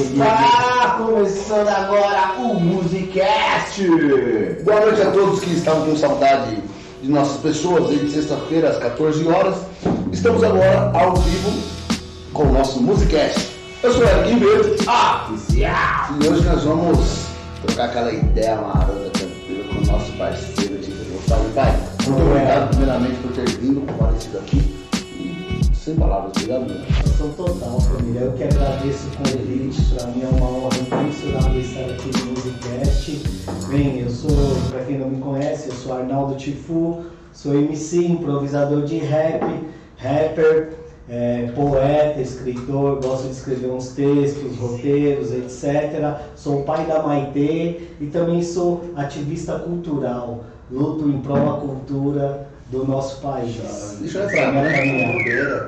Está começando agora o Musicast! Boa noite a todos que estavam com saudade de nossas pessoas desde sexta-feira às 14 horas. Estamos agora ao vivo com o nosso Musicast. Eu sou o Eric Ribeiro Oficial! e hoje nós vamos trocar aquela ideia marota tranquila com o nosso parceiro de Salve Pai. Muito obrigado primeiramente por ter vindo, comparecido aqui. Sem palavras, obrigado mesmo. Satisfação total, família. Eu que agradeço o convite. Para mim é uma honra incomensurável estar aqui no Musicast. Bem, eu sou, para quem não me conhece, eu sou Arnaldo Tifu, sou MC, improvisador de rap, rapper, é, poeta, escritor, gosto de escrever uns textos, roteiros, etc. Sou pai da Maitê e também sou ativista cultural. Luto em prol da cultura do nosso país. Deixa eu entrar, né?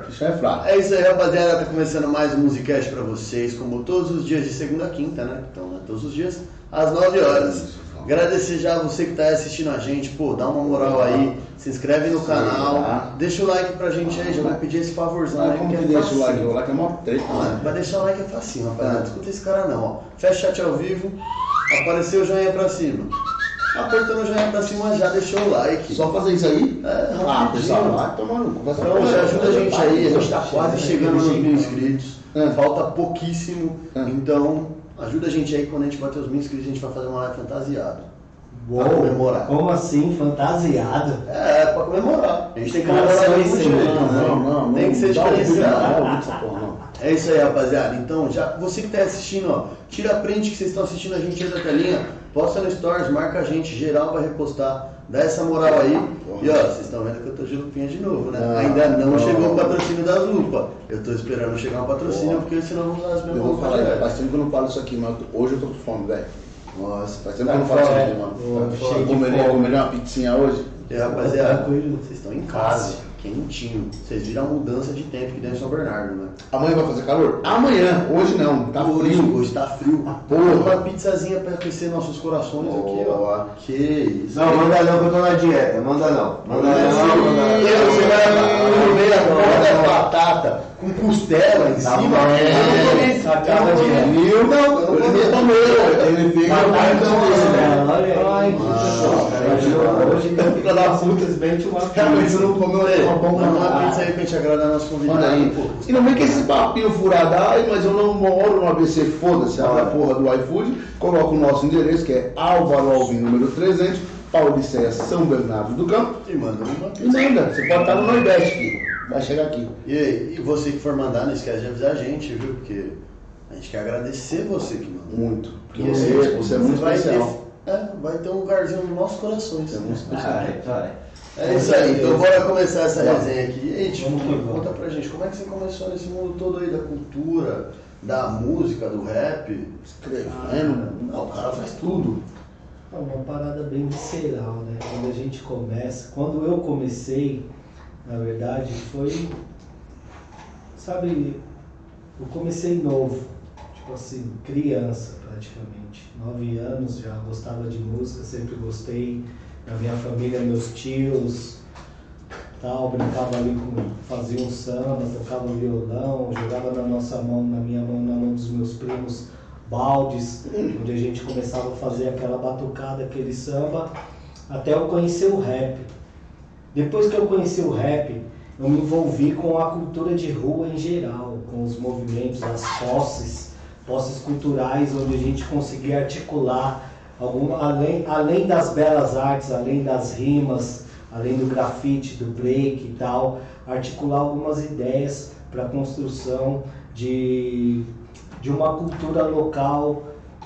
Deixa eu entrar. É isso aí, rapaziada. Tá começando mais um Musicast pra vocês, como todos os dias de segunda a quinta, né? Então, né? todos os dias, às 9 horas. Agradecer já a você que tá assistindo a gente, pô, dá uma moral aí, se inscreve no canal, deixa o like pra gente aí, já vou pedir esse favorzão Ah, aí. como que é deixa o like? O like é mó treta, Ah, né? vai deixar o like é facinho, rapaziada. Não escuta esse cara não, ó. Fecha o chat ao vivo, apareceu o joinha pra cima. Apertando o joinha pra cima já deixou o like. Só fazer isso aí? É, Ah, pessoal, vai tomar no cu. Então já no ajuda a gente aí, a gente tá quase chegando nos mil inscritos. É. Falta pouquíssimo. É. Então, ajuda a gente aí quando a gente bater os mil inscritos, a gente vai fazer uma live fantasiada. Uou, Pra comemorar. Como assim? Fantasiado? É, pra comemorar. A gente tem que comemorar do isso Não, né? não, não, não. Tem que ser diferenciado. É isso aí, rapaziada. Então, já você que tá assistindo, ó, tira a print que vocês estão assistindo a gente aí da telinha, posta no Stories, marca a gente, geral vai repostar. Dá essa moral aí. E ó, vocês estão vendo que eu tô de lupinha de novo, né? Não, Ainda não, não. chegou o patrocínio das lupas. Eu tô esperando chegar um patrocínio, porque senão vamos usar as mesmas Eu vou lupas falar, direto. faz tempo que eu não falo isso aqui, mas hoje eu tô com fome, velho. Nossa, faz tempo que eu não Tá falo isso aqui, é. mano. Comeria, comeria uma pizzinha hoje? E rapaziada, Tranquilo. vocês estão em casa, quentinho. Vocês viram a mudança de tempo que deu em São Bernardo, né? Amanhã vai fazer calor? Amanhã, hoje não, tá hoje, frio. Hoje tá frio. Porra. Uma pizzazinha pra aquecer nossos corações aqui, ó. Que isso. Não, manda não que eu tô na dieta, manda não. Manda não, manda não. Eu, você vai comer agora batata com costela em Tá cima. É. Acaba de Viu? Não, Eu não ele comeu. Ele Matar então, com isso, né? Olha aí. Ai, que eu- Hoje tem que dar simplesmente uma Realmente você não comeu Ei, uma bomba não. pizza aí pra gente agradar nosso convidado. Aí. E não vem com esse papinho furado, ai, mas eu não moro no ABC, foda-se, abre a porra do iFood, coloca o nosso endereço, que é Álvaro Alvim, número 300, Pauliceia, São Bernardo do Campo, E manda uma e pizza. manda, você pode estar no Nordeste aqui, vai chegar aqui. E, e você que for mandar, não esquece de avisar a gente, viu? Porque a gente quer agradecer você que mandou. Muito, porque E você, aí, você é muito especial. Ter, é, vai ter um lugarzinho nos nossos corações. Você é muito especial. Vai, vai. É isso aí, então bora começar essa resenha aqui. E aí, tipo, conta pra gente, como é que você começou nesse mundo todo aí da cultura, da música, do rap? Escrevendo, não, o cara faz tudo. É uma parada bem visceral, né? Quando a gente começa, quando eu comecei, na verdade, foi, sabe, eu comecei novo, tipo assim, criança praticamente, nove anos já gostava de música, sempre gostei, da minha família, meus tios, tal, brincava ali com, fazia um samba, tocava violão, jogava na nossa mão, na minha mão, na mão dos meus primos, baldes, onde a gente começava a fazer aquela batucada, aquele samba, até eu conhecer o rap. Depois que eu conheci o rap, eu me envolvi com a cultura de rua em geral, com os movimentos, as posses, posses culturais, onde a gente conseguia articular alguma, além, além das belas artes, além das rimas, além do grafite, do break e tal, articular algumas ideias para a construção de, de uma cultura local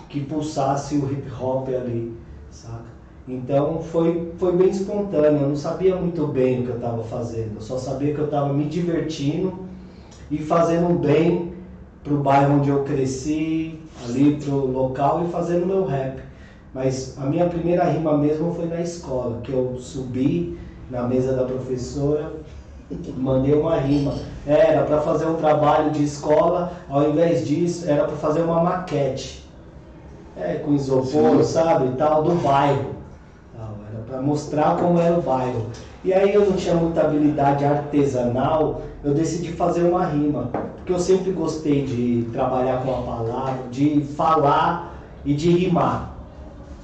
que pulsasse o hip hop ali, saca? Então foi, foi bem espontâneo, eu não sabia muito bem o que eu estava fazendo, eu só sabia que eu estava me divertindo e fazendo bem pro bairro onde eu cresci, ali pro local e fazendo meu rap. Mas a minha primeira rima mesmo foi na escola, que eu subi na mesa da professora, mandei uma rima. Era para fazer um trabalho de escola, ao invés disso, era para fazer uma maquete. É, com isopor, Sim. sabe, e tal, do bairro. Tal, Era para mostrar como era o bairro. E aí eu não tinha muita habilidade artesanal, eu decidi fazer uma rima. Porque eu sempre gostei de trabalhar com a palavra, de falar e de rimar.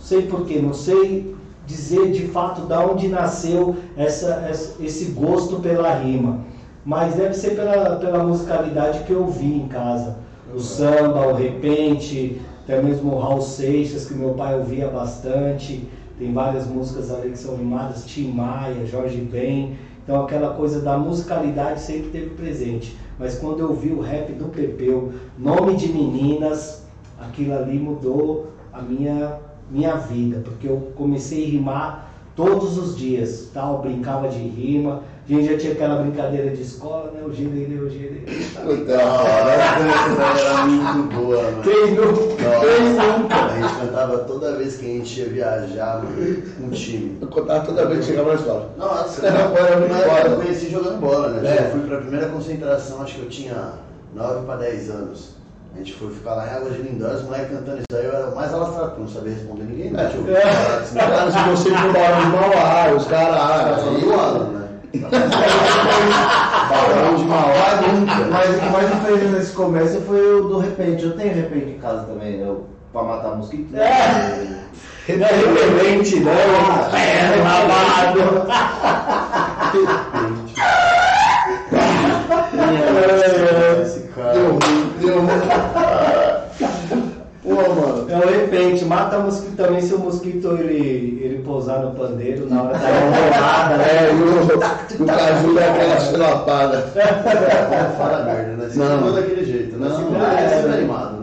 Sei porquê, não sei dizer de fato de onde nasceu essa, esse gosto pela rima. Mas deve ser pela, pela musicalidade que eu vi em casa. O samba, o repente, até mesmo o Raul Seixas, que meu pai ouvia bastante. Tem várias músicas ali que são rimadas, Tim Maia, Jorge Ben. Então aquela coisa da musicalidade sempre teve presente. Mas quando eu vi o rap do Pepeu, Nome de Meninas, aquilo ali mudou a minha, minha vida, porque eu comecei a rimar todos os dias, tal, brincava de rima, a gente já tinha aquela brincadeira de escola, né? O gererê, o gererê. Puta, era muito boa, mano. Quem nunca? Quem nunca? A gente cantava toda vez que a gente ia viajar, mano, com um time. Eu contava toda vez que chegava na escola. Nossa, Era muito eu conheci jogando bola, né? É. Eu fui pra primeira concentração, acho que eu tinha 9 para 10 anos. A gente foi ficar lá em Água de Lindóia, os moleques cantando isso aí, eu era o mais alastrado, não sabia responder ninguém. É. Falar desse negócio. Cara, se você for lá de Mauá, os caras. Ah, do Alan, né? Balão de Mauá nunca. Mas o que mais me fez nesse começo foi o do repente. Eu tenho repente em casa também, eu, pra matar mosquito. É. É repelente, não. É, lavado. É o repente, mata mosquito também se o mosquito ele, ele pousar no pandeiro na hora da enrolada, né? É, e o, o caju dá aquela chilapada. Fala merda, né? Não. ficou daquele jeito, né? Não. É sempre animado, né? É? Toda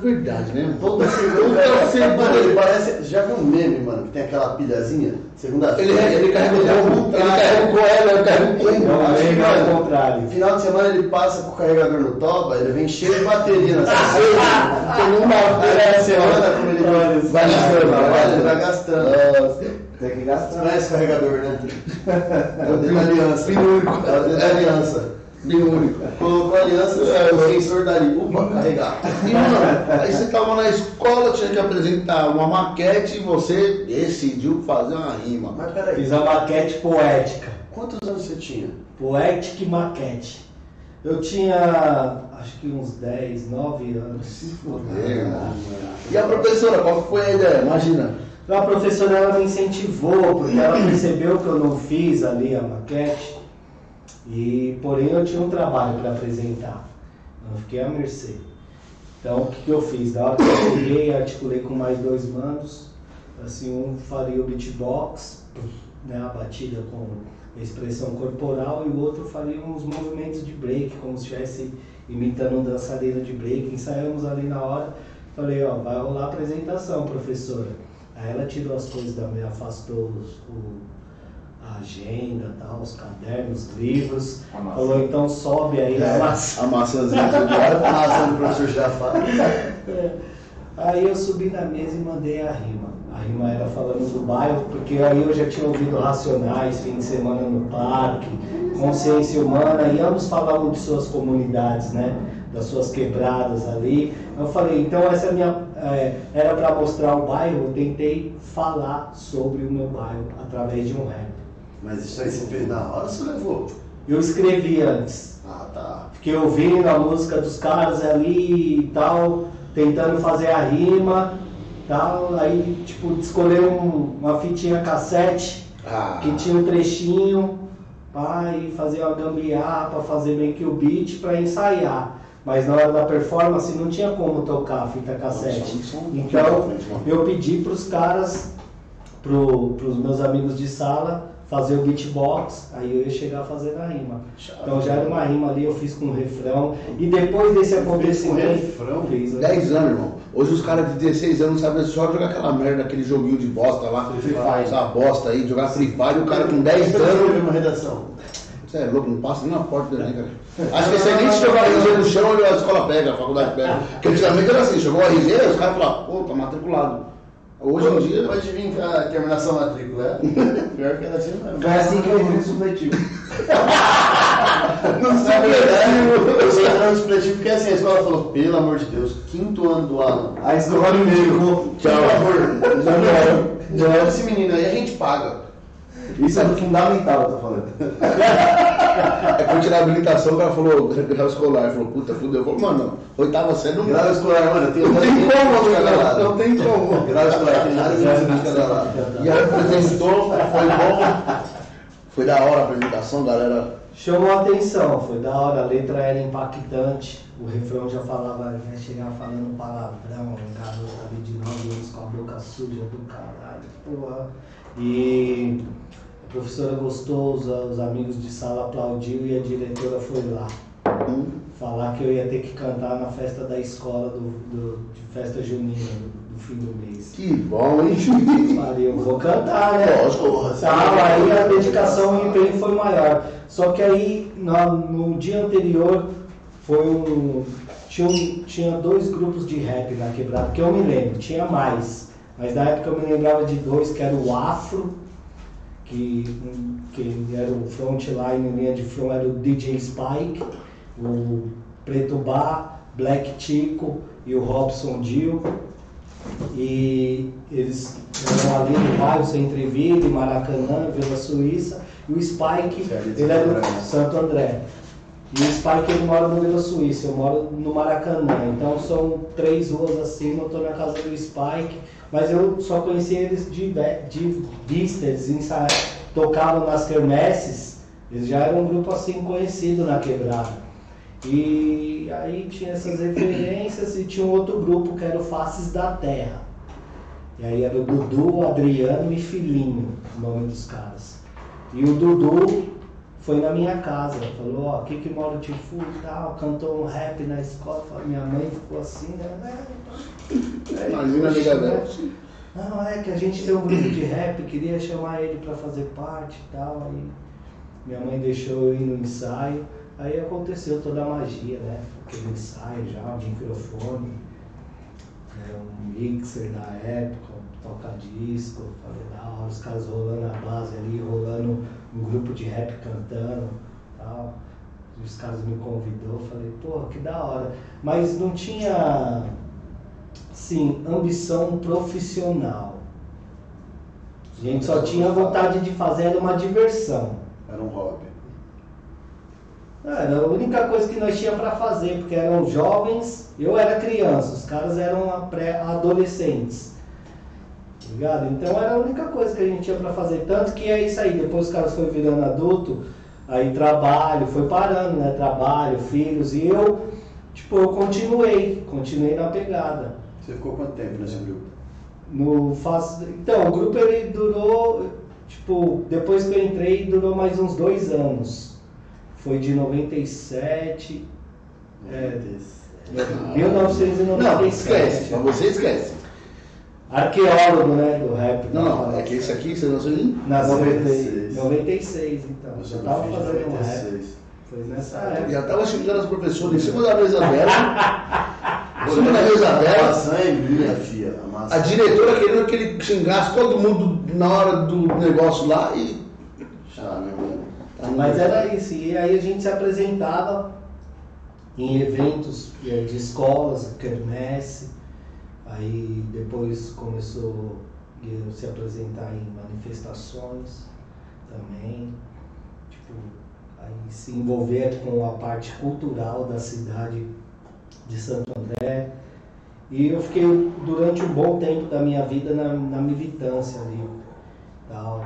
segunda Toda segunda. Mano, ele parece. Já viu um meme, mano, que tem aquela pilhazinha? Segunda-feira. Ele, ele carrega o Ele é ele carrega o coelho, ele carrega o combo. Não, ele que, é o mano, contrário. Final de semana ele passa com o carregador no toba, ele vem cheio de bateria na semana. Tem uma Aí na semana, como ele vai gastando, vai, ele vai vai gastando. Tem que gastar. conhece carregador, né? É o da aliança. É o da aliança. Bem único. Colocou a aliança, É, o sensor dali. Opa, carregar. E, mano, aí você tava na escola, tinha que apresentar uma maquete e você decidiu fazer uma rima. Mas peraí, Fiz a maquete poética. quantos anos você tinha? Poetic Maquete. Eu tinha acho que uns 10, 9 anos. Se mano. E a professora, qual foi a ideia? Imagina. A professora ela me incentivou, porque ela percebeu que eu não fiz ali a maquete, e porém eu tinha um trabalho para apresentar. Eu fiquei à mercê. Então o que, que eu fiz? Na hora que eu cheguei, articulei com mais dois manos, assim, um faria o beatbox, né, a batida com expressão corporal, e o outro faria uns movimentos de break, como se estivesse imitando um dançarino de break. Ensaiamos ali na hora. Falei, ó, vai rolar a apresentação, professora. Aí ela tirou as coisas da minha, afastou os, o, a agenda, tal, os cadernos, os livros. Falou, então sobe aí É, a maçã. a maçãzinha. A maçã do professor Jafar. É. Aí eu subi na mesa e mandei a rima. A rima era falando do bairro, porque aí eu já tinha ouvido Racionais, fim de semana no parque, Consciência Humana, e ambos falavam de suas comunidades, né? Das suas quebradas ali. Eu falei, então essa minha. é, era para mostrar o bairro, eu tentei falar sobre o meu bairro através de um rap. Mas isso aí você fez na hora ou você levou? Eu escrevi antes. Ah, tá. Fiquei ouvindo a música dos caras ali e tal, tentando fazer a rima, tal, aí tipo, escolher um- uma fitinha cassete Ah, que tinha um trechinho, pá, e fazer uma gambiarra para fazer meio que o beat para ensaiar. Mas na hora da performance não tinha como tocar a fita cassete. Som. Então eu pedi para os caras, para os meus amigos de sala, fazer o beatbox, aí eu ia chegar fazendo a rima. Então já era uma rima ali, eu fiz com um refrão. E depois desse acontecimento. refrão? Fiz, né? 10 anos, irmão. Hoje os caras de 16 anos sabem só jogar aquela merda, aquele joguinho de bosta lá. Essa bosta aí, jogar Free Fire, o cara com 10 Você anos. uma redação? Você é louco, não passa nem na porta do Enem, cara. Acho que aí nem se jogar RG no chão, a escola pega, a faculdade pega. Porque antigamente era assim, jogou RG, os caras falavam, pô, tá matriculado. Hoje em dia. Pode vir a terminação matrícula, é? Pior que era assim mesmo. Foi assim que eu vi o supletivo. Não sei verdade, eu sou transpletivo porque assim, a escola falou, pelo amor de Deus, quinto ano do ano. A escola me ligou. Por favor, já não Leva esse menino aí, a gente paga. Isso é do fundamental, eu tô falando. É que eu tirar a habilitação, o cara falou, grau escolar, ele falou, puta, fudeu. Eu falei, mano, oitava série não Grau escolar, mano, tem Não tem como, não, tem como. Grau escolar tem nada de cada lado. E aí apresentou, foi bom. Foi da hora a apresentação, galera. Chamou a atenção, foi da hora, a letra era impactante, o refrão já falava, já chegava falando palavrão, um garoto de 9 anos com a boca suja do caralho, porra. E a professora gostou, os, os amigos de sala aplaudiu e a diretora foi lá. Falar que eu ia ter que cantar na festa da escola, do, do- de festa junina, do, do fim do mês. Que bom, hein? Falei, eu vou cantar, né? Lógico. Tal, aí a dedicação e o empenho foi maior. Só que aí, na- no dia anterior, foi um tinha, um- tinha dois grupos de rap na quebrada, que eu me lembro, tinha mais. Mas na época eu me lembrava de dois, que era o Afro, que, que era o frontline, linha de front era o DJ Spike, o Preto Bar, Black Tico e o Robson Dio. E eles eram ali no bairro Centro Ville, Maracanã, Vila Suíça. E o Spike, ele é do André. Santo André. E o Spike ele mora no Vila Suíça, eu moro no Maracanã. Então são três ruas acima, eu estou na casa do Spike. Mas eu só conheci eles de, de vista, eles tocavam nas quermesses, eles já eram um grupo assim conhecido na quebrada. E aí tinha essas referências e tinha um outro grupo que era o Faces da Terra. E aí era o Dudu, Adriano e Filhinho, o nome dos caras. E o Dudu foi na minha casa, falou, ó, aqui que mora o Tifu e tal, cantou um rap na escola, minha mãe ficou assim, né? Imagina a. Não, é que a gente tem um grupo de rap, queria chamar ele pra fazer parte e tal. Aí minha mãe deixou eu ir no ensaio. Aí aconteceu toda a magia, né? Aquele ensaio já, um microfone, né? um mixer da época, um toca-disco, falei, da hora, os caras rolando a base ali, rolando um grupo de rap cantando tal. Os caras me convidou, falei, pô, que da hora. Mas não tinha Sim, ambição profissional. A gente só tinha vontade de fazer era uma diversão. Era um hobby. Era a única coisa que nós tínhamos para fazer, porque eram jovens, eu era criança, os caras eram a pré- adolescentes. Tá Ligado? Então era a única coisa que a gente tinha para fazer. Tanto que é isso aí, depois os caras foram virando adulto, aí trabalho, foi parando, né? Trabalho, filhos, e eu, tipo, eu continuei, continuei na pegada. Você ficou quanto tempo nesse grupo? No faz... Então, o grupo ele durou, tipo, depois que eu entrei, durou mais uns dois anos. Foi de 97, é, Não, 1997. esquece. Mas você esquece. Arqueólogo, né, do rap. Não, não, é que esse aqui você nasceu em Nasceu em 96. 96, então. Eu sou tava fazendo um rap. 96. Foi nessa época. Já tava xingando as professoras em cima da mesa dela. mesa A dela. maçã é minha, filha. A maçã. A diretora querendo que ele xingasse todo mundo na hora do negócio lá e. Ah, irmão. Tá Mas era isso, e aí a gente se apresentava em eventos eh, de escolas, quermesse, aí depois começou a se apresentar em manifestações também, tipo, aí se envolver com a parte cultural da cidade de Santo André. E eu fiquei durante um bom tempo da minha vida na, na militância ali, tal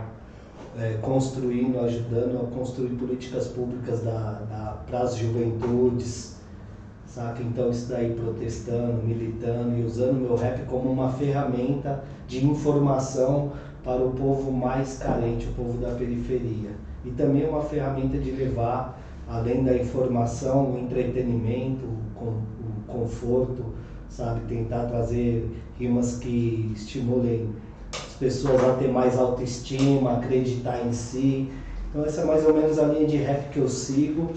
é, construindo, ajudando a construir políticas públicas para as juventudes, saca? Então isso daí protestando, militando e usando meu rap como uma ferramenta de informação para o povo mais carente, o povo da periferia. E também uma ferramenta de levar, além da informação, o entretenimento, o conforto, sabe? Tentar trazer rimas que estimulem as pessoas a ter mais autoestima, acreditar em si. Então essa é mais ou menos a linha de rap que eu sigo.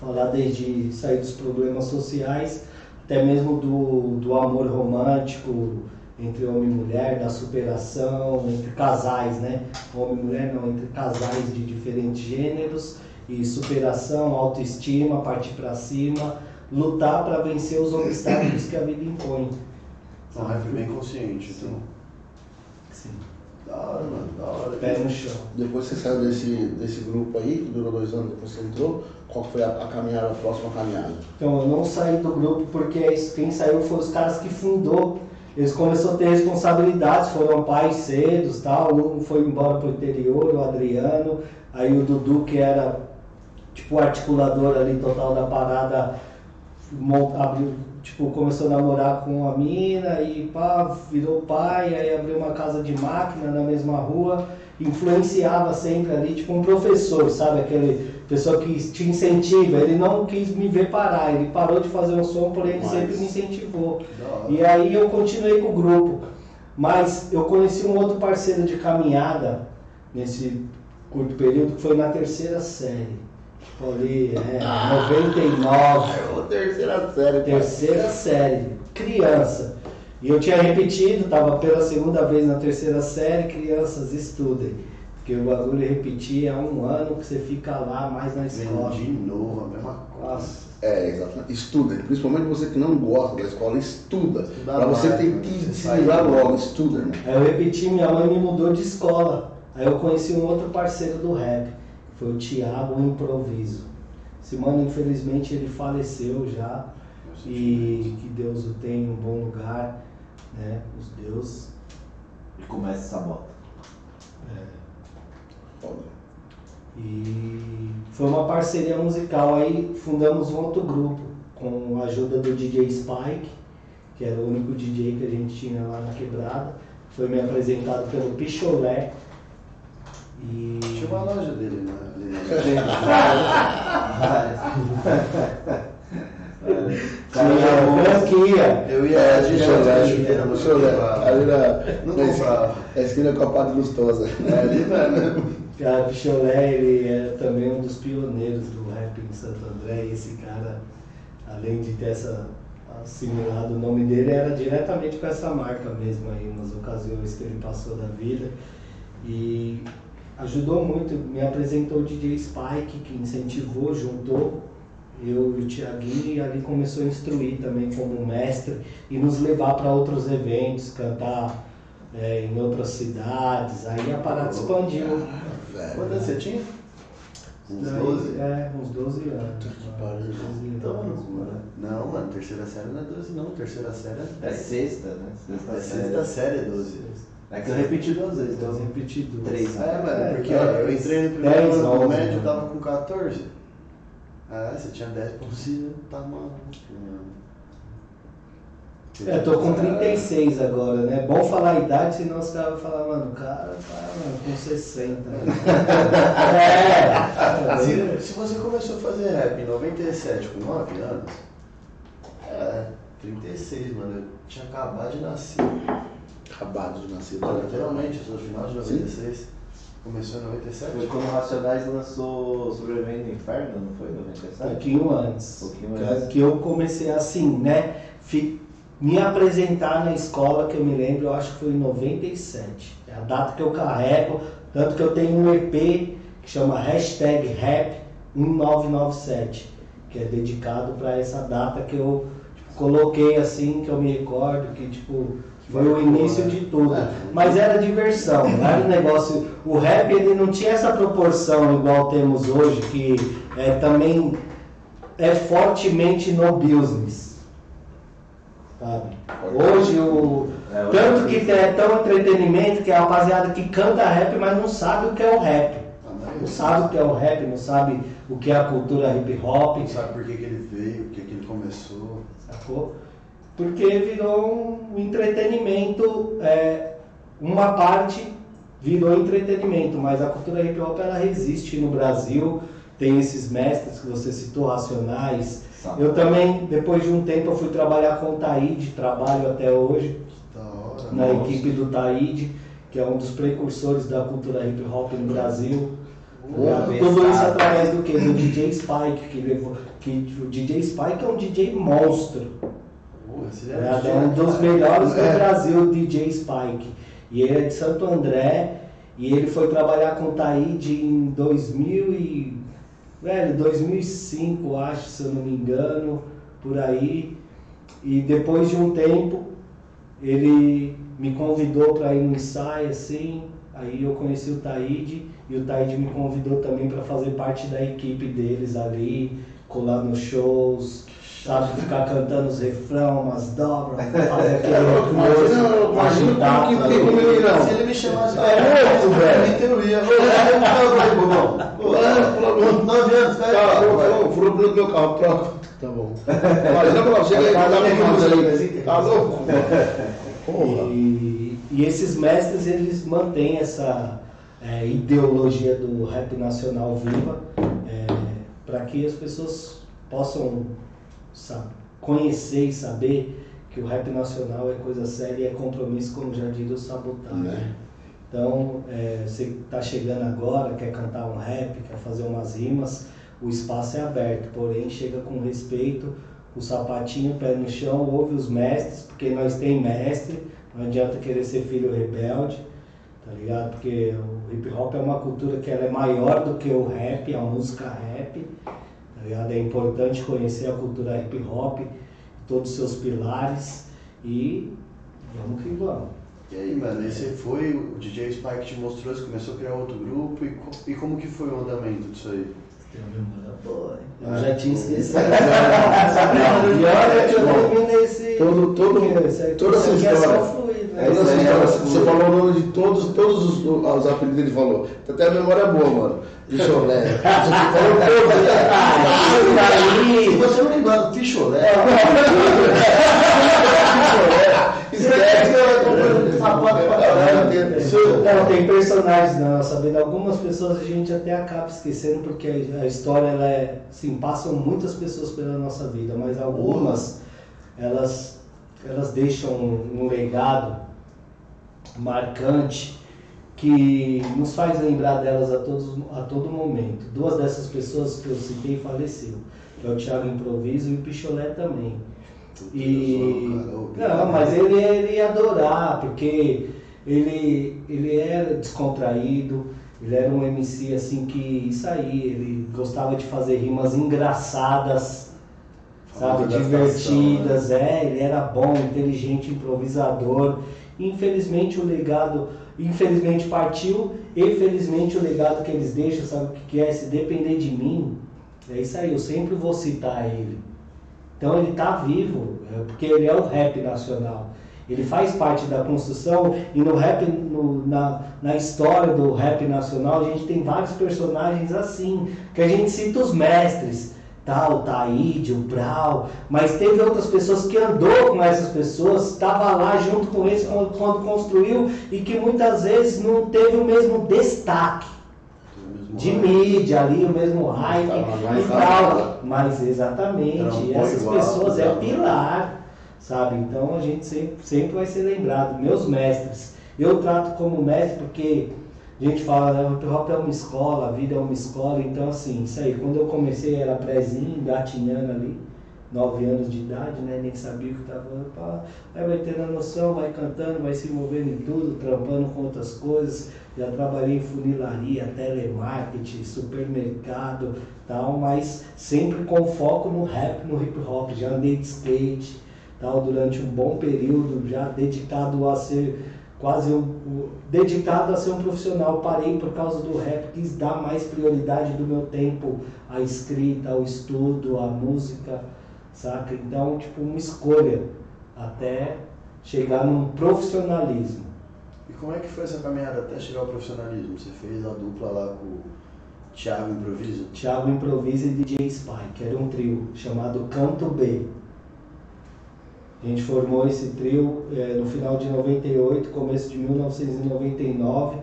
Falar desde sair dos problemas sociais, até mesmo do, do amor romântico entre homem e mulher, da superação, entre casais, né? Homem e mulher não, entre casais de diferentes gêneros e superação, autoestima, partir para cima, lutar para vencer os obstáculos que a vida impõe. É um rap bem consciente, então. Sim. Da hora, mano, da hora. Pé no chão. Depois que você saiu desse, desse grupo aí, que durou dois anos, depois que você entrou, qual foi a, a caminhada, a próxima caminhada? Então eu não saí do grupo porque quem saiu foram os caras que fundou. Eles começaram a ter responsabilidades, foram pais cedos, tal. Um foi embora pro interior, o Adriano, aí o Dudu que era tipo o articulador ali total da parada, mon- abriu, tipo, começou a namorar com a mina e pá, virou pai, aí abriu uma casa de máquina na mesma rua, influenciava sempre ali, tipo um professor, sabe? Aquele pessoa que te incentiva, ele não quis me ver parar, ele parou de fazer um som, porém ele sempre me incentivou. E aí eu continuei com o grupo. Mas eu conheci um outro parceiro de caminhada nesse curto período que foi na terceira série. Tipo ali, é, 99. Ô, terceira série. Terceira série, criança. E eu tinha repetido, estava pela segunda vez na terceira série, crianças, estudem. Porque o bagulho repetir é um ano que você fica lá mais na escola. De novo a mesma coisa. Nossa, É, exatamente. Estuda. Principalmente você que não gosta da escola, estuda. Estudar pra você ter né? que Você desligar logo, estuda, irmão. Aí eu repeti, minha mãe me mudou de escola. Aí eu conheci um outro parceiro do rap, foi o Thiago Improviso. Esse mano, infelizmente, ele faleceu já. E que Deus o tenha em um bom lugar, né? Os deuses. E começa essa bota. Foda. E foi uma parceria musical. Aí fundamos um outro grupo com a ajuda do DJ Spike, que era o único DJ que a gente tinha lá na quebrada. Foi me apresentado pelo Picholé. E. Tinha uma loja dele, né? Ali na- Tinha franquia. Eu ia direto deixa eu na olhar, chuveira, deixa eu olhar. Ali na, Não na comprava. esquina- na esquina com a Padre Lustosa. É, ali não é mesmo. A Picholé, ele é também um dos pioneiros do rap em Santo André. E esse cara, além de ter essa assimilado o nome dele, era diretamente com essa marca mesmo aí, nas ocasiões que ele passou da vida. E ajudou muito, me apresentou o DJ Spike, que incentivou, juntou eu e o Tiaguinho, e ali começou a instruir também como mestre e nos levar para outros eventos, cantar é, em outras cidades. Aí a parada expandiu. Velho. Quantos anos você tinha? Uns Daí, 12? É, uns 12 anos. que pariu. 12 Então, anos, mano. Não, mano, terceira série não é 12 não. Terceira série é É 10. sexta, né? Sexta É série. sexta série é 12. É que eu repeti duas vezes, Então, então. repetido. Três, É, mano, É, porque é, eu entrei no primeiro 10, ano do 11, médio, eu né? tava com 14. Ah, você tinha 10 pra você, tá maluco, mano. É, tô com 36 agora, né? Bom falar a idade, senão os caras vão falar, mano, o cara tá mano, com 60. é, Se, se você começou a fazer rap em 97 com 9 anos, é, 36, mano, eu tinha acabado de nascer. Acabado de nascer. Literalmente, eu sou final de 96. Começou em 97? Foi quando o Racionais lançou Sobrevivendo no Inferno, não foi? Um 97? pouquinho antes. Pouquinho que, antes. que eu comecei assim, né? Me apresentar na escola, que eu me lembro, eu acho que foi em 97. É a data que eu carrego, tanto que eu tenho um EP que chama hashtag rap 1997, que é dedicado para essa data que eu coloquei assim, que eu me recordo, que tipo. Foi o início de tudo. É. Mas era diversão, não era um negócio. O rap ele não tinha essa proporção igual temos hoje, que é, também é fortemente no business. Sabe? Hoje o. É, Tanto é que é tão entretenimento que a rapaziada que canta rap, mas não sabe o que é o rap. Não sabe o que é o rap, não sabe o que é a cultura hip hop, Não sabe por que, que ele veio, por que, que ele começou. Sacou? Porque virou um entretenimento, é, uma parte virou entretenimento, mas a cultura hip hop ela resiste no Brasil, tem esses mestres que você citou, Racionais. Sabe? Eu também, depois de um tempo, eu fui trabalhar com o Taíde, trabalho até hoje hora. na nossa. equipe do Taíde, que é um dos precursores da cultura hip hop no Brasil. Porra, Tudo isso através do que? Do DJ Spike, que levou. Que o DJ Spike é um DJ monstro. Esse É, é um dos melhores do É. Brasil, o DJ Spike. E ele é de Santo André. E ele foi trabalhar com o Taíde em 2000 e... velho, 2005, acho, se eu não me engano, por aí. E depois de um tempo, ele me convidou para ir no ensaio, assim. Aí eu conheci o Taíde e o Taíde me convidou também para fazer parte da equipe deles ali, colar nos shows, sabe, ficar cantando os refrão, umas dobras, fazer aquele Imagina, imagina como que tem como ele não. Se ele me chamasse É louco, velho. eu ia. Ô, eu não bobão. Ô, Nove anos, Tá, cara. furou o do meu carro, troca. Tá bom. Imagina pra você, ele tá louco? Porra. E, e esses mestres, eles mantêm essa é, ideologia do rap nacional viva para que as pessoas possam sabe, conhecer e saber que o rap nacional é coisa séria e é compromisso, como já diz o Sabotagem. Né? Então, é, você está chegando agora, quer cantar um rap, quer fazer umas rimas, o espaço é aberto, porém chega com respeito, o sapatinho, pé no chão, ouve os mestres, porque nós tem mestre, não adianta querer ser filho rebelde, tá ligado? Porque o hip hop é uma cultura que ela é maior do que o rap, a música rap, tá ligado? É importante conhecer a cultura hip hop, todos os seus pilares e vamos que vamos. E aí, mano, aí você foi, o DJ Spike te mostrou, você começou a criar outro grupo, e, e como que foi o andamento disso aí? Boa? Eu Ah, já tinha esquecido. E olha que eu terminei esse. Todo- todo- toda essa aqui é isso aí, é você falou o nome de todos, todos os, os apelidos que ele falou. Até a memória boa, mano. Picholé. Você falou todos? Se você não me engano, Ficholé. Não, tem personagens na nossa vida. Algumas pessoas a gente até acaba esquecendo porque a a história, ela é. Assim, passam muitas pessoas pela nossa vida, mas algumas, elas, elas deixam um legado marcante que nos faz lembrar delas a, todos, a todo momento. Duas dessas pessoas que eu citei faleceram, que é o Thiago Improviso e o Picholé também. E não, mas ele, ele ia adorar, porque ele, ele era descontraído, ele era um MC assim que isso aí, ele gostava de fazer rimas engraçadas, sabe, divertidas, é, ele era bom, inteligente, improvisador. Infelizmente o legado, infelizmente partiu, e felizmente o legado que eles deixam, sabe o que que é? Se depender de mim, é isso aí, eu sempre vou citar ele. Então ele está vivo, é, porque ele é o rap nacional. Ele faz parte da construção e no rap, no- na, na história do rap nacional, a gente tem vários personagens assim, que a gente cita os mestres, tal, Taíde, o Brau, mas teve outras pessoas que andou com essas pessoas, estava lá junto com eles quando, quando construiu e que muitas vezes não teve o mesmo destaque de mídia ali, o mesmo hype e tal. Mas exatamente, essas igual, pessoas é pilar, sabe? Então a gente sempre, sempre vai ser lembrado. Meus mestres, eu trato como mestre porque a gente fala, né, o hip hop é uma escola, a vida é uma escola, então assim, isso aí, quando eu comecei era prézinho, gatinhando ali, 9 anos de idade, né? Nem sabia o que estava falando. Aí vai tendo a noção, vai cantando, vai se envolvendo em tudo, trampando com outras coisas. Já trabalhei em funilaria, telemarketing, supermercado, tal, mas sempre com foco no rap, no hip hop. Já andei de skate, tal, durante um bom período, já dedicado a ser quase um- dedicado a ser um profissional. Parei por causa do rap, quis dar mais prioridade do meu tempo à escrita, ao estudo, à música, saca? Então, tipo, uma escolha até chegar num profissionalismo. E como é que foi essa caminhada até chegar ao profissionalismo? Você fez a dupla lá com o Thiago Improviso? Thiago Improvisa e DJ Spike, era um trio chamado Canto B. A gente formou esse trio eh, no final de 98, começo de 1999,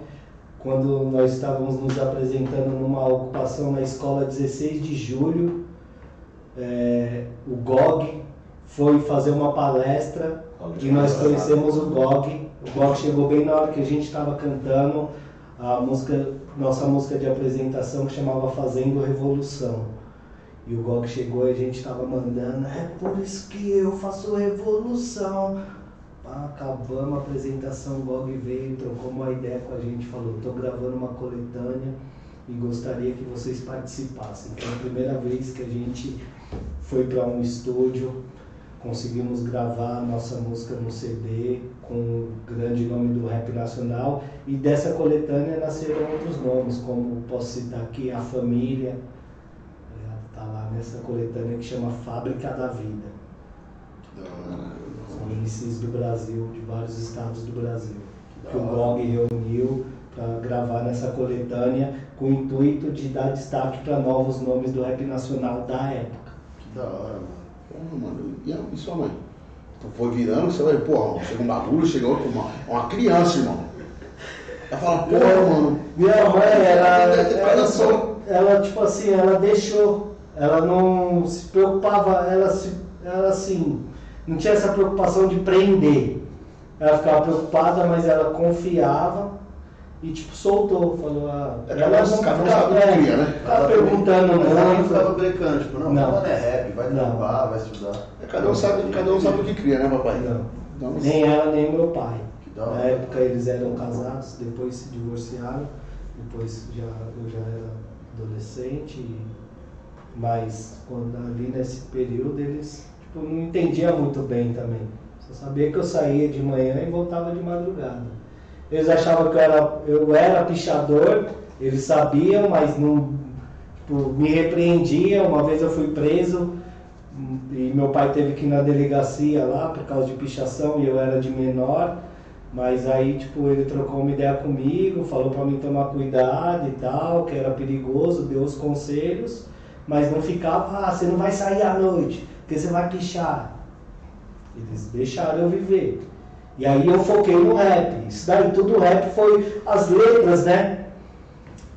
quando nós estávamos nos apresentando numa ocupação na escola 16 de julho. Eh, o GOG foi fazer uma palestra e nós conhecemos o GOG. O GOG chegou bem na hora que a gente estava cantando a música, nossa música de apresentação que chamava Fazendo Revolução. E o GOG chegou e a gente estava mandando, é por isso que eu faço revolução. Acabamos a apresentação, o GOG veio, trocou uma ideia com a gente, falou, tô gravando uma coletânea e gostaria que vocês participassem. Foi a primeira vez que a gente foi para um estúdio, conseguimos gravar a nossa música no CD com o grande nome do rap nacional e dessa coletânea nasceram outros nomes, como posso citar aqui A Família, está lá nessa coletânea que chama Fábrica da Vida. São MCs do Brasil, de vários estados do Brasil, que o GOG reuniu para gravar nessa coletânea com o intuito de dar destaque para novos nomes do rap nacional da época. Que da hora, mano. Mano. E, a- e sua mãe? Então foi virando, você vai, porra, chega um bagulho, chega outro, uma, uma criança, irmão. Ela fala, porra, mano. Minha mãe, ela, ela, coração. só- ela, tipo assim, ela deixou, ela não se preocupava, ela, se, ela assim, não tinha essa preocupação de prender. Ela ficava preocupada, mas ela confiava e tipo soltou, falou, ah, É, ela não ficava- sabe o que é, cria, né? ficava perguntando Mas ela não ficava muito. brecando, tipo, não, Não. não. é rap, vai Não. trampar, vai estudar. É, Cada um sabe, cada um sabe o que cria, né, papai? Não, Então, nem ela nem meu pai. Na época eles eram casados, depois se divorciaram, depois já, eu já era adolescente, e- mas quando ali nesse período eles tipo, não entendiam muito bem também. Só sabia que eu saía de manhã e voltava de madrugada. Eles achavam que eu era, eu era pichador, eles sabiam, mas não tipo, me repreendiam. Uma vez eu fui preso e meu pai teve que ir na delegacia lá por causa de pichação e eu era de menor. Mas aí, tipo, ele trocou uma ideia comigo, falou pra mim tomar cuidado e tal, que era perigoso, deu os conselhos, mas não ficava, ah, você não vai sair à noite, porque você vai pichar. Eles deixaram eu viver. E aí eu foquei no rap. Isso daí tudo rap foi as letras, né?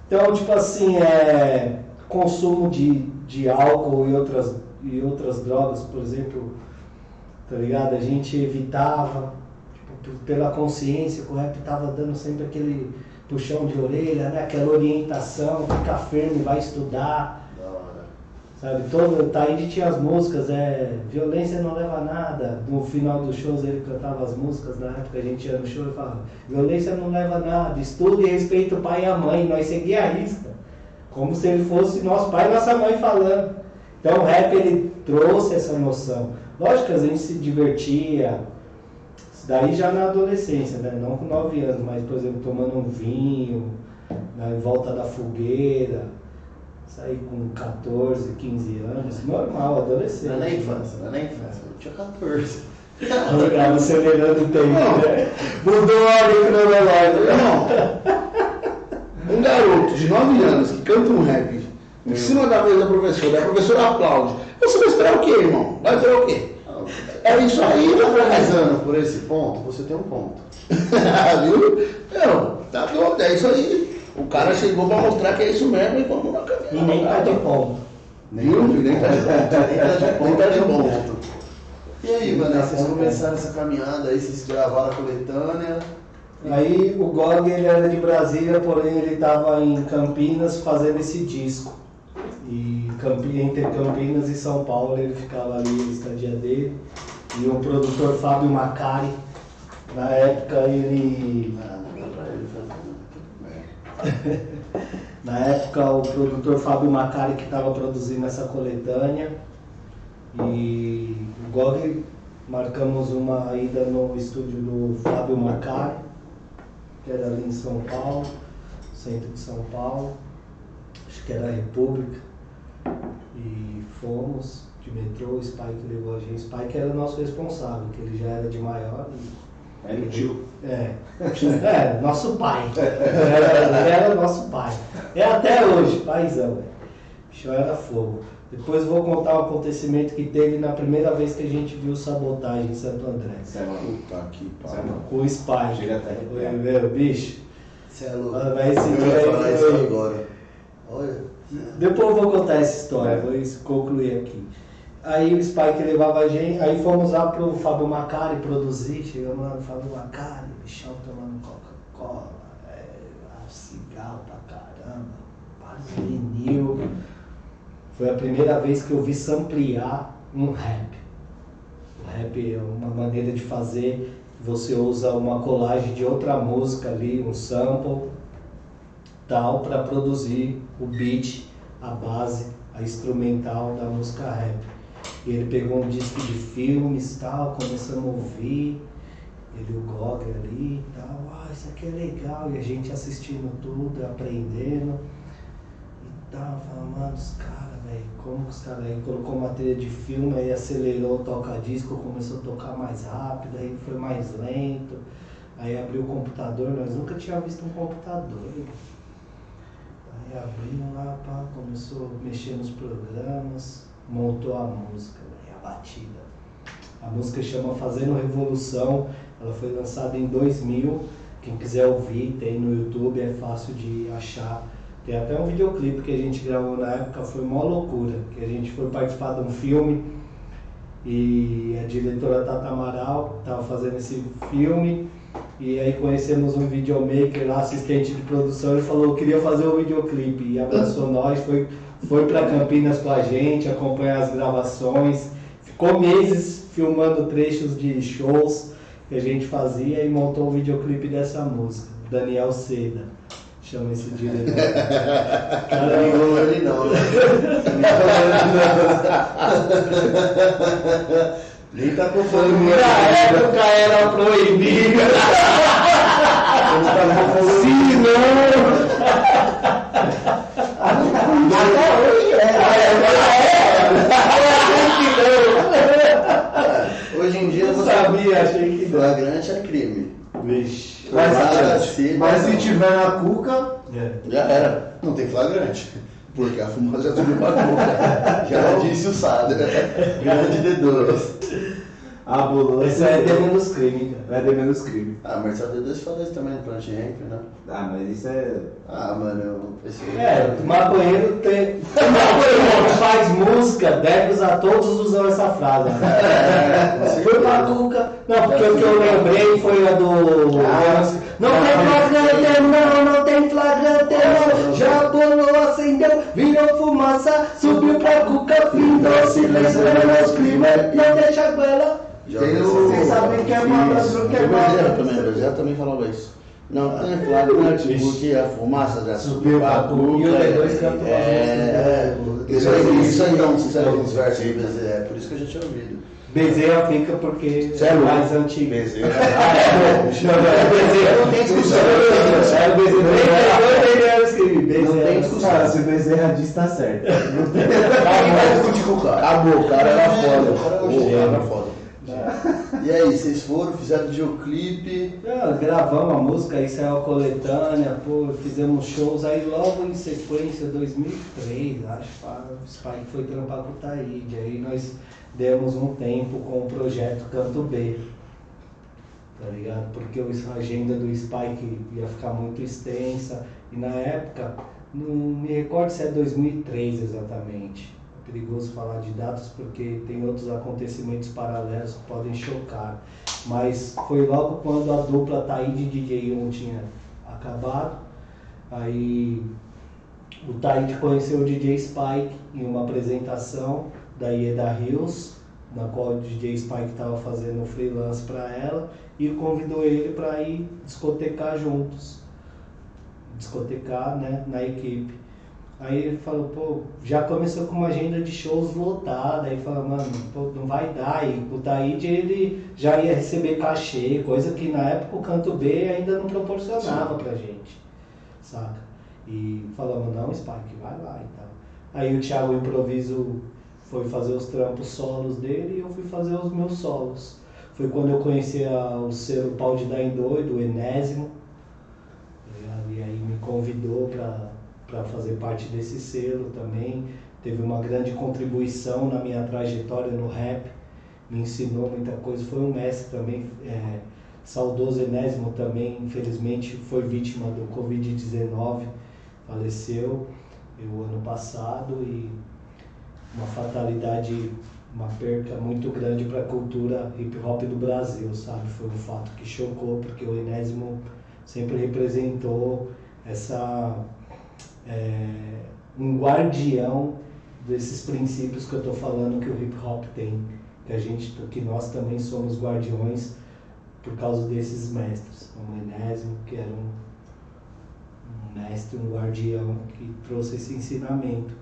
Então, tipo assim, é, consumo de, de álcool e outras, e outras drogas, por exemplo, tá ligado? A gente evitava, tipo, pela consciência, que o rap tava dando sempre aquele puxão de orelha, né? Aquela orientação, fica firme, vai estudar. Da. Sabe, todo Taíde tinha as músicas, é, violência não leva a nada. No final dos shows ele cantava as músicas, na época a gente ia no show e falava, violência não leva a nada, estuda e respeita o pai e a mãe, nós seguia a risca. Como se ele fosse nosso pai e nossa mãe falando. Então o rap ele trouxe essa noção. Lógico que a gente se divertia, daí já na adolescência, né? Não com 9 anos, mas por exemplo, tomando um vinho, na volta da fogueira. Saí com 14, 15 anos, normal, adolescente. Não é na infância, não é na infância. Eu tinha 14. Obrigado, acelerando o tempo, Não. né? Mudou a ordem cronológica. Irmão, um garoto de 9 anos que canta um rap em cima da mesa da professora, a professora aplaude. Você vai esperar o quê, irmão? Vai esperar o quê? É isso aí, meu pai. Analisando por esse ponto, você tem um ponto. Viu? Não, tá doido, é isso aí. O cara chegou pra mostrar que é isso mesmo e vamos na caminhada. E nem tá de ponto. Viu? Nem tá de ponto. Nem tá de ponto, Nem tá de nem ponto. E aí, Vanessa, vocês começaram essa caminhada aí, vocês gravaram a coletânea. Aí o Gog ele era de Brasília, porém ele estava em Campinas fazendo esse disco. E Campi- entre Campinas e São Paulo ele ficava ali na estadia dele. E o produtor Fábio Macari, na época ele. Ah, não dá pra ele fazer. É. Na época o produtor Fábio Macari que estava produzindo essa coletânea. E Gog marcamos uma ida no estúdio do Fábio Macari, que era ali em São Paulo, centro de São Paulo, acho que era a República. E fomos de metrô, o Spike levou a gente. Spike era o nosso responsável, que ele já era de maior e Era o tio. é. é, nosso pai. Era, ele era nosso pai. É até hoje, paizão. Bicho era fogo. Depois vou contar o acontecimento que teve na primeira vez que a gente viu sabotagem em Santo André. Você é. Puta que é pariu. Com o Spy. Chega até Foi, meu, bicho. Você é louco. Vai esse eu dia ia falar isso agora. Olha. Depois eu vou contar essa história, É. vou concluir aqui. Aí o Spike levava a gente, aí fomos lá pro Fábio Macari produzir, chegamos lá no Fábio Macari, bichão tomando Coca-Cola, é, cigarro pra caramba, vários vinil. Foi a primeira vez que eu vi samplear um rap. O rap é uma maneira de fazer, você usa uma colagem de outra música ali, um sample, tal para produzir o beat, a base, a instrumental da música rap. E ele pegou um disco de filmes tal, começamos a ouvir, ele o GOG ali e tal, ah, isso aqui é legal, e a gente assistindo tudo, aprendendo e tal, falando, mano, os caras, velho, como que os caras aí colocou uma trilha de filme, aí acelerou o toca-disco, começou a tocar mais rápido, aí foi mais lento, aí abriu o computador, nós nunca tínhamos visto um computador. Aí abriu lá, pá, começou a mexer nos programas, montou a música, véio, a batida. A música chama Fazendo Revolução, ela foi lançada em 2000. Quem quiser ouvir, tem no YouTube, é fácil de achar. Tem até um videoclipe que a gente gravou na época, foi uma loucura, que a gente foi participar de um filme e a diretora Tata Amaral estava fazendo esse filme e aí conhecemos um videomaker lá, assistente de produção, ele falou, queria fazer um videoclipe e abraçou nós, foi, foi para Campinas com a gente, acompanhar as gravações, ficou meses filmando trechos de shows que a gente fazia e montou o videoclipe dessa música, Daniel Seda. Chama esse diretor. Cara, não ligou ele não, né? Nem tá confundindo. Na época era proibido. Ele tá confundindo. Se não. Até hoje é. Hoje em dia Eu achei que não. flagrante é crime. Vixe. Mas, Clara, se- mas se tiver na cuca, É. Já era. Não tem flagrante. Porque a fumaça já subiu pra boca. Já disse o Sada. Grande D2. A ambulância Esse é de menos crime, cara. vai ter menos crime. Ah, mas a D2 fala isso também no Plant Ramp, né? Ah, mas isso é. Ah, mano, eu pensei. É, o maconheiro tem. O maconheiro que faz música deve usar, todos usam essa frase. É, Né? com Foi certeza. macuca. Não, porque o que eu lembrei foi a do. Ah, não tem flagrante, não, não tem flagrante, não. Já bolou, acendeu, virou fumaça, subiu pra cuca, findou, silêncio, menos crime, não deixa goela. Já Tem o- vocês sabem que é uma das que é O Bezerra também, o Bezerra também falava isso. Não tem flagrante porque a fumaça já subiu boca. E D2 cantou a É, música. isso aí, isso aí não, isso aí uns versos. É por isso que a gente tinha ouvido. Bezerra fica porque é é mais antigo. Bezerra. É, não, não, Bezerra não tem discussão. É. Não tem discussão. Se o Bezerra diz, tá certo. Ninguém vai discutir com o cara. Acabou, o cara era foda. O cara é um O cara gênio. era foda. E aí, vocês foram, fizeram videoclipe. Não, gravamos a música, aí saiu a coletânea, pô, fizemos shows, aí logo em sequência, 2003, acho, o Spike foi trampar com o Taíde, aí nós demos um tempo com o projeto Canto B, tá ligado? Porque a agenda do Spike ia ficar muito extensa, e na época, não me recordo se é 2003 exatamente, perigoso falar de datas porque tem outros acontecimentos paralelos que podem chocar. Mas foi logo quando a dupla Taíde e DJ1 tinha acabado. Aí o Taíde conheceu o DJ Spike em uma apresentação da Ieda Hills, na qual o DJ Spike estava fazendo freelance para ela, e convidou ele para ir discotecar juntos. Discotecar né, na equipe. Aí ele falou, pô, já começou com uma agenda de shows lotada, aí fala, mano, pô, não vai dar. E o Taíde ele já ia receber cachê, coisa que na época o canto B ainda não proporcionava pra gente, saca? E falamos, não, Spike, vai lá e tal. Aí o Thiago Improviso foi fazer os trampos solos dele e eu fui fazer os meus solos. Foi quando eu conheci a, o selo Pau de Dar em Doido, o Enésimo, tá e aí me convidou pra para fazer parte desse selo também. Teve uma grande contribuição na minha trajetória no rap, me ensinou muita coisa. Foi um mestre também, é, saudoso Enésimo também, infelizmente foi vítima do Covid-19, faleceu o ano passado e uma fatalidade, uma perca muito grande para a cultura hip hop do Brasil, sabe? Foi um fato que chocou, porque o Enésimo sempre representou essa é, um guardião desses princípios que eu estou falando que o hip hop tem, que a gente, que nós também somos guardiões por causa desses mestres, o Enésimo, que era um, um mestre, um guardião que trouxe esse ensinamento.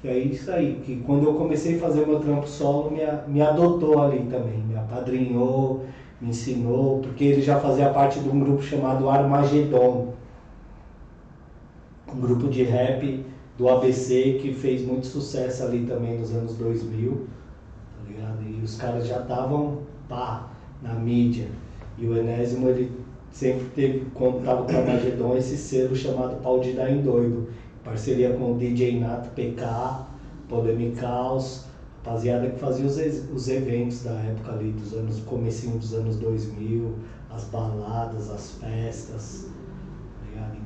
Que é isso aí, que quando eu comecei a fazer meu trampo solo, me, me adotou ali também, me apadrinhou, me ensinou, porque ele já fazia parte de um grupo chamado Armagedon, um grupo de rap do ABC que fez muito sucesso ali também nos anos 2000, tá ligado? E os caras já estavam, pá, na mídia. E o Enésimo, ele sempre teve, quando tava com o Armagedon, esse selo chamado Pau de Dar em Doido, parceria com o DJ Nato PK, Polemicaus, rapaziada que fazia os, os eventos da época ali, dos anos, comecinho dos anos 2000, as baladas, as festas?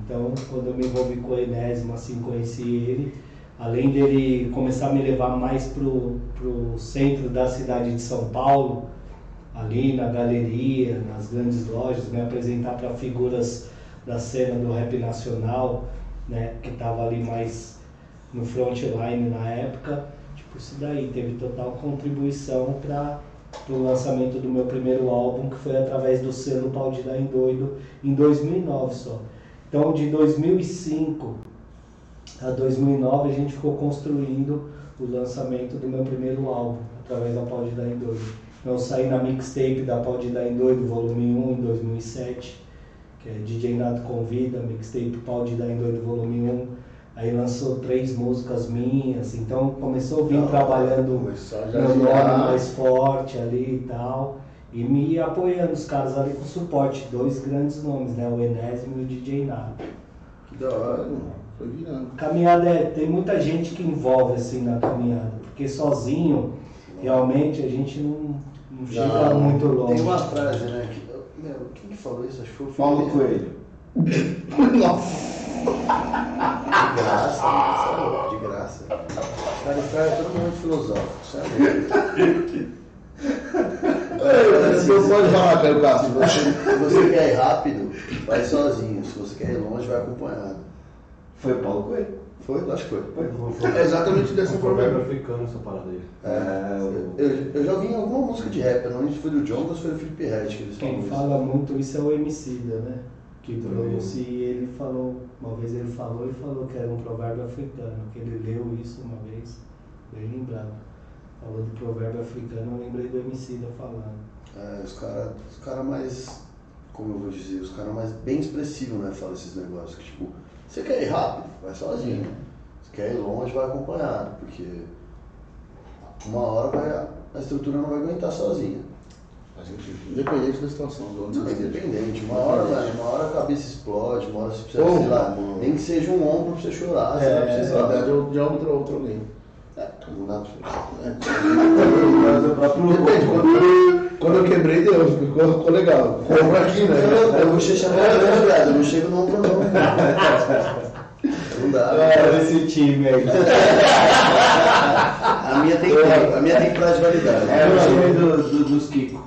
Então, quando eu me envolvi com o Enésimo, assim, conheci ele, além dele começar a me levar mais pro, pro centro da cidade de São Paulo, ali na galeria, nas grandes lojas, me apresentar para figuras da cena do rap nacional, né, que estava ali mais no frontline na época, tipo isso daí teve total contribuição para o lançamento do meu primeiro álbum, que foi através do selo Dar em Doido, em 2009 só. Então, de 2005 a 2009, a gente ficou construindo o lançamento do meu primeiro álbum, através da Pau de Dar em Doido. Então, eu saí na mixtape da Pau de Dar em Doido, volume 1, em 2007, que é DJ Nato Convida, mixtape Pau de Dar em Doido, volume 1. Aí lançou três músicas minhas, então começou a vir trabalhando meu nome mais forte ali e tal. E me apoiando os caras ali com suporte, dois grandes nomes, né? O Enésimo e o DJ Nato. Que da hora, mano. Foi virando. Caminhada é, tem muita gente que envolve assim na caminhada, porque sozinho realmente a gente não, não chega Não, muito longe. Tem uma frase, né? Que, meu, quem que falou isso? Acho que foi o Paulo. Coelho. Nossa. De graça, né? de graça. Os caras caras todo mundo filosófico, sabe? Ei, Você pode falar, Caio Castro. Se você, se você quer ir rápido, vai sozinho. Se você quer ir longe, vai acompanhado. Foi Paulo Coelho. Foi? Acho que foi. É exatamente dessa forma. provérbio africano essa parada aí. É, Eu, eu já ouvi em alguma música de rap, eu não lembro se foi do John ou se foi do Felipe Red que eles Quem fala muito isso é o Emicida, né? Que pronuncia e ele falou, uma vez ele falou e falou que era um provérbio africano, que ele leu isso uma vez, bem lembrado. Falou do provérbio africano, eu lembrei do Emicida falando. É, os caras os cara mais, como eu vou dizer, os caras mais bem expressivos, né? Falam esses negócios. Que tipo, você quer ir rápido? Vai sozinho. Você quer ir longe, vai acompanhado. Porque uma hora vai, a estrutura não vai aguentar sozinha. Independente da situação, de onde Não, você independente. Uma hora, vai, uma hora a cabeça explode, uma hora você precisa, Ô, sei lá, mano. nem que seja um ombro pra você chorar, você É, vai Na precisar. verdade, eu de outro, outro alguém. É, Não dá pra é. Mas Depende, quando, quando eu quebrei, deu, ficou, ficou legal. Compra aqui, né? Eu, eu vou chechar grande, viado, eu não chego no ombro não. Não dá. Olha esse time aí. A minha tem a minha tem prazo de validade. É o time do, do- dos Kiko.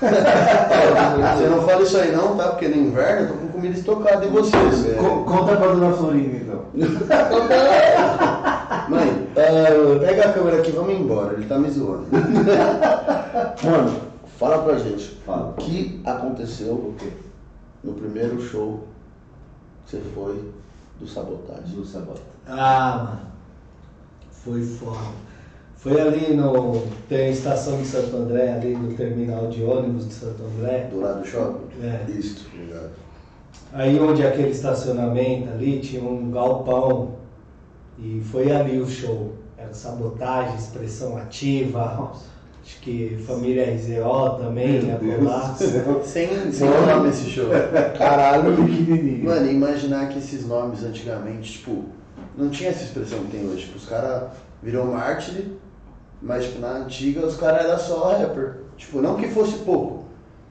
Você não fala isso aí não, tá? Porque no inverno eu tô com comida estocada em vocês. Co- conta pra dona Florinda então. Ah, pega a câmera aqui, vamos embora. Ele tá me zoando. Mano, fala pra gente. Fala. O que aconteceu o quê? no primeiro show que você foi do Sabotagem? Do Sabota. Ah, mano. Foi foda. Foi ali no. Tem a estação de Santo André, ali no terminal de ônibus de Santo André. Do lado do shopping? É. Isso, obrigado. Aí onde é aquele estacionamento ali tinha um galpão e foi ali o show. Era sabotagem, expressão ativa, acho que família RZO também Meu. Deus. Sem, sem nome esse show. Caralho, pequenininho. Mano, imaginar que esses nomes antigamente, tipo, não tinha essa expressão que tem hoje. Tipo, os caras virou mártir, mas tipo, na antiga os caras eram só rapper. Tipo, não que fosse pouco,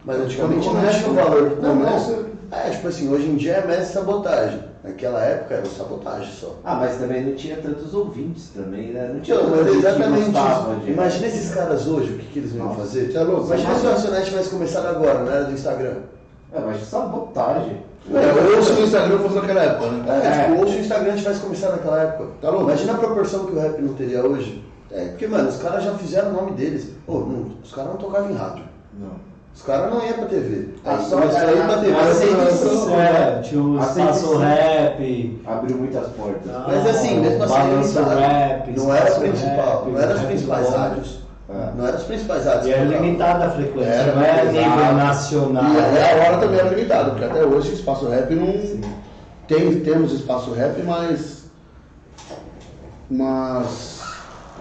mas antigamente Quando não tinha o valor, Não, começa- não. É, tipo assim, hoje em dia é mestre sabotagem. Naquela época era o sabotagem só. Ah, mas também não tinha tantos ouvintes também, né? Não tinha tanta mas exatamente isso. de- Imagina esses caras hoje, o que, que eles vão fazer. é louco? Imagina se o Racionais tivesse começado agora, não era do Instagram. É, mas sabotagem. É, ou se o Instagram fosse naquela época, né? É, É. tipo, ou se o Instagram tivesse começado naquela época. Tá louco? Imagina a proporção que o rap não teria hoje. É, porque, mano, os caras já fizeram o nome deles. Ô, não, os caras não tocavam em rádio. Não. Os caras não iam pra TV. Ah, Aí só começou a ir pra TV. aceitação. É, tinha o Espaço. Rap. Abriu muitas portas. Mas assim, mesmo assim, Balanço limitado. Rap, não era o principal, Rap, não era os principais rádios. É. Não eram os principais rádios. E era limitada a frequência, Era, não exato. nível nacional. E até a hora também era limitado, porque até hoje o espaço rap não. Tem, temos espaço rap, mas. Mas.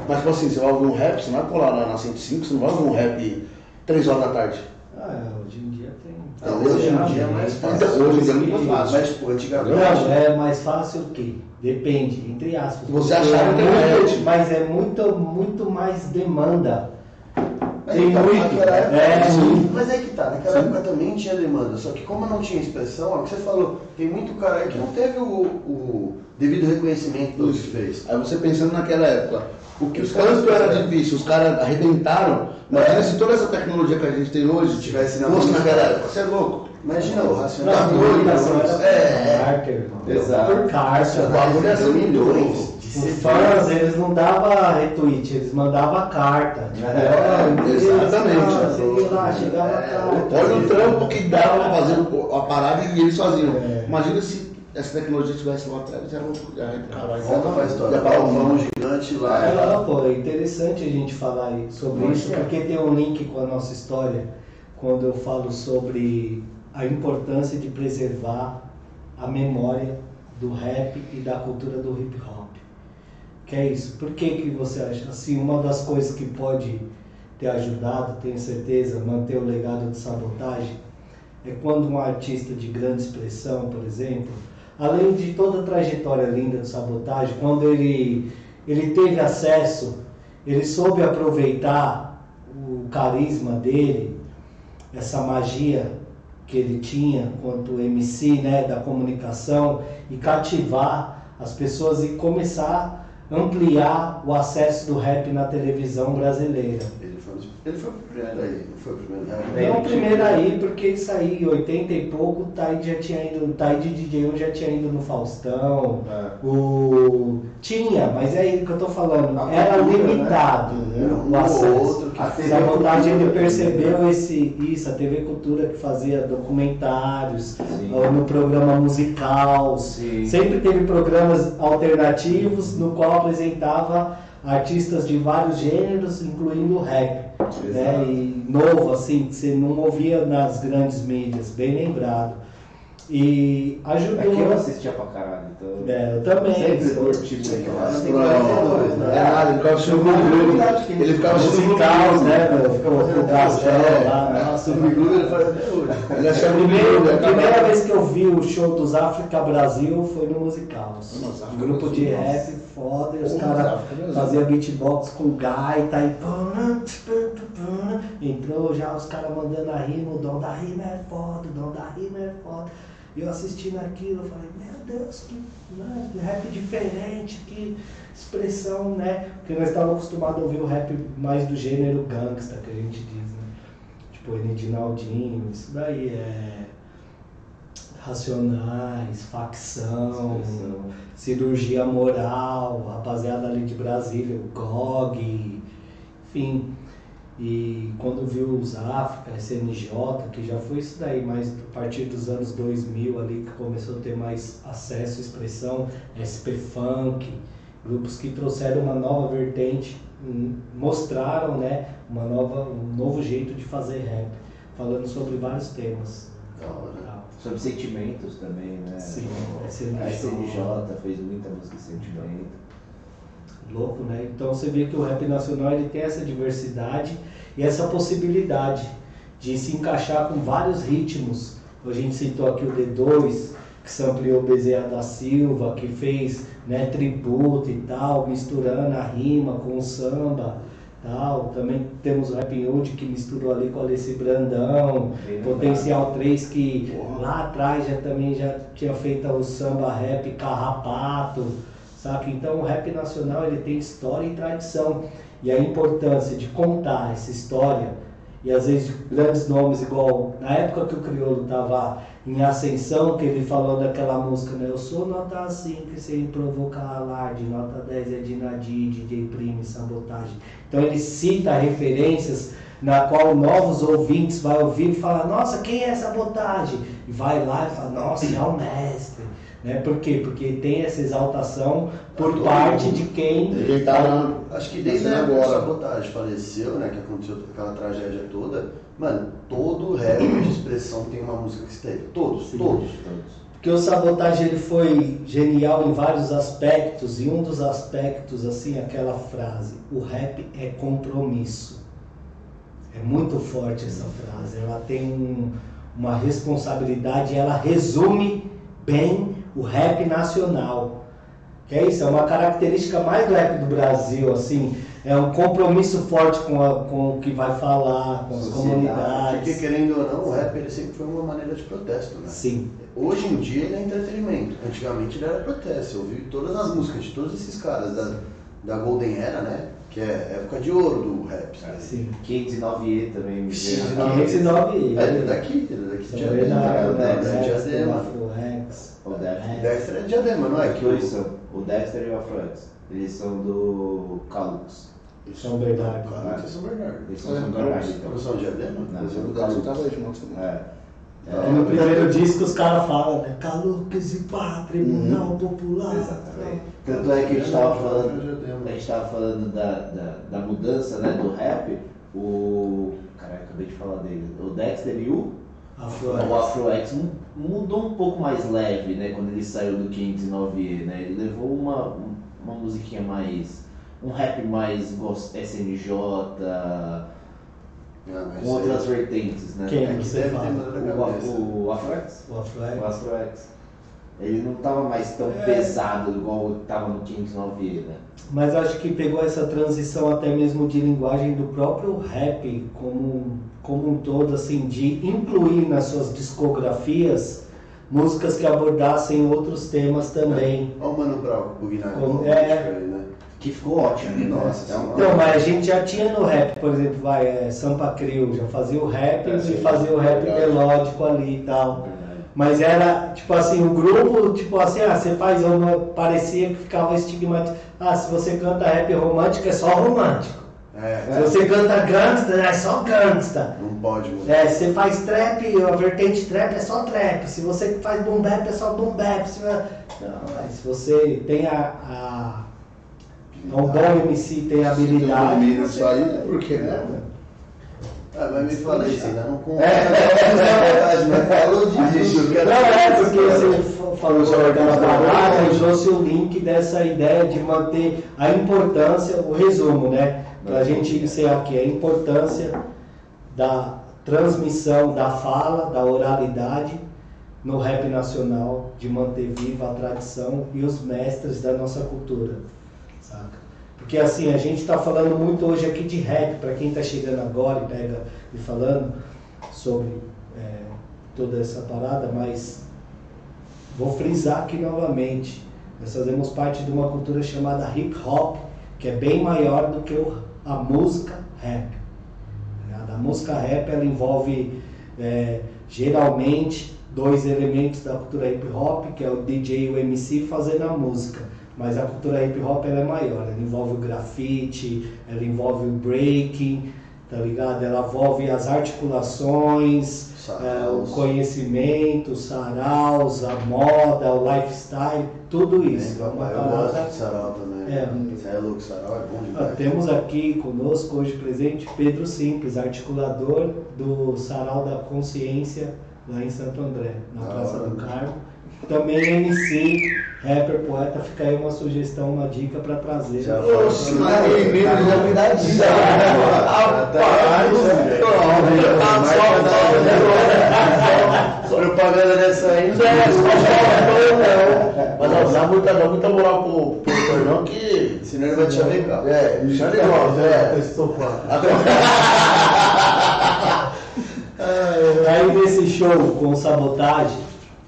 Mas tipo assim, você vai ouvir um rap, você não vai colar lá na 105, você não vai ouvir um rap 3 horas da tarde. Ah, é, hoje em dia tem. Então, hoje em dia é mais fácil. Então, hoje em dia é muito mais fácil. Mas, tipo, antigamente. Não, é mais fácil o quê? Depende, entre aspas. Você é que muito, rede. Mas é muito, muito mais demanda. Mas Tem então, muito. naquela época, É, sim. Mas é que tá, naquela época também tinha demanda, só que como não tinha expressão, é o que você falou, tem muito cara aí que não teve o, o devido reconhecimento do que fez. Aí você pensando naquela época, o que Os tanto era fizeram. difícil, os caras arrebentaram. Imagina se toda essa tecnologia que a gente tem hoje Tivesse na fosse naquela época. Você é louco. Imagina o a comunicação era É, irmão. Exato. Por carta. O bagulho é milhões assim, de Os fãs, eles não davam retweet, eles mandavam carta. É, exatamente. Sei lá, chegava a carta. Olha o trampo que dava pra fazer a parada e eles faziam. É. Imagina se essa tecnologia estivesse lá atrás, era louco. Já Caralho, Volta pra história. Já para o Um mundo. gigante lá. É, não, pô, é interessante a gente falar aí sobre isso, porque tem um link com a nossa história, quando eu falo sobre a importância de preservar a memória do rap e da cultura do hip hop. Que é isso. Por que, que você acha? Assim, uma das coisas que pode ter ajudado, tenho certeza, manter o legado de sabotagem, é quando um artista de grande expressão, por exemplo, além de toda a trajetória linda do sabotagem, quando ele, ele teve acesso, ele soube aproveitar o carisma dele, essa magia que ele tinha quanto MC né, da comunicação e cativar as pessoas e começar a ampliar o acesso do rap na televisão brasileira. Ele foi, ele foi o primeiro aí, não foi o primeiro. Bem, Não o primeiro aí, porque isso aí, em 80 e pouco, o Taíde já tinha ido, o Taíde DJ já tinha ido no Faustão, É. o... Tinha, mas é aí que eu tô falando, A era cultura, né? limitado Era o um ou acesso. A A sabotagem ele Cultura percebeu esse, isso, a TV Cultura que fazia documentários, ou no programa musical, Sim. sempre teve programas alternativos no qual apresentava artistas de vários gêneros, incluindo o rap. Né? E novo, assim, que você não ouvia nas grandes mídias, bem lembrado. E ajudou. É que eu assistia pra caralho, então. É, eu também. Sempre curti muito. Não é nada, ele ficava assistindo o Globo. Ele ficava assistindo o Musicais, né? Globo. meu? Ficou o Castel lá, nossa. O Clube ele faz até hoje. Ele achava o Primeiro, a primeira vez que eu vi o show dos África Brasil foi no Musicals. Nossa, Um grupo de rap foda, e os caras faziam beatbox com gaita e. Entrou já os caras mandando a rima, o dom da rima é foda, o dom da rima é foda. E eu assistindo aquilo, eu falei, meu Deus, que né, rap diferente, que expressão, né? Porque nós estávamos acostumados a ouvir o rap mais do gênero gangsta, que a gente diz, né? Tipo, Enidinaldinho, isso daí é. Racionais, facção, Expressão. cirurgia moral, rapaziada ali de Brasília, o GOG, enfim. E quando viu os África, SNJ, que já foi isso daí, mas a partir dos anos 2000 ali que começou a ter mais acesso, expressão, SP Funk, grupos que trouxeram uma nova vertente, hum, mostraram né, uma nova, um novo jeito de fazer rap, falando sobre vários temas. Da hora. Sobre sentimentos também, né? Sim, a SNJ. SNJ fez muita música de sentimento. Louco, né? Então você vê que o rap nacional ele tem essa diversidade e essa possibilidade de se encaixar com vários ritmos. A gente citou aqui o D2, que sampleou Bezerra da Silva, que fez né, tributo e tal, misturando a rima com o samba. Tal. Também temos o Rap Hood que misturou ali com o Alessi Brandão, Bem Potencial 3 que lá atrás já também já tinha feito o samba rap carrapato, saca? Então o rap nacional ele tem história e tradição e a importância de contar essa história e às vezes de grandes nomes igual na época que o Criolo estava em ascensão que ele falou daquela música né eu sou nota 5 sem provocar alarde nota 10 é de Nadir DJ Prime sabotagem então ele cita referências na qual novos ouvintes vai ouvir e falar, nossa, quem é sabotagem? E vai lá e fala, nossa, é o mestre. Né? Por quê? Porque tem essa exaltação por Todo parte mundo. de quem. Quem tá na- Acho que desde a agora. Sabotagem faleceu, né? Que aconteceu aquela tragédia toda. Mano, todo rapper de expressão tem uma música que esteve. Todos, Sim. todos. Porque o sabotagem ele foi genial em vários aspectos e um dos aspectos assim aquela frase, o rap é compromisso. É muito forte essa frase. Ela tem um- uma responsabilidade, ela resume bem o rap nacional. Que é isso, é uma característica mais do rap do Brasil, assim, é um compromisso forte com, a- com o que vai falar, com as Sociedade. comunidades. Porque querendo ou não, o rap ele sempre foi uma maneira de protesto, né? Sim. Hoje em dia ele é entretenimento. Antigamente ele era protesto. Eu ouvi todas as músicas de todos esses caras da, da Golden Era, né? Que é época de ouro do rap. né? Sim. 509E também me veio na 509 É daqui, é daqui de Diadema. Bernardo, né? É, né? de Diadema. O Dexter. Dexter é de Diadema, não é? Que dois são, o Dexter e o Afroex. Eles são do Calux. São Bernardo. Que é São Bernardo. Eles são São Bernardo, então. Não são de Diadema? Não, Mas são do tava Calux. mano, você não- É. É, no primeiro disco os caras falam, né? Calux e pá, Tribunal Uhum. Popular. Exatamente. Tanto é que a gente estava falando, a gente tava falando da, da, da mudança né, do rap. O. Caralho, acabei de falar dele. O Dexter e o. Afro-Rex. O Afroex mu- mudou um pouco mais leve, né? Quando ele saiu do 509E, né? Ele levou uma, uma musiquinha mais. Um rap mais SNJ, Não, mas com outras aí- vertentes, né? Quem É que você deve fala? O, o, o Afroex? O Afro-Rex. O Afroex. Ele não tava mais tão É. pesado igual tava no 509E, né? Mas acho que pegou essa transição até mesmo de linguagem do próprio rap como, como um todo, assim, de incluir nas suas discografias músicas que abordassem outros temas também. Olha o Mano Brown, o. Como- é. né? Que ficou ótimo. Nossa, é um- senhora. Não, mas a gente já tinha no rap, por exemplo, vai, é, Sampa Crio, já fazia o rap É, e fazia o rap melódico ali e tal. Mas era, tipo assim, o grupo, tipo assim, ah, você faz uma, parecia que ficava estigmatizado. Ah, se você canta rap romântico, é só romântico. É, Se você canta gangsta, é só gangsta. não pode mudar. É, se você faz trap, a vertente trap é só trap. Se você faz boom bap, é só boom bap. Se, não, se você tem a, a é um bom MC, tem a habilidade. você- isso aí, por que não? Ah, mas me fala isso, ainda não conta. É. mas falou quero Não, é porque você fa- falou sobre aquela parada e trouxe o link dessa ideia de manter a importância, o resumo, né? Pra gente encerrar aqui, a importância da transmissão da fala, da oralidade no rap nacional, de manter viva a tradição e os mestres da nossa cultura, saca? Porque assim, a gente está falando muito hoje aqui de rap, para quem está chegando agora e pega e falando sobre é, toda essa parada, mas vou frisar aqui novamente. Nós fazemos parte de uma cultura chamada hip hop, que é bem maior do que a música rap. ligado? A música rap ela envolve é, geralmente dois elementos da cultura hip hop, que é o DJ e o MC fazendo a música. Mas a cultura hip hop ela é maior, ela envolve o grafite, ela envolve o breaking, tá ligado? Ela envolve as articulações, é, o conhecimento, os saraus, a moda, o lifestyle, tudo isso. É uma Eu gosto de sarau também. É. Você é louco, sarau é bom Ah, demais. Temos aqui conosco hoje presente Pedro Simples, articulador do Sarau da Consciência lá em Santo André, na Da Praça hora. do Carmo. Também MC, rapper, poeta, fica aí uma sugestão, uma dica para trazer. Já Oxe, Não, mas aí, menos tá novidade já. Rapaz, Propaganda dessa aí. Mas não dá muita, dá muita moral pro produtor não que. Senão ele vai te chavecar. É, ele gosta, é. Aí nesse show com sabotagem,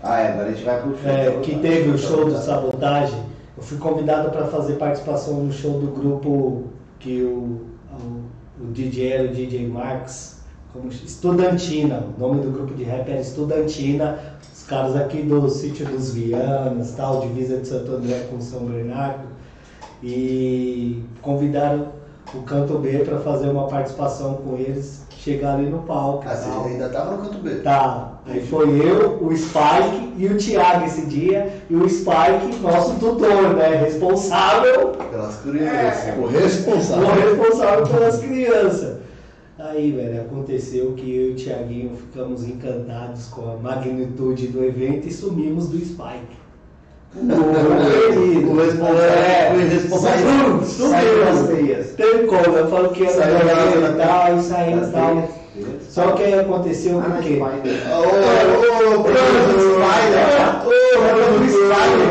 Ah, é, agora a gente vai pro show. é, que teve o show do sabotagem, eu fui convidado para fazer participação no show do grupo que o, o, o DJ era o DJ Marx, como Estudantina, o nome do grupo de rap era Estudantina, os caras aqui do sítio dos Vianas, tal, divisa de Santo André com São Bernardo, e convidaram o canto B pra fazer uma participação com eles, chegar ali no palco. e Ah, você ainda tava no canto B. Tá, aí foi eu, o Spike e o Thiago esse dia, e o Spike, nosso tutor, né? Responsável, Pelas crianças. O o responsável. responsável pelas crianças. Aí, velho, aconteceu que eu e o Thiaguinho ficamos encantados com a magnitude do evento e sumimos do Spike. O responsável É, foi responsável. Sumiu. teias. Teve como, eu falo que era Saiu e tal, e saiu e tal. Só que aí aconteceu Ah, mas quê? né? Ô, ô, ô, Spider! Ô, Spider!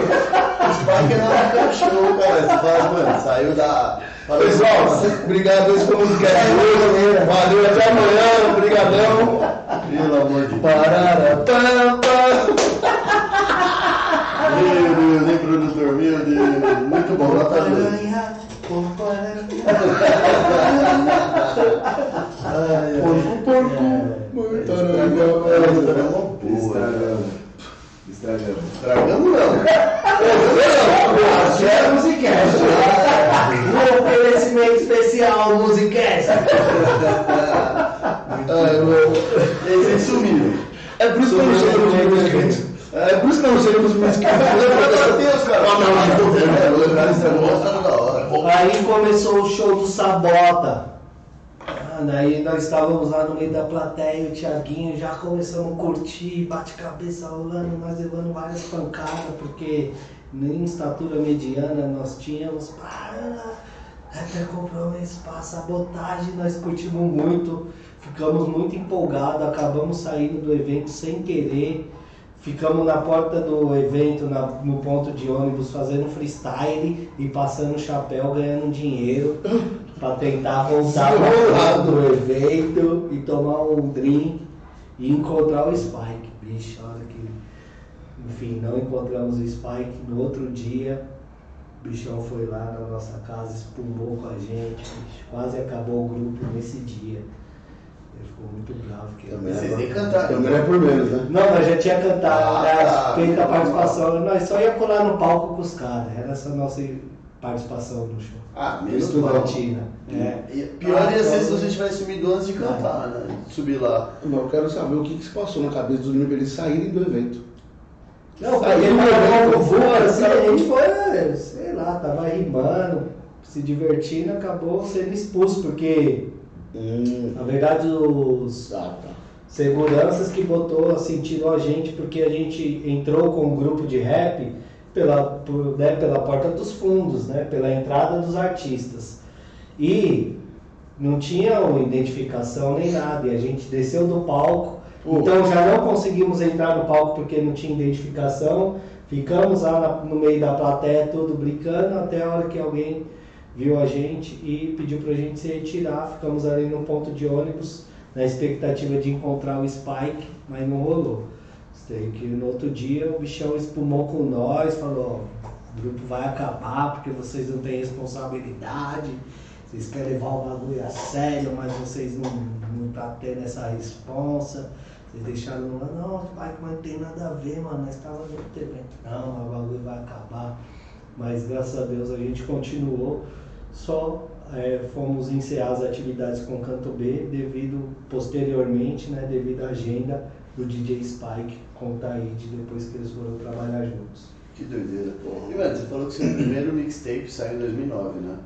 O Spider não é cachorro, cara. Você fala, mano, saiu da. Pessoal, obrigado esse foi o. Valeu, até amanhã. Obrigadão. Pelo amor de Deus. Parará, pam, pam. Meu Deus, hein, produtor? Deus. Muito bom, nota dois. Ai, Porco, porco. Aranha. Estragamos. Estragamos. Estragamos não. Gera Musicast. Um oferecimento especial Musicast. Ai, meu. E aí vocês sumiram. É por isso que eu não chego nos musicast. É por isso que eu não chego nos musicast. Meu Deus, cara. Não, não, não. Lembrar isso é bom, tá da hora. Aí começou o show do Sabota. Ah, Daí nós estávamos lá no meio da plateia, o Thiaguinho já começamos a curtir, bate-cabeça rolando, nós levando várias pancadas, porque nem estatura mediana nós tínhamos. Para, até comprou um espaço, sabotagem, nós curtimos muito, ficamos muito empolgados, acabamos saindo do evento sem querer. Ficamos na porta do evento, na- no ponto de ônibus, fazendo freestyle e passando chapéu, ganhando dinheiro para tentar voltar para do evento e tomar um drink e encontrar o Spike. Bicho, olha que. Enfim, não encontramos o Spike. No outro dia, o bichão foi lá na nossa casa, espumou com a gente, bicho, quase acabou o grupo nesse dia. Ele ficou muito bravo. Que Também Vocês nem cantaram. Também é por menos, né? não, nós já tinha cantado, Ah, né? tá. Feita a participação, nós só ia colar no palco com os caras. Era essa a nossa participação no show. Ah, menos mal. Estudantina. É. E Pior ia ser se você tivesse sumido antes de cantar, né? Subir lá. Mas eu quero saber o que, que se passou na cabeça dos meninos pra eles saírem do evento. Não, no ele tava voando, assim, a gente foi, sei lá, tava rimando, se divertindo, acabou sendo expulso, porque Hum. na verdade os Ah, tá. seguranças que botou, assim, tirou a gente porque a gente entrou com um grupo de rap pela, por- né, pela porta dos fundos, né, pela entrada dos artistas. E não tinha identificação nem nada, e a gente desceu do palco, Pô. então já não conseguimos entrar no palco porque não tinha identificação, ficamos lá no meio da plateia tudo brincando até a hora que alguém viu a gente e pediu pra gente se retirar, ficamos ali no ponto de ônibus na expectativa de encontrar o Spike, mas não rolou. Sei que no outro dia o bichão espumou com nós, falou, o grupo vai acabar porque vocês não têm responsabilidade, vocês querem levar o bagulho a sério, mas vocês não, não tá tendo essa responsa. Vocês deixaram lá, não, Spike, mas não tem nada a ver, mano, nós tava no evento. Não, o bagulho vai acabar. Mas graças a Deus a gente continuou, só é, fomos encerrar as atividades com o Canto B devido, posteriormente, né, devido à agenda do DJ Spike com o Taíde depois que eles foram trabalhar juntos. Que doideira. E, mano, você falou que seu primeiro mixtape saiu em 2009, né?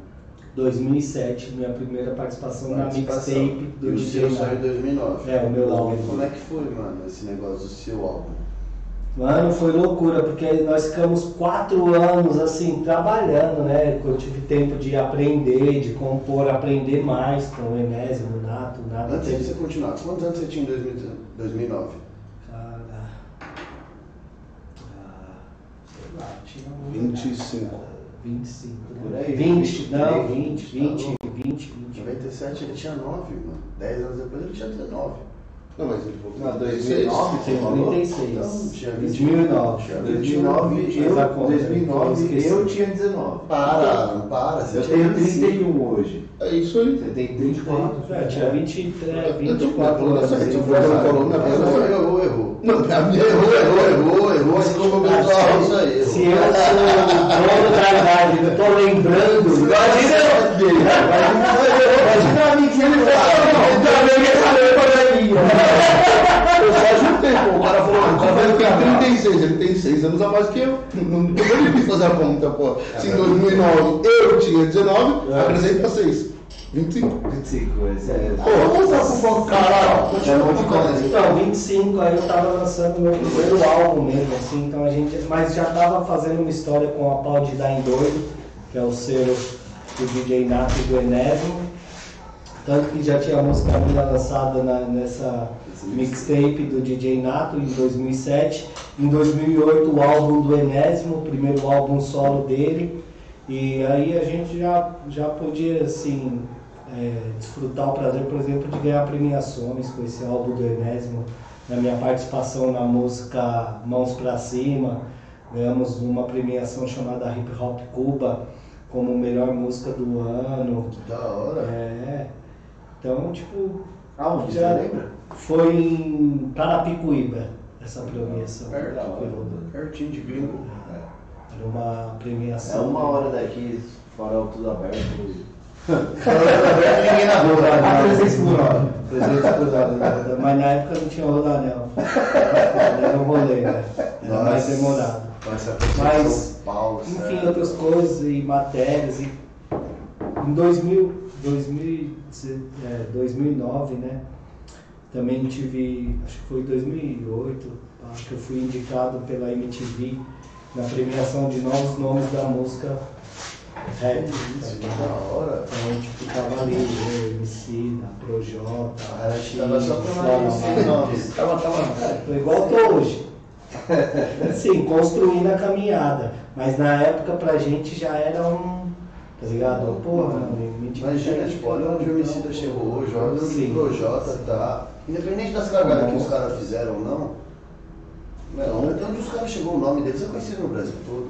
2007, minha primeira participação, na Participação. mixtape do e o DJ seu saiu em Nike. 2009. É, o meu álbum. Como é que foi, mano, esse negócio do seu álbum? Mano, foi loucura, porque nós ficamos quatro anos assim, trabalhando, né? Eu tive tempo de aprender, de compor, aprender mais com o Enésio, o Nato, Nato Antes de você continuar, quantos anos você tinha em 2000 2009? Cara. ah, sei lá, tinha um. 25. 25. Por aí, 20, 23, não, 20, 20, tá 20, 20. Em 97 ele tinha 9, mano. 10 anos depois ele tinha 19. Não, mas ele falou que Não, 2009 você falou? 36. Então, tinha 2009. Tinha 2009, Faz a eu, conta, 2009 esqueci. eu tinha 19. Para, não para. Você Eu tinha tenho 25. 31 hoje. É isso aí. Você tem 24. É, tinha 23, Eu tô 24 falando anos. questão, falando na errou, errou. Não, a minha Errou, errou, errou, errou. Acho tava que isso aí. Se eu sou dono da idade, eu tô lembrando. Imagina eu. Imagina a é. Eu só juntei, pô. O cara falou, o cara falou tem 36, ele tem 6 anos a mais que eu. Não não foi difícil fazer a conta, pô. Se em 2009 eu tinha 19, acrescenta 6. 25. 25, esse é. Pô, vamos mostrar pro foco, caralho. É muito bom. Então, 25, aí eu tava lançando meu primeiro álbum mesmo, assim, então a gente. Mas já tava fazendo uma história com a Pau de Dar em Doido, que é o selo do DJ Nato e do Enésimo. Tanto que já tinha a música minha lançada na- nessa mixtape do DJ Nato em 2007. Em 2008 o álbum do Enésimo, o primeiro álbum solo dele. E aí a gente já, já podia assim é, desfrutar o prazer, por exemplo, de ganhar premiações com esse álbum do Enésimo. Na minha participação na música Mãos Pra Cima, ganhamos uma premiação chamada Hip Hop Cuba como melhor música do ano. Da hora. É, então, tipo, Aonde? Você Já- lembra? foi em Carapicuíba essa premiação. Perto, da hora. Foi- Pertinho de gringo. Era uma É premiação. uma hora daqui, farol tudo aberto. Ninguém na rua. A 300 por hora. 300 por hora. Mas na época não tinha rodanel. Era um rolê, né? Era mais Nossa. demorado. Com essa pessoa de Mas, São Paulo, Enfim, certo? outras coisas e matérias. E em 2000, 2000, é, 2009, né? Também tive, acho que foi 2008, acho que eu fui indicado pela MTV na premiação de novos nomes da música rap. Isso, que ligado? da hora. Então, tipo, tava ali, eu, MC, da Projota, que tava só Marques. nomes. Tava, tava. É, tô igual tô hoje. Sim, construindo a caminhada. Mas na época pra gente já era um. Tá ligado? Porra, me Imagina, tipo, olha onde o Emicida chegou hoje, olha onde Sim. o Projota tá. Independente das cagadas que os caras fizeram ou não, não, até onde os caras chegou, o nome deles é conhecido no Brasil todo.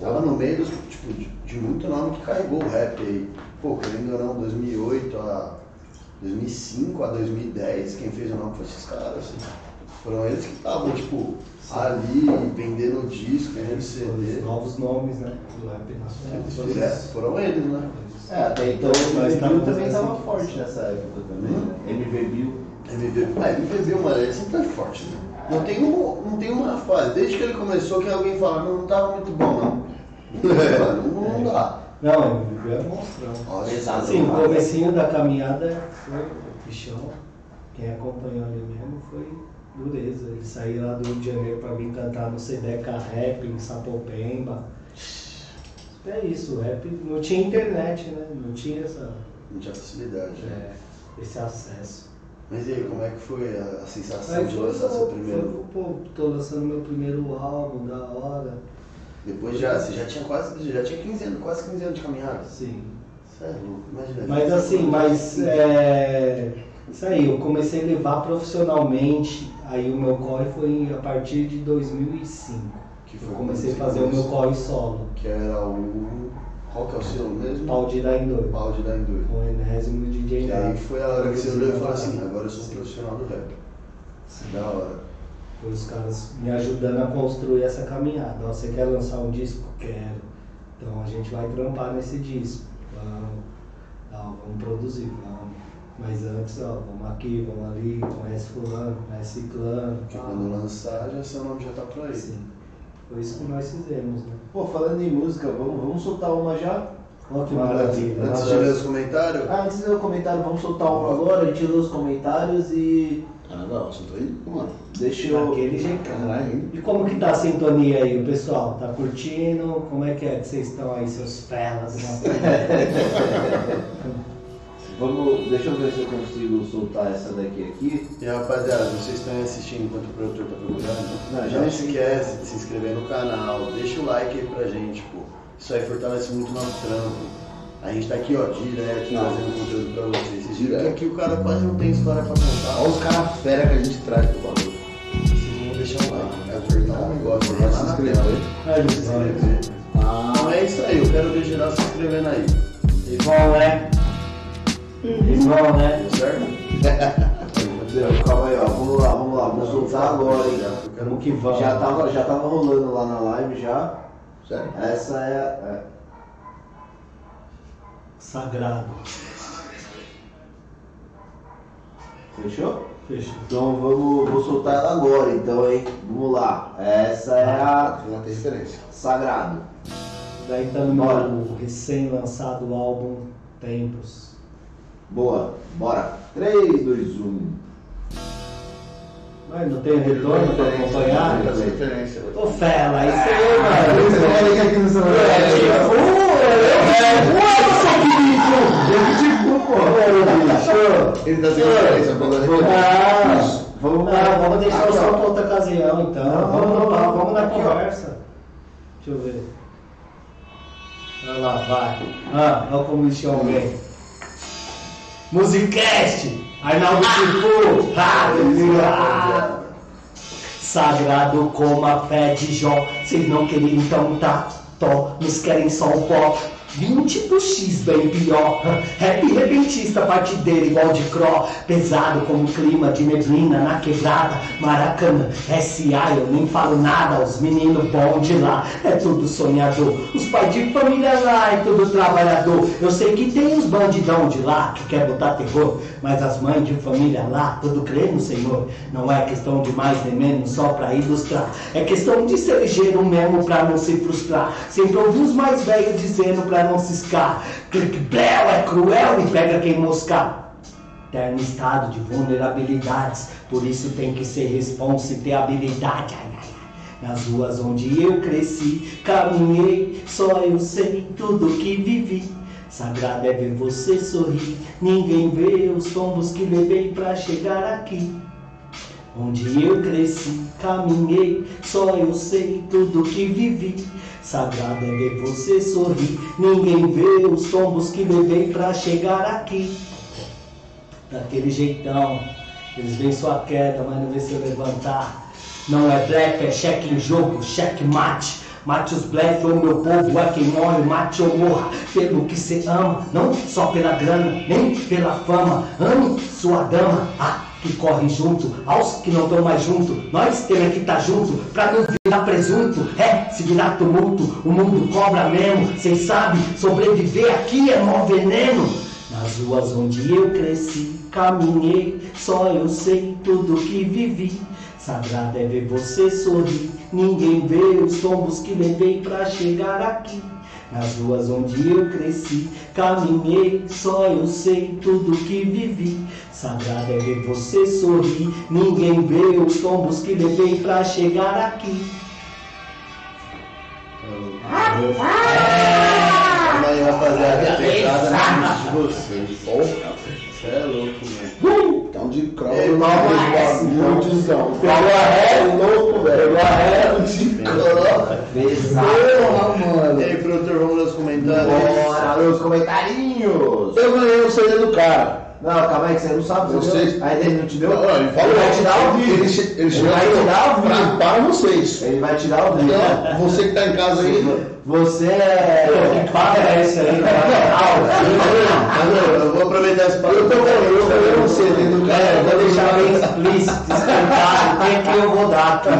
Tava no meio dos, tipo, de, de muito nome que carregou o rap aí. Pô, querendo ou não, 2008 a 2005 a 2010, quem fez o nome foi esses caras, assim. Foram eles que estavam, tipo, ali, vendendo disco, vendendo Os CD. novos nomes, né? Do rap nacional. Eles fizeram, foram eles, né? É, até então Mas o MV Bill também acontecendo. tava forte nessa época também, né? MV Bill. MV, ah, MVB, mano, ele sempre foi forte, né? Não tem, um, não tem uma fase, desde que ele começou, que alguém fala, não, não tava muito bom, não. Mano, não, não dá. Não, ele viveu é monstrão. Exato. Sim, o comecinho da caminhada foi o bichão. Quem acompanhou ali mesmo foi dureza. Ele saiu lá do Rio de Janeiro pra vir cantar no Sedeca Rap em Sapopemba. É isso, o rap não tinha internet, né? Não tinha essa, Não tinha facilidade. né? é, esse acesso. Mas e aí, como é que foi a, a sensação de foi, lançar seu foi, primeiro? pô, tô lançando meu primeiro álbum, da hora. Depois já, você já tinha quase, já tinha 15 anos, quase 15 anos de caminhada. Sim. Isso é louco, imagina. Mas assim, mas é, isso aí, eu comecei a levar profissionalmente, aí o meu corre foi a partir de 2005. Que Eu foi comecei a fazer o meu corre solo, Que era o. Qual que é o seu mesmo? pau de dar em dois, Pau de dar em dois. com o Enésimo DJ E aí foi a hora que você olhou e falou assim, Sim. agora eu sou um profissional do rap. Da hora. Foi os caras me ajudando a construir essa caminhada. Ó, você quer lançar um disco? Quero. Então a gente vai trampar nesse disco. Vamos, vamos produzir, vamos. Mas antes, ó, vamos aqui, vamos ali, conhece fulano, conhece ciclano. Porque tal. quando lançar, já seu nome já tá por aí. Sim. Foi isso que nós fizemos, né? Pô, falando em música, vamos, vamos soltar uma já? Olha que Maravilha. Antes de ler os comentários, Ah, antes de ler o comentário, vamos soltar uma agora, a gente lê os comentários e Ah, não, tá indo, mano. deixa eu. Daquele jeito. Caralho. E como que tá a sintonia aí, o pessoal? Tá curtindo? Como é que é que vocês estão aí, seus felas? né? Vamos, deixa eu ver se eu consigo soltar essa daqui aqui. E rapaziada, vocês estão aí assistindo enquanto o produtor tá procurando? Não, já não esquece de se inscrever no canal, deixa o like aí pra gente, pô. Isso aí fortalece muito o nosso trampo. A gente tá aqui, ó, direto, Não. trazendo conteúdo pra vocês. Vocês viram que Direto. aqui o cara quase não tem história pra contar. Olha os caras fera que a gente traz pro bagulho. Vocês vão deixar um like, apertar o negócio Vai lá se na inscrever. tela. Aí, Se inscrever. Ah, Então é isso aí, eu quero ver geral se inscrevendo aí. Eles vão, né? Eles vão, né? Certo? Meu, calma aí, ó. Vamos lá, vamos lá. Vamos soltar agora, hein? Vamos que vamos. Já tava, já tava rolando lá na live já. Sério? Essa é. é. Sagrado. Fechou? Fechou. Então vamos, vou soltar ela agora, então, hein? Vamos lá. Essa é a Não tem referência. Sagrado. Daí tá no Bora. meu recém-lançado álbum Tempos. Boa, bora. 3, 2, 1. Mas não tem retorno pra acompanhar? Não tem referência. Ô Fela, isso aí, Ah, mano. você olha que aqui no celular. É tipo, Ele tá sem referência. Vamos lá, vamos deixar o Aqui, ó. som pra outra ocasião, então. Não, vamos, lá, vamos na conversa. Deixa eu ver. Vai lá, vai. Ah, olha como chama bem. Musicast! Arnaldo Chifu! Ah, Sagrado como a fé de Jó. Vocês não queriam então tá tó, nos querem só o pó. 20 pro X, bem pior. Rap repentista, partideira igual de cro. Pesado como clima de neblina na quebrada. Maracanã, SA, eu nem falo nada. Os meninos bom de lá, é tudo sonhador. Os pais de família lá, é tudo trabalhador. Eu sei que tem os bandidão de lá que quer botar terror. Mas as mães de família lá, tudo crê no Senhor. Não é questão de mais nem menos, só pra ilustrar. É questão de ser ligeiro mesmo pra não se frustrar. Sempre ouvi os mais velhos dizendo pra não ciscar. Bleu é cruel e pega quem moscar. Terno estado de vulnerabilidades, por isso tem que ser responsa e ter habilidade. Nas ruas onde eu cresci, caminhei, só eu sei tudo que vivi. Sagrado é ver você sorrir, ninguém vê os tombos que levei pra chegar aqui. Onde eu cresci, caminhei, só eu sei tudo que vivi. Sagrado é ver você sorrir, ninguém vê os tombos que levei pra chegar aqui. Daquele jeitão, eles veem sua queda, mas não vê se levantar. Não é black, é cheque em jogo, cheque mate. Mate os blefe, ou meu povo é quem morre, mate ou morra pelo que cê ama, não só pela grana, nem pela fama. Ame sua dama, ah, que corre junto, aos que não estão mais junto. Nós temos que estar junto, pra não virar presunto. É, se virar tumulto, o mundo cobra mesmo. Cês sabem, sobreviver aqui é mó veneno. Nas ruas onde eu cresci, caminhei, só eu sei tudo que vivi. Sagrado é ver você sorrir, ninguém vê os tombos que levei pra chegar aqui. Nas ruas onde eu cresci, caminhei, só eu sei tudo que vivi. Sagrado é ver você sorrir, ninguém vê os tombos que levei pra chegar aqui. Aí, rapaziada. Fechada na mente de vocês. Você é louco, mano. Então de cross, É, não, mas- multidão. Pegou a ré, louco, velho. Pegou a ré. De cross. Pesado. Mano. E aí, produtor, vamos nos comentários. Bora, nos comentarinhos. Eu ganhei o CD do cara. Não, calma aí que você não sabe. Eu você sei. Ainda ele não te deu? Não, ele falou, vai te dar ao vivo. Ele, ele Ele vai te dar pra, vivo. para vocês. Ele vai te dar ao vivo. Então, você que tá em casa aí, Você é. que papo é esse aí? Mano, eu vou aproveitar esse papo. eu tô ganhando, eu ganhei o CD do cara. É, eu vou deixar bem explícito, explicado, o que que eu vou dar aqui.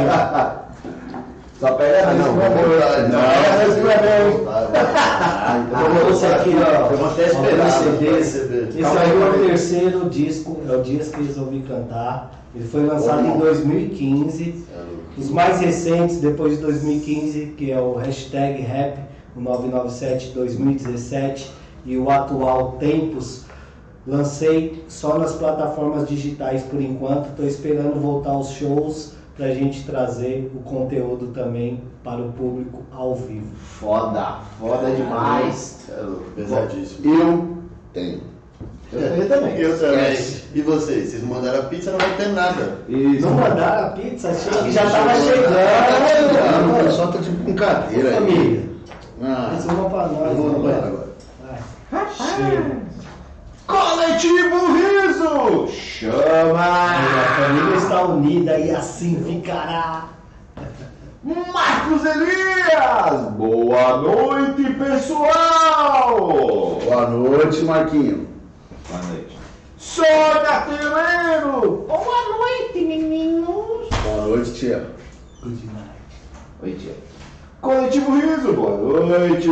Só pega Ah, a não, não. Não, Não, essa aqui é bem. Ah, então aqui, ó. Eu vou até esperar pra CDs. receber. Esse Calma aí é o terceiro disco, é o Dias que resolvi cantar. Ele foi lançado em 2015. Os mais recentes, depois de 2015, que é o hashtag rap, o 997 2017 e o atual Tempos, lancei só nas plataformas digitais por enquanto. Estou esperando voltar aos shows para a gente trazer o conteúdo também para o público ao vivo. Foda, foda demais. É louco, pesadíssimo. eu tenho. Eu tenho também. Eu também. E vocês? Vocês mandaram a pizza, não vai ter nada. Isso. Não mandaram a pizza? Achei que já estava chegando. mano, só tá de brincadeira aí. Família, Ah, mais uma para nós. eu vou no né? banheiro agora. Vai. Chega. Coletivo Riso! A Chama! família está unida e assim ficará. Marcos Elias! Boa noite, pessoal! Boa noite, Marquinho. Boa noite. Sônia Terreiro! Boa noite, meninos! Boa noite, tia. Good night. Oi, tia. Coletivo Riso, boa noite!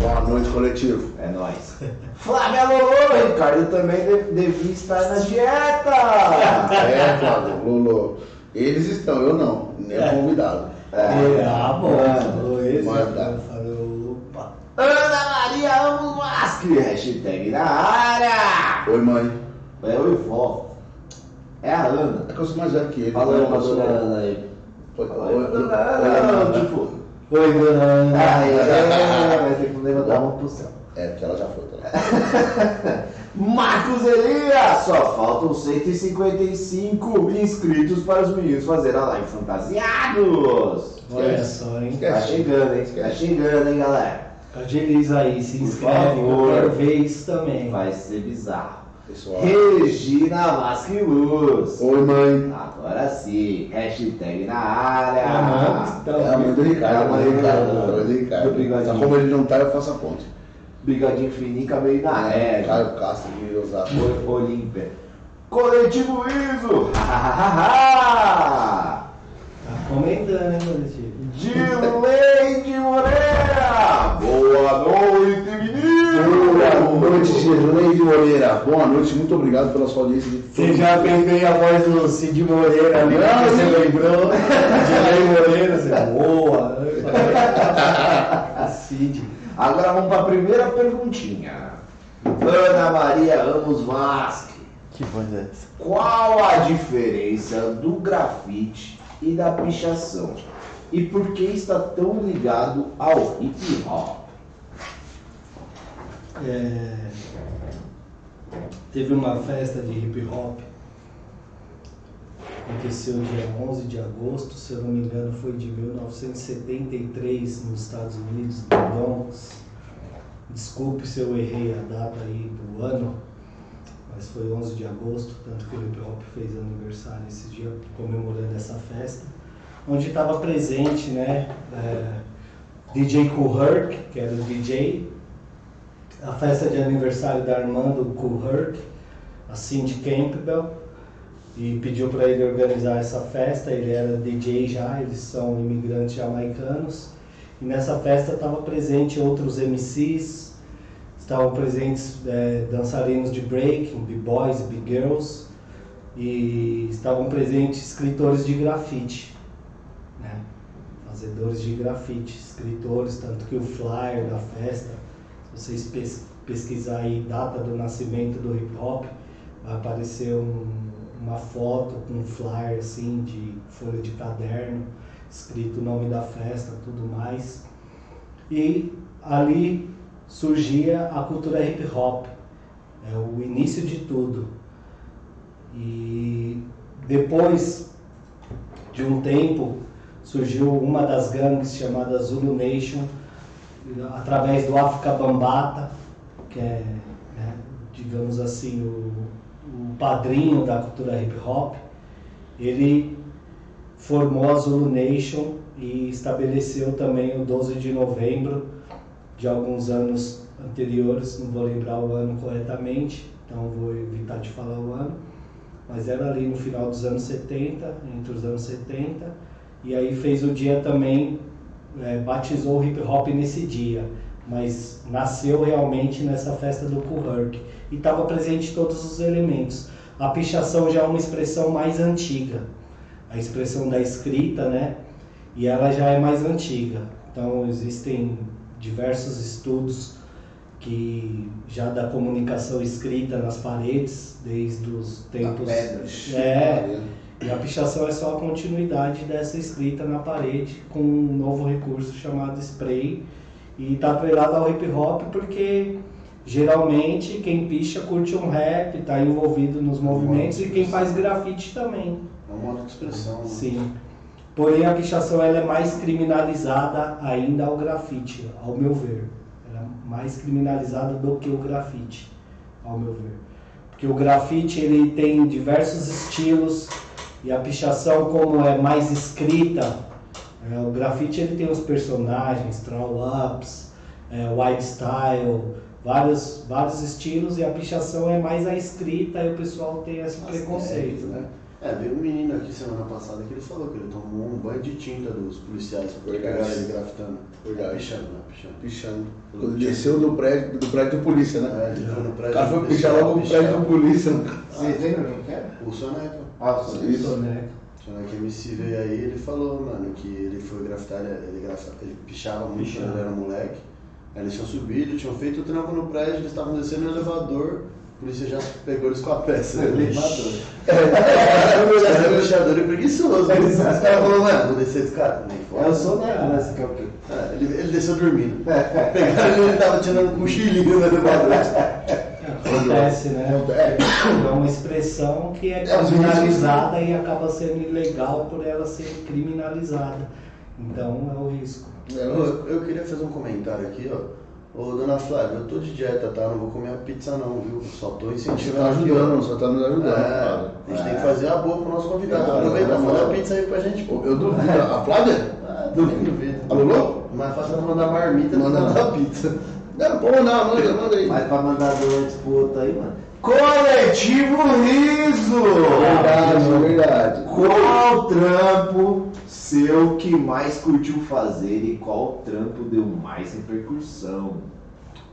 Boa noite, coletivo. É nóis. Flávia Lolo, Ricardo também de- devia estar na dieta! É, Flávio, Lolo. Eles estão, eu não. Nem É. convidado. É, ah, bom. Mas opa. Ana Maria Amos Masque, hashtag na área! Oi, mãe. É oi, vó. É a Ana. É que eu sou mais velho que ele. Fala então sou- dona Ana aí. Oi, Ana, tipo... Oi, Ana. Ai, é, vai ter que levantar a mão pro céu. É, porque ela já foi. Tá? Marcos Elias! Só faltam 155 inscritos para os meninos fazerem a live fantasiados! Olha só, hein? Tá chegando, hein? Tá chegando, hein, galera? Agiliza aí, se Por inscreve, eu favor. quero ver isso também. Vai ser bizarro. Pessoal. Regina Vasque Luz. Oi, mãe. Agora sim, hashtag na área. mãe, então. É a mãe do Ricardo. É a mãe do Ricardo. Ricardo. É Ricardo. Como ele não tá, eu faço a ponte. Bigodinho fininho, cabelo na régua. Caio Castro de Osasco. Olímpia. Coletivo ISO. Tá comentando, hein, coletivo? Dileide Moreira. Boa noite, menino. Boa noite, Gerleide Moreira. Boa noite, muito obrigado pela sua audiência. de Você já peguei a voz do Cid Moreira ali, Não, que você não. lembrou? Dilei Moreira, você boa. Cid. Agora vamos para a primeira perguntinha. Ana Maria Ramos Vasque. Que voz é essa? Qual a diferença do grafite e da pichação? E por que está tão ligado ao hip hop? É, teve uma festa de hip hop. Aconteceu dia 11 de agosto, se eu não me engano, foi de 1973 nos Estados Unidos, no Bronx. Desculpe se eu errei a data aí do ano, mas foi 11 de agosto, tanto que o hip hop fez aniversário esse dia, comemorando essa festa, onde estava presente, né, é, DJ Herc, que era o DJ, a festa de aniversário da irmã do Kool Herc, a Cindy Campbell, e pediu para ele organizar essa festa. Ele era DJ já, eles são imigrantes jamaicanos. E nessa festa estavam presentes outros MCs, estavam presentes eh, dançarinos de breaking, b-boys, b-girls, e estavam presentes escritores de grafite, né? fazedores de grafite, escritores, tanto que o flyer da festa se vocês pes- pesquisar aí data do nascimento do hip hop, vai aparecer um- uma foto com um flyer assim de folha de caderno, escrito o nome da festa, tudo mais. E ali surgia a cultura hip hop, é o início de tudo. E depois de um tempo surgiu uma das gangues chamada Zulu Nation, através do África Bambata, que é, né, digamos assim, o, o padrinho da cultura hip hop, ele formou a Zulu Nation e estabeleceu também o 12 de novembro de alguns anos anteriores, não vou lembrar o ano corretamente, então vou evitar de falar o ano, mas era ali no final dos anos 70, entre os anos 70, e aí fez o dia também é, batizou o hip hop nesse dia, mas nasceu realmente nessa festa do Herc e estava presente todos os elementos. A pichação já é uma expressão mais antiga, a expressão da escrita, né? E ela já é mais antiga. Então existem diversos estudos que já da comunicação escrita nas paredes desde os tempos Da pedra. é, e a pichação é só a continuidade dessa escrita na parede com um novo recurso chamado spray e está atrelado ao hip hop porque geralmente quem picha curte um rap, está envolvido nos movimentos e quem faz grafite também. É um modo de expressão. né? Sim. Porém a pichação ela é mais criminalizada ainda ao grafite, ao meu ver. Ela é mais criminalizada do que o grafite, ao meu ver. Porque o grafite ele tem diversos estilos e a pichação como é mais escrita, é, o grafite ele tem os personagens, throw ups, é, white style, vários, vários estilos e a pichação é mais a escrita e o pessoal tem esse As preconceito, técnicas, né? É, veio um menino aqui semana passada que ele falou que ele tomou um banho de tinta dos policiais Verdade. pegaram ele grafitando. Verdade. Pichando, né? Pichando. Pichando. Quando desceu do prédio, do prédio polícia, né? É, ele foi no O prédio. cara foi do pichar logo no prédio de polícia. né? Vocês lembram quem que era? O Soneca. Ah, Isso. Soneca. O Soneca MC veio aí ele falou, mano, que ele foi grafitar, ele, ele, ele pichava muito quando ele era moleque. Aí eles tinham subido, tinham feito o trampo no prédio, eles estavam descendo no elevador, a polícia já pegou eles com a peça. Elevador. Já era pichador e preguiçoso. Os caras falaram, mano, vou descer esse cara. Nem Eu foda. sou neto, né? Você quer o quê? É, ele, ele desceu dormindo. Pegaram ele, ele tava tirando um cochilinho no elevador. Acontece, né? É, É uma expressão que é É, criminalizada e acaba sendo ilegal por ela ser criminalizada. Então é o risco. é, Eu, eu queria fazer um comentário aqui, ó. Ô, dona Flávia, eu tô de dieta, tá? Não vou comer a pizza não, viu? Só tô incentivando tá ajudando, você tá nos ajudando, É, cara. a gente tem que fazer a boa pro nosso convidado. Claro, Aproveita, claro. manda a pizza aí pra gente, pô. Eu duvido. A Flávia? Ah, duvido, duvido. A Lulu? Mais fácil ela mandar marmita Manda. mandar pizza. Não, pô, não, manda, manda aí. Mas pra mandar dois pro outro aí, mano. Coletivo Riso! Verdade, verdade. Qual trampo seu que mais curtiu fazer e qual trampo deu mais repercussão?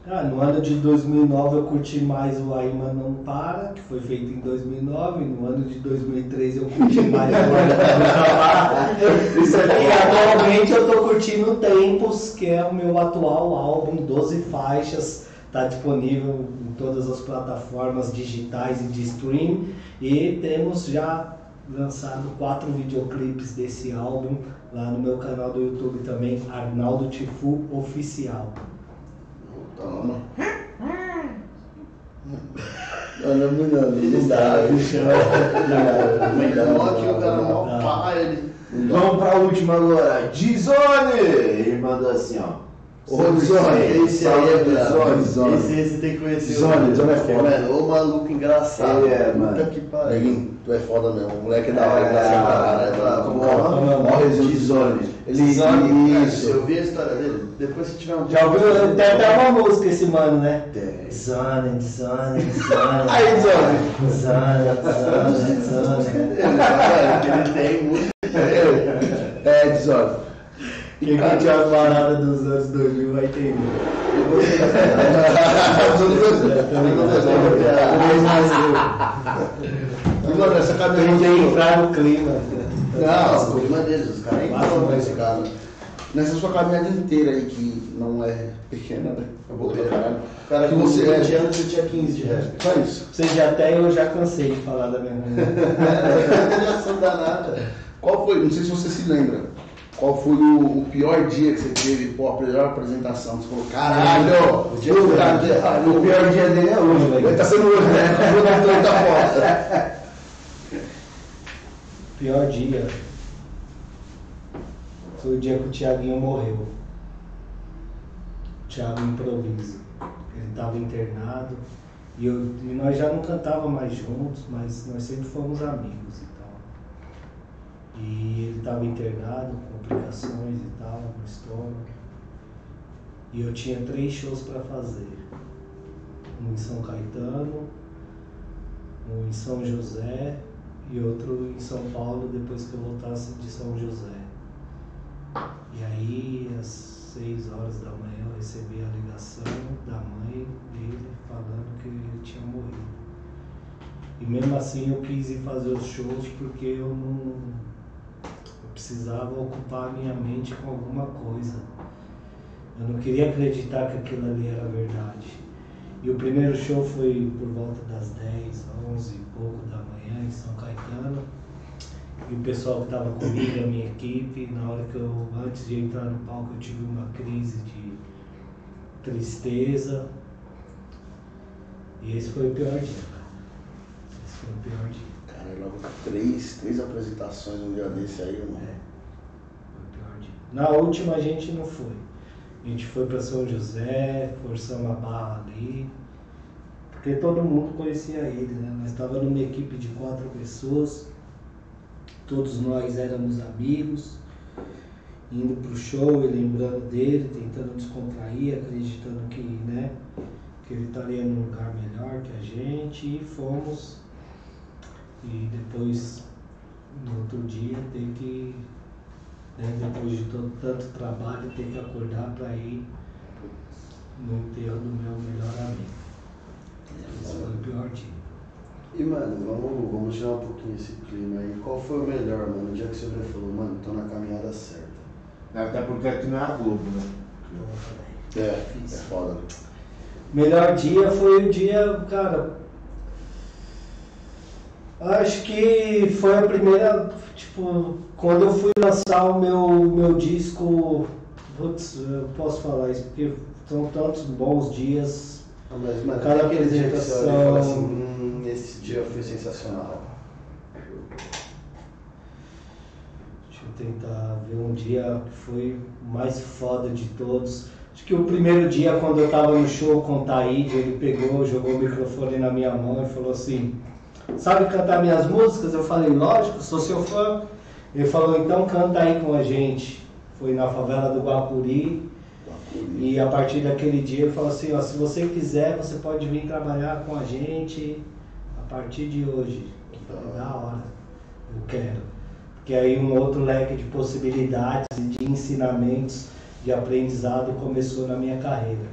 Ah, no ano de 2009 eu curti mais o Aima Não Para, que foi feito em 2009. No ano de 2003 eu curti mais o Aima Não Para. Isso é E atualmente eu tô curtindo Tempos, que é o meu atual álbum, 12 faixas. Está disponível em todas as plataformas digitais e de stream. E temos já lançado quatro videoclipes desse álbum lá no meu canal do YouTube também, Arnaldo Tifu Oficial. Toma. Não, não, não, não, não dá. Não. pá, ele. Vamos pra última agora. Dizone! Ele mandou assim, ó. Ô, Dizone, Esse aí é brabo. Zone. Esse, esse tem que conhecer. Zone, Zone é foda. Mano, ô maluco engraçado. Ele é, Puta mano. que pariu. Neguinho, tu é foda mesmo. O moleque é da hora, É, engraçado pra caralho. é brabo. Mó resenha de zone. Ele Zone, isso. Eu vi a história dele. Depois se tiver um Já ouviu? Tem até uma música esse mano, né? Tem. Zone, zone, zone. Aí, Zone. Zone, zone, zone. Ele tem muito. É, Desone. Quem curte a parada dos anos 2000 vai entender. Desone, essa Tem cadeira que entrar no clima. Não, Não, o clima deles, os caras entram nesse cara. Nessa sua caminhada inteira aí, que não é pequena, né? Eu vou ver. caralho. Cara Que você 20 é. anos, você tinha 15 de rap. Só isso. Ou seja, até eu já cansei de falar da minha música. Reação danada. Qual foi, não sei se você se lembra, qual foi o, o pior dia que você teve, pô, a melhor apresentação? Você falou, caralho, O dia foi. pariu. O pior dia dele é hoje, Ele velho. tá sendo hoje, né? Vou dar tanta foto. Pior dia foi o dia que o Thiaguinho morreu. Thiago Improviso. Ele estava internado e, eu, e nós já não cantava mais juntos, mas nós sempre fomos amigos e ele estava internado, com complicações e tal, no estômago. E eu tinha três shows para fazer. Um em São Caetano, um em São José e outro em São Paulo depois que eu voltasse de São José. E aí, às seis horas da manhã, eu recebi a ligação da mãe dele falando que ele tinha morrido. E mesmo assim eu quis ir fazer os shows porque eu não. Precisava ocupar a minha mente com alguma coisa. Eu não queria acreditar que aquilo ali era verdade. E o primeiro show foi por volta das 10, 11 e pouco da manhã em São Caetano. E o pessoal que estava comigo, a minha equipe, na hora que eu, antes de entrar no palco, eu tive uma crise de tristeza. E esse foi o pior dia, cara. Esse foi o pior dia. Logo três, três apresentações um dia desse aí, irmão. É. Na última a gente não foi. A gente foi para São José, forçamos a barra ali. Porque todo mundo conhecia ele, né? Nós estávamos numa equipe de quatro pessoas. Todos nós éramos amigos, indo pro show e lembrando dele, tentando descontrair, acreditando que, né, que ele estaria num lugar melhor que a gente e fomos. E depois, no outro dia, tem que, né, depois de todo, tanto trabalho, tem que acordar para ir no enterro do meu melhor amigo. Esse foi o pior dia. E, mano, vamos, vamos tirar um pouquinho esse clima aí. Qual foi o melhor, mano? O dia que você olhou e falou, mano, tô na caminhada certa. Até porque aqui não é a Globo, né? É, é foda. Melhor dia foi o dia, cara. Acho que foi a primeira, tipo, quando eu fui lançar o meu, meu disco. Putz, eu posso falar isso, porque são tantos bons dias. Mas, mano, Cada aquele dia que você olha fala assim, apresentação. hum, esse dia foi sensacional. Deixa eu tentar ver um dia que foi o mais foda de todos. Acho que o primeiro dia, quando eu tava no show com o Taíde, ele pegou, jogou o microfone na minha mão e falou assim: Sabe cantar minhas músicas? Eu falei: Lógico, sou seu fã. Ele falou: Então canta aí com a gente. Foi na favela do Guapuri. E a partir daquele dia ele falou assim: ó, Se você quiser, você pode vir trabalhar com a gente a partir de hoje. É da hora. Eu quero. Porque aí um outro leque de possibilidades e de ensinamentos, de aprendizado começou na minha carreira.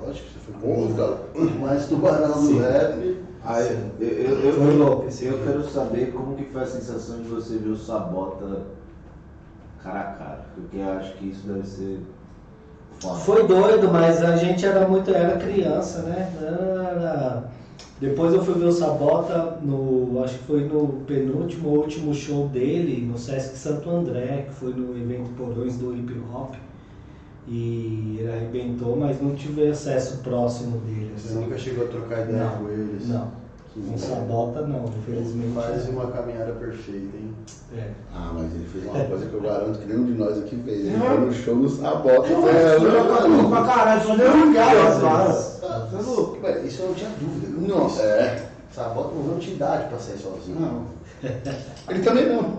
Lógico, você foi Porra, cara. mais tubarão do rap. Aí, eu, eu, eu, Foi louco eu quero saber como que foi a sensação de você ver o Sabota cara a cara. Porque eu acho que isso deve ser foda. Foi doido, mas a gente era muito, era criança, né? Era- Depois eu fui ver o Sabota no, acho que foi no penúltimo ou último show dele, no Sesc Santo André, que foi no evento Porões do Hip Hop. E ele arrebentou, mas não tive acesso próximo dele. Você assim. nunca chegou a trocar ideia Não, com eles? Não, Que com. Sabota não, infelizmente. Faz uma caminhada perfeita, hein? É. Ah, mas ele fez uma coisa que eu garanto que nenhum de nós aqui fez. Ele Não. foi no show no Sabota. Eu É, eu jogo pra caralho, só deu um cara, é? Ué, Isso eu não tinha dúvida. Nossa, é. Sabota não não tinha idade pra sair sozinho. Não. Ele também não.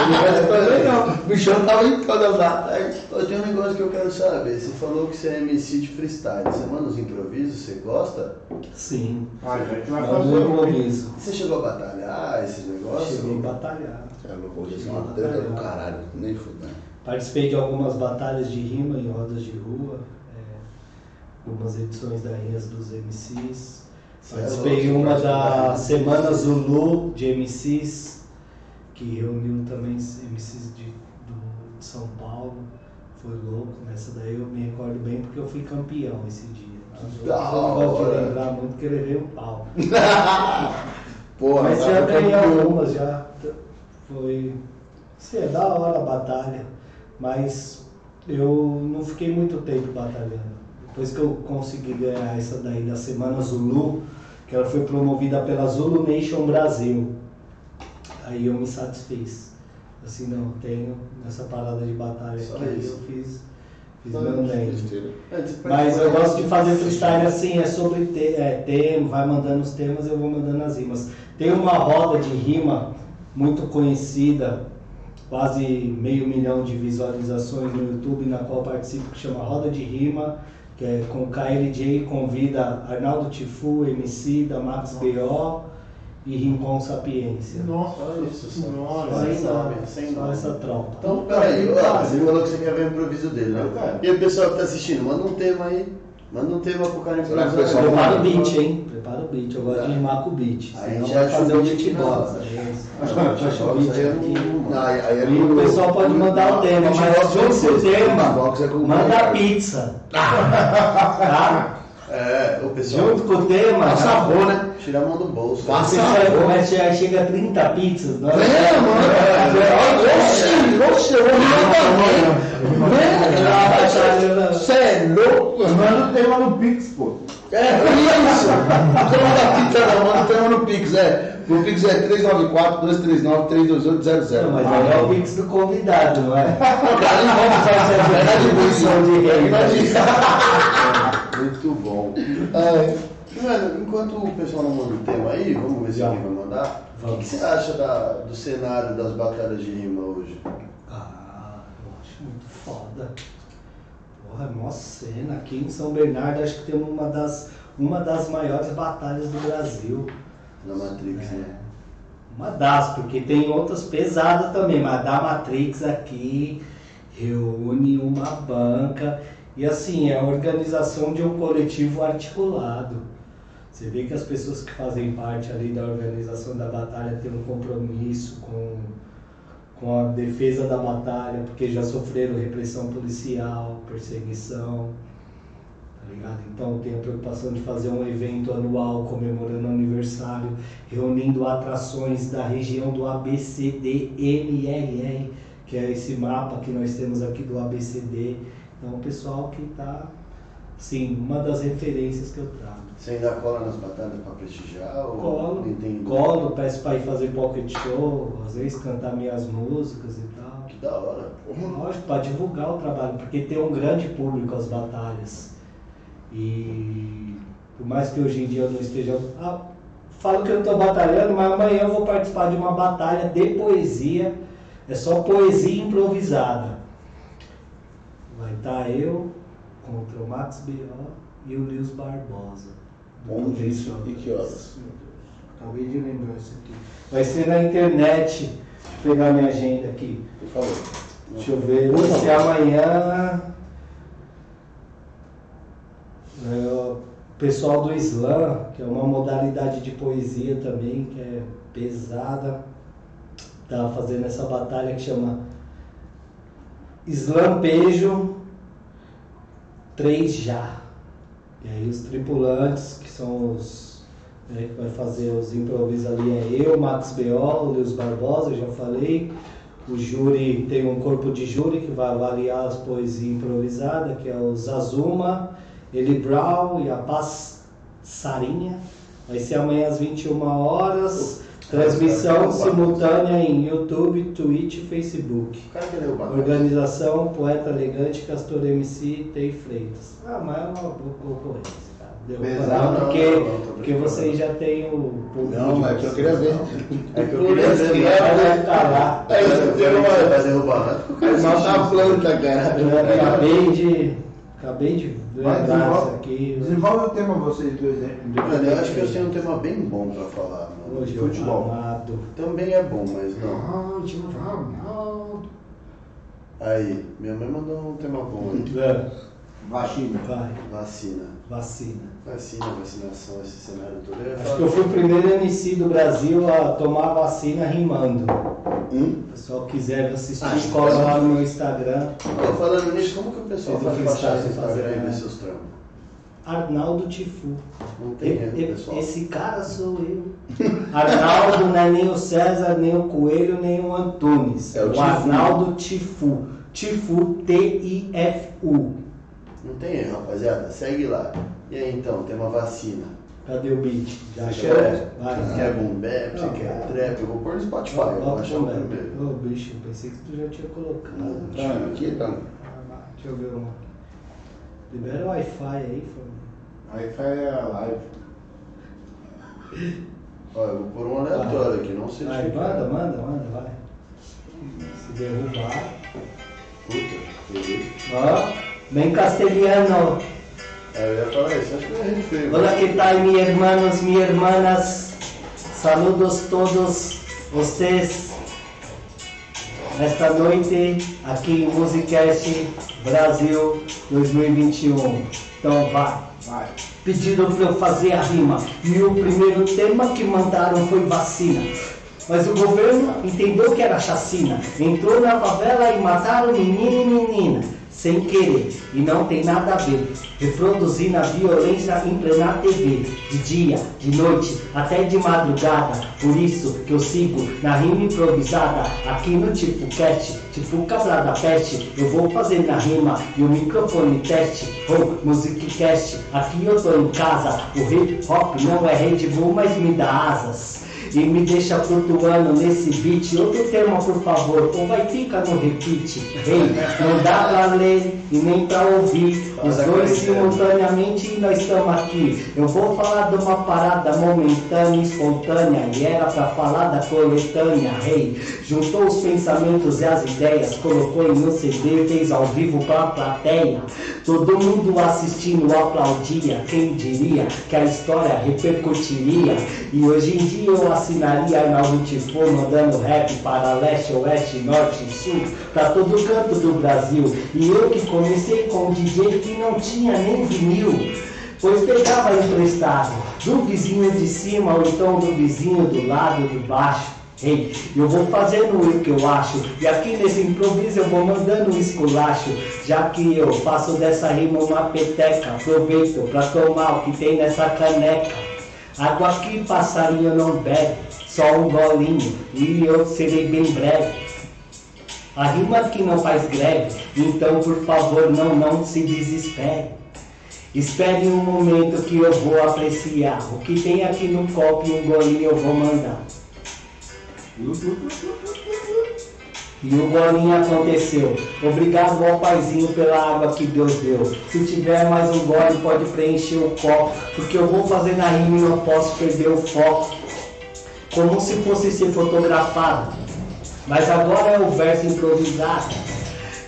Eu também não. O bichão tava em todas as aí. Eu tenho um negócio que eu quero saber. Você falou que você é MC de freestyle. Você manda os improvisos? Você gosta? Sim, Ah, a gente vai fazer um um improviso. Você chegou a batalhar esses negócios? Cheguei a batalhar. É louco, isso é uma treta do caralho. Nem fudendo. Participei de algumas batalhas de rima em rodas de rua, é, algumas edições da Rinhas dos MCs. É Participei uma da Semana. Zulu de MCs, que reuniu também MCs de, do- de São Paulo. Foi louco, nessa daí eu me recordo bem porque eu fui campeão esse dia. As Da eu não gosto de hora. lembrar muito porque eu levei um pau. Porra, Mas cara, já ganhei algumas já. Foi. Sim, é da hora a batalha. Mas eu não fiquei muito tempo batalhando. Depois que eu consegui ganhar essa daí da Semana Zulu, que ela foi promovida pela Zulu Nation Brasil. Aí eu me satisfiz. Assim, não, tenho nessa parada de batalha Só aqui, isso. eu fiz, fiz Não, meu name. besteira. Antes, Mas eu participar- gosto de fazer freestyle assim, é sobre te, é, tema, vai mandando os temas, eu vou mandando as rimas. Tem uma roda de rima muito conhecida, quase meio milhão de visualizações no YouTube, na qual participo, que chama Roda de Rima, que é com o KLJ, convida Arnaldo Tifu, MC da Max B.O. e Rincon Sapiência. Nossa, Só isso, senhora. Só Sem Sem nome, sem só nome. essa tropa. Então, peraí, ó, você falou que você quer ver o improviso dele, né? Eu quero. E o pessoal que tá assistindo, manda um tema aí. Manda um tema pro cara improvisar. Prepara o beat, hein? Prepara o beat. Eu gosto de rimar com o beat. Aí já vai fazer na beatbox. beat aí é é E o pessoal pode mandar o tema, mas junto com o tema, é manda pizza. Tá? É, o pessoal. Junto com o tema. Passa sabor, né? Tira a mão do bolso. Passa como é que chega, chega a 30 pizzas? Não É, mano. Oxi, oxi, eu vou me matar. Você é louco. Manda o tema no Pix, pô. É isso! Tema da pizza não, manda o tema no Pix, é. O Pix é 394-239-32800. Não, mas aí é o mix do convidado, não é? Cara, não vamos fazer essa É distribuição de renda. Muito bom. É. Enquanto o pessoal não manda o tema aí, vamos ver se alguém vai mandar. O que Vamos. você acha da- do cenário das batalhas de rima hoje? Ah, eu acho muito foda. Porra, mó cena. Aqui em São Bernardo acho que tem uma das, uma das maiores batalhas do Brasil. Na Matrix, É. né? Uma das, porque tem outras pesadas também, mas da Matrix aqui reúne uma banca e assim, é a organização de um coletivo articulado. Você vê que as pessoas que fazem parte ali da organização da batalha têm um compromisso com, com a defesa da batalha, porque já sofreram repressão policial, perseguição. Ligado? Então tem a preocupação de fazer um evento anual comemorando o aniversário, reunindo atrações da região do ABCDMRR, que é esse mapa que nós temos aqui do ABCD. Então o pessoal que está, sim, uma das referências que eu trago. Você ainda cola nas batalhas pra prestigiar? Ou Colo, tem- colo, peço para ir fazer pocket show, às vezes cantar minhas músicas e tal. Que da hora. Lógico, para divulgar o trabalho, porque tem um grande público as batalhas. E por mais que hoje em dia eu não esteja. Ah, falo que eu estou batalhando, mas amanhã eu vou participar de uma batalha de poesia. É só poesia improvisada. Vai estar eu contra o Max B.O. e o Lios Barbosa. Onde Convenção. e que horas? Acabei de lembrar isso aqui. Vai ser na internet. Deixa eu pegar minha agenda aqui. Por favor. Deixa eu ver se amanhã. É, o pessoal do Islã, que é uma modalidade de poesia também, que é pesada, tá fazendo essa batalha que chama Islampejo 3 Já. E aí os tripulantes, que são os. né, que vai fazer os improvisos ali, é eu, Max o Leos Barbosa, já falei. O júri tem um corpo de júri que vai avaliar as poesias improvisadas, que é o Zazuma, Eli Brown e a Passarinha. Vai ser amanhã às 21 horas. Transmissão simultânea em YouTube, Twitch e Facebook. Organização Poeta Elegante, Castor MC, Tei Freitas. Ah, mas é uma boa concorrência, cara. Deu Pesado, não, porque, não, não, porque vocês já têm o público. Não, mas que eu queria ver. É que eu queria ver. Ver. Vai estar lá. É, isso, tem uma- vai derrubar, né? Mata a planta, cara. Eu acabei de. Acabei de Vai, desenvolve, aqui. desenvolve o tema vocês dois aí. Mano, eu acho que eu tenho um tema bem bom pra falar, mano. Hoje, Futebol. amado. Também é bom, mas não. Ah, time Ronaldo. Aí, minha mãe mandou um tema bom aí. É, Vacina. Vai, Vacina. vacina. Vacina, vacinação, esse cenário todo. Ia Acho que eu fui o primeiro MC do Brasil a tomar vacina rimando. Hum? O pessoal quiser assistir, Ah, cola lá no meu Instagram. Ó, falando nisso, como que o pessoal faz sabem esse Instagram e ver né? seus trampos? Arnaldo Tifu. Não tem erro, pessoal. Esse cara sou eu. Arnaldo não é nem o César, nem o Coelho, nem o Antunes. É o o Tifu. Arnaldo Tifu. Tifu, T-I-F-U. Não tem erro, rapaziada. Segue lá. E aí, então, tem uma vacina. Cadê o beat? Já Você quer, Vai. você quer boom bap, você Não, quer trap? Eu vou pôr no Spotify, Ó, eu vou achar o é? primeiro. Ô, bicho, pensei que tu já tinha colocado. Não. Tá, aqui tá. Ah, vai, Deixa eu ver uma. Libera o Wi-Fi aí, família. Aí faz a live. Ó, eu vou pôr um aleatório aqui, não sei Vai, manda, é. manda, manda, vai. Se derrubar. Puta, peguei. Ó, bem castelhano. Aí eu ia falar isso, acho que eu errei feio. Hola, que tal, mi hermanos, mi hermanas? Saludos todos vocês. Nesta noite, aqui em Musicast Brasil 2021. Então vai. Vai. Pediram para eu fazer a rima. E o primeiro tema que mandaram foi vacina. Mas o governo entendeu que era chacina. Entrou na favela e mataram menino e menina. Sem querer. E não tem nada a ver. Reproduzindo a violência em plena TV. De dia, de noite, até de madrugada. Por isso que eu sigo na rima improvisada. Aqui no Tipo Cast, tipo Cabra da Peste. Eu vou fazer na rima e o microfone teste. Oh, Music Cast, aqui eu tô em casa. O hip hop não é Red Bull, mas me dá asas. E me deixa flutuando nesse beat. Outro tema, por favor, ou vai ficar no repeat. Ei, não dá pra ler e nem pra ouvir. Os dois simultaneamente nós estamos aqui. Eu vou falar de uma parada momentânea, espontânea, e era pra falar da coletânea. Rei, juntou os pensamentos e as ideias, colocou em um CD, fez ao vivo pra plateia. Todo mundo assistindo aplaudia. Quem diria que a história repercutiria? E hoje em dia eu assinaria Arnaldo Tifo mandando rap para leste, oeste, norte e sul, pra todo canto do Brasil. E eu que comecei com um DJ que não tinha nem vinil. Pois pegava emprestado do vizinho de cima ou então do vizinho do lado de baixo. Ei, eu vou fazendo o que eu acho, e aqui nesse improviso eu vou mandando um esculacho, já que eu faço dessa rima uma peteca, aproveito pra tomar o que tem nessa caneca. Água que passarinho não bebe, só um golinho, e eu serei bem breve. A rima que não faz greve, então por favor não, não se desespere. Espere um momento que eu vou apreciar. O que tem aqui no copo e um golinho eu vou mandar. E o golinho aconteceu. Obrigado ao paizinho pela água que Deus deu. Se tiver mais um gole, pode preencher o copo. Porque eu vou fazer na rima e não posso perder o foco. Como se fosse ser fotografado. Mas agora é o verso improvisado.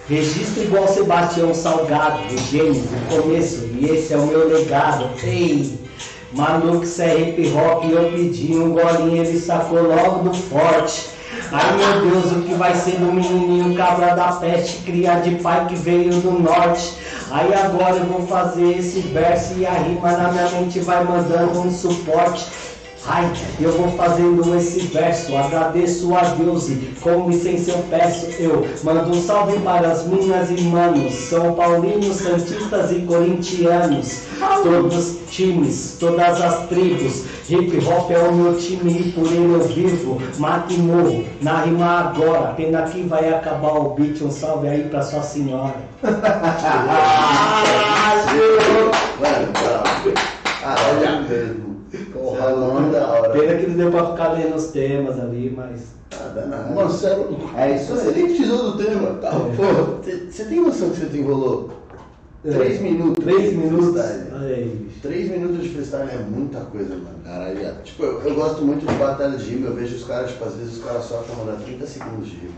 Registro igual Sebastião Salgado, o gênio do começo, e esse é o meu legado. Ei, Manux é hip hop, eu pedi um golinho, ele sacou logo do forte. Ai meu Deus, o que vai ser do menininho cabra da peste, cria de pai que veio do norte. Aí agora eu vou fazer esse verso e a rima na minha mente vai mandando um suporte. Ai, eu vou fazendo esse verso, agradeço a Deus e com licença eu peço, eu. Mando um salve para as minhas irmãs, São Paulinos, Santistas e Corintianos, todos times, todas as tribos, hip hop é o meu time e por ele eu vivo, mato e morro, na rima agora, pena que vai acabar o beat, um salve aí pra sua senhora. Mano, ah, olha mesmo. Não da hora. Pena que não deu pra ficar lendo os temas ali, mas... Ah, danado. Marcelo, É isso você aí. nem precisou do tema. Tá, porra. Você você tem noção que você te enrolou? É. Três minutos. Três de minutos. aí. Três minutos de freestyle é muita coisa, mano. Caralho, viado. Tipo, eu, eu gosto muito de batalhas de rima, eu vejo os caras, tipo, às vezes os caras só estão mandando 30 segundos de rima.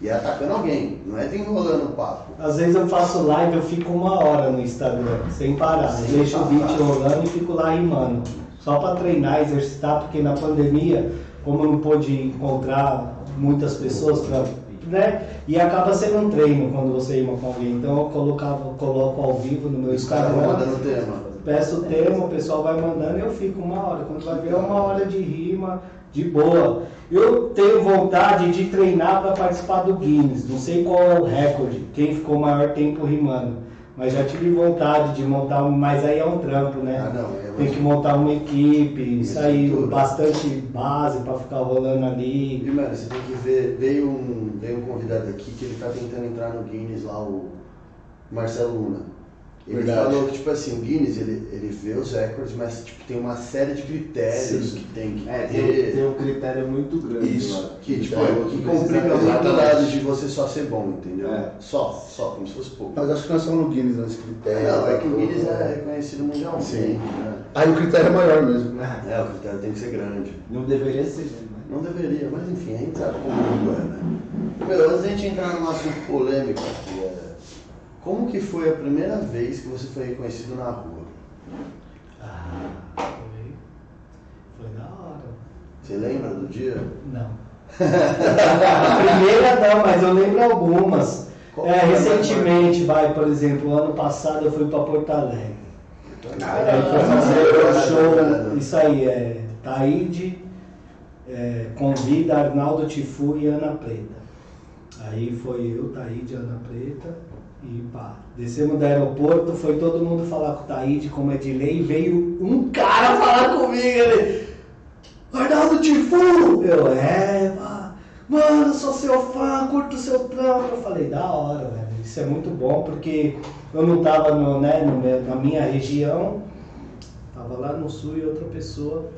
E é atacando alguém, não é desenrolando o papo. Às vezes eu faço live, eu fico uma hora no Instagram, sem parar. Sem Eu deixo o beat parar. rolando e fico lá rimando. Só pra treinar, exercitar, porque na pandemia, como eu não pude encontrar muitas pessoas pra. Né? E acaba sendo um treino quando você rima com alguém. Então eu colocava, coloco ao vivo no meu Instagram. Peço o tema, o pessoal vai mandando e eu fico uma hora. Quando vai ver, é uma hora de rima, de boa. Eu tenho vontade de treinar para participar do Guinness. Não sei qual é o recorde, quem ficou maior tempo rimando. Mas já tive vontade de montar um. Mas aí é um trampo, né? Ah, não, é Tem que montar uma equipe, isso aí, Estrutura. bastante base para ficar rolando ali. E, mano, você tem que ver, veio um, veio um convidado aqui que ele tá tentando entrar no Guinness lá, o Marcelo Luna. Ele Verdade. falou que, tipo assim, o Guinness, ele, ele vê os recordes, mas tipo, tem uma série de critérios Sim. que tem que É, ter. tem, tem um critério muito grande. Isso, mano. que, tipo, Critério que complica muito lado de você só ser bom, entendeu? É. Só, só, como se fosse pouco. Mas acho que nós somos no Guinness nesse critério. Não, é que o Guinness é reconhecido mundialmente, Sim. né? Aí o critério é maior mesmo. É, o critério tem que ser grande. Não deveria ser, né? Não deveria, mas enfim, a gente sabe como é, né? Meu, antes da gente entrar num assunto polêmico aqui, é... como que foi a primeira vez que você foi reconhecido na rua? Ah, foi. Foi da hora. Você lembra do dia? Não. A primeira não, mas eu lembro algumas. É, recentemente, vai, por exemplo, ano passado eu fui para Porto Alegre. Ah, Aí foi fazer show, isso aí, é Taíde, é, convida Arnaldo Tifu e Ana Preta. Aí foi eu, Taíde, Ana Preta e pá. Descemos do aeroporto, foi todo mundo falar com o Taíde, como é de lei, veio um cara falar comigo, ele. Arnaldo Tifu! Eu, é, pá. Mano, eu sou seu fã, curto o seu trampo. Eu falei, da hora, velho. Isso é muito bom porque eu não tava no, né, no na minha região, tava lá no sul e outra pessoa.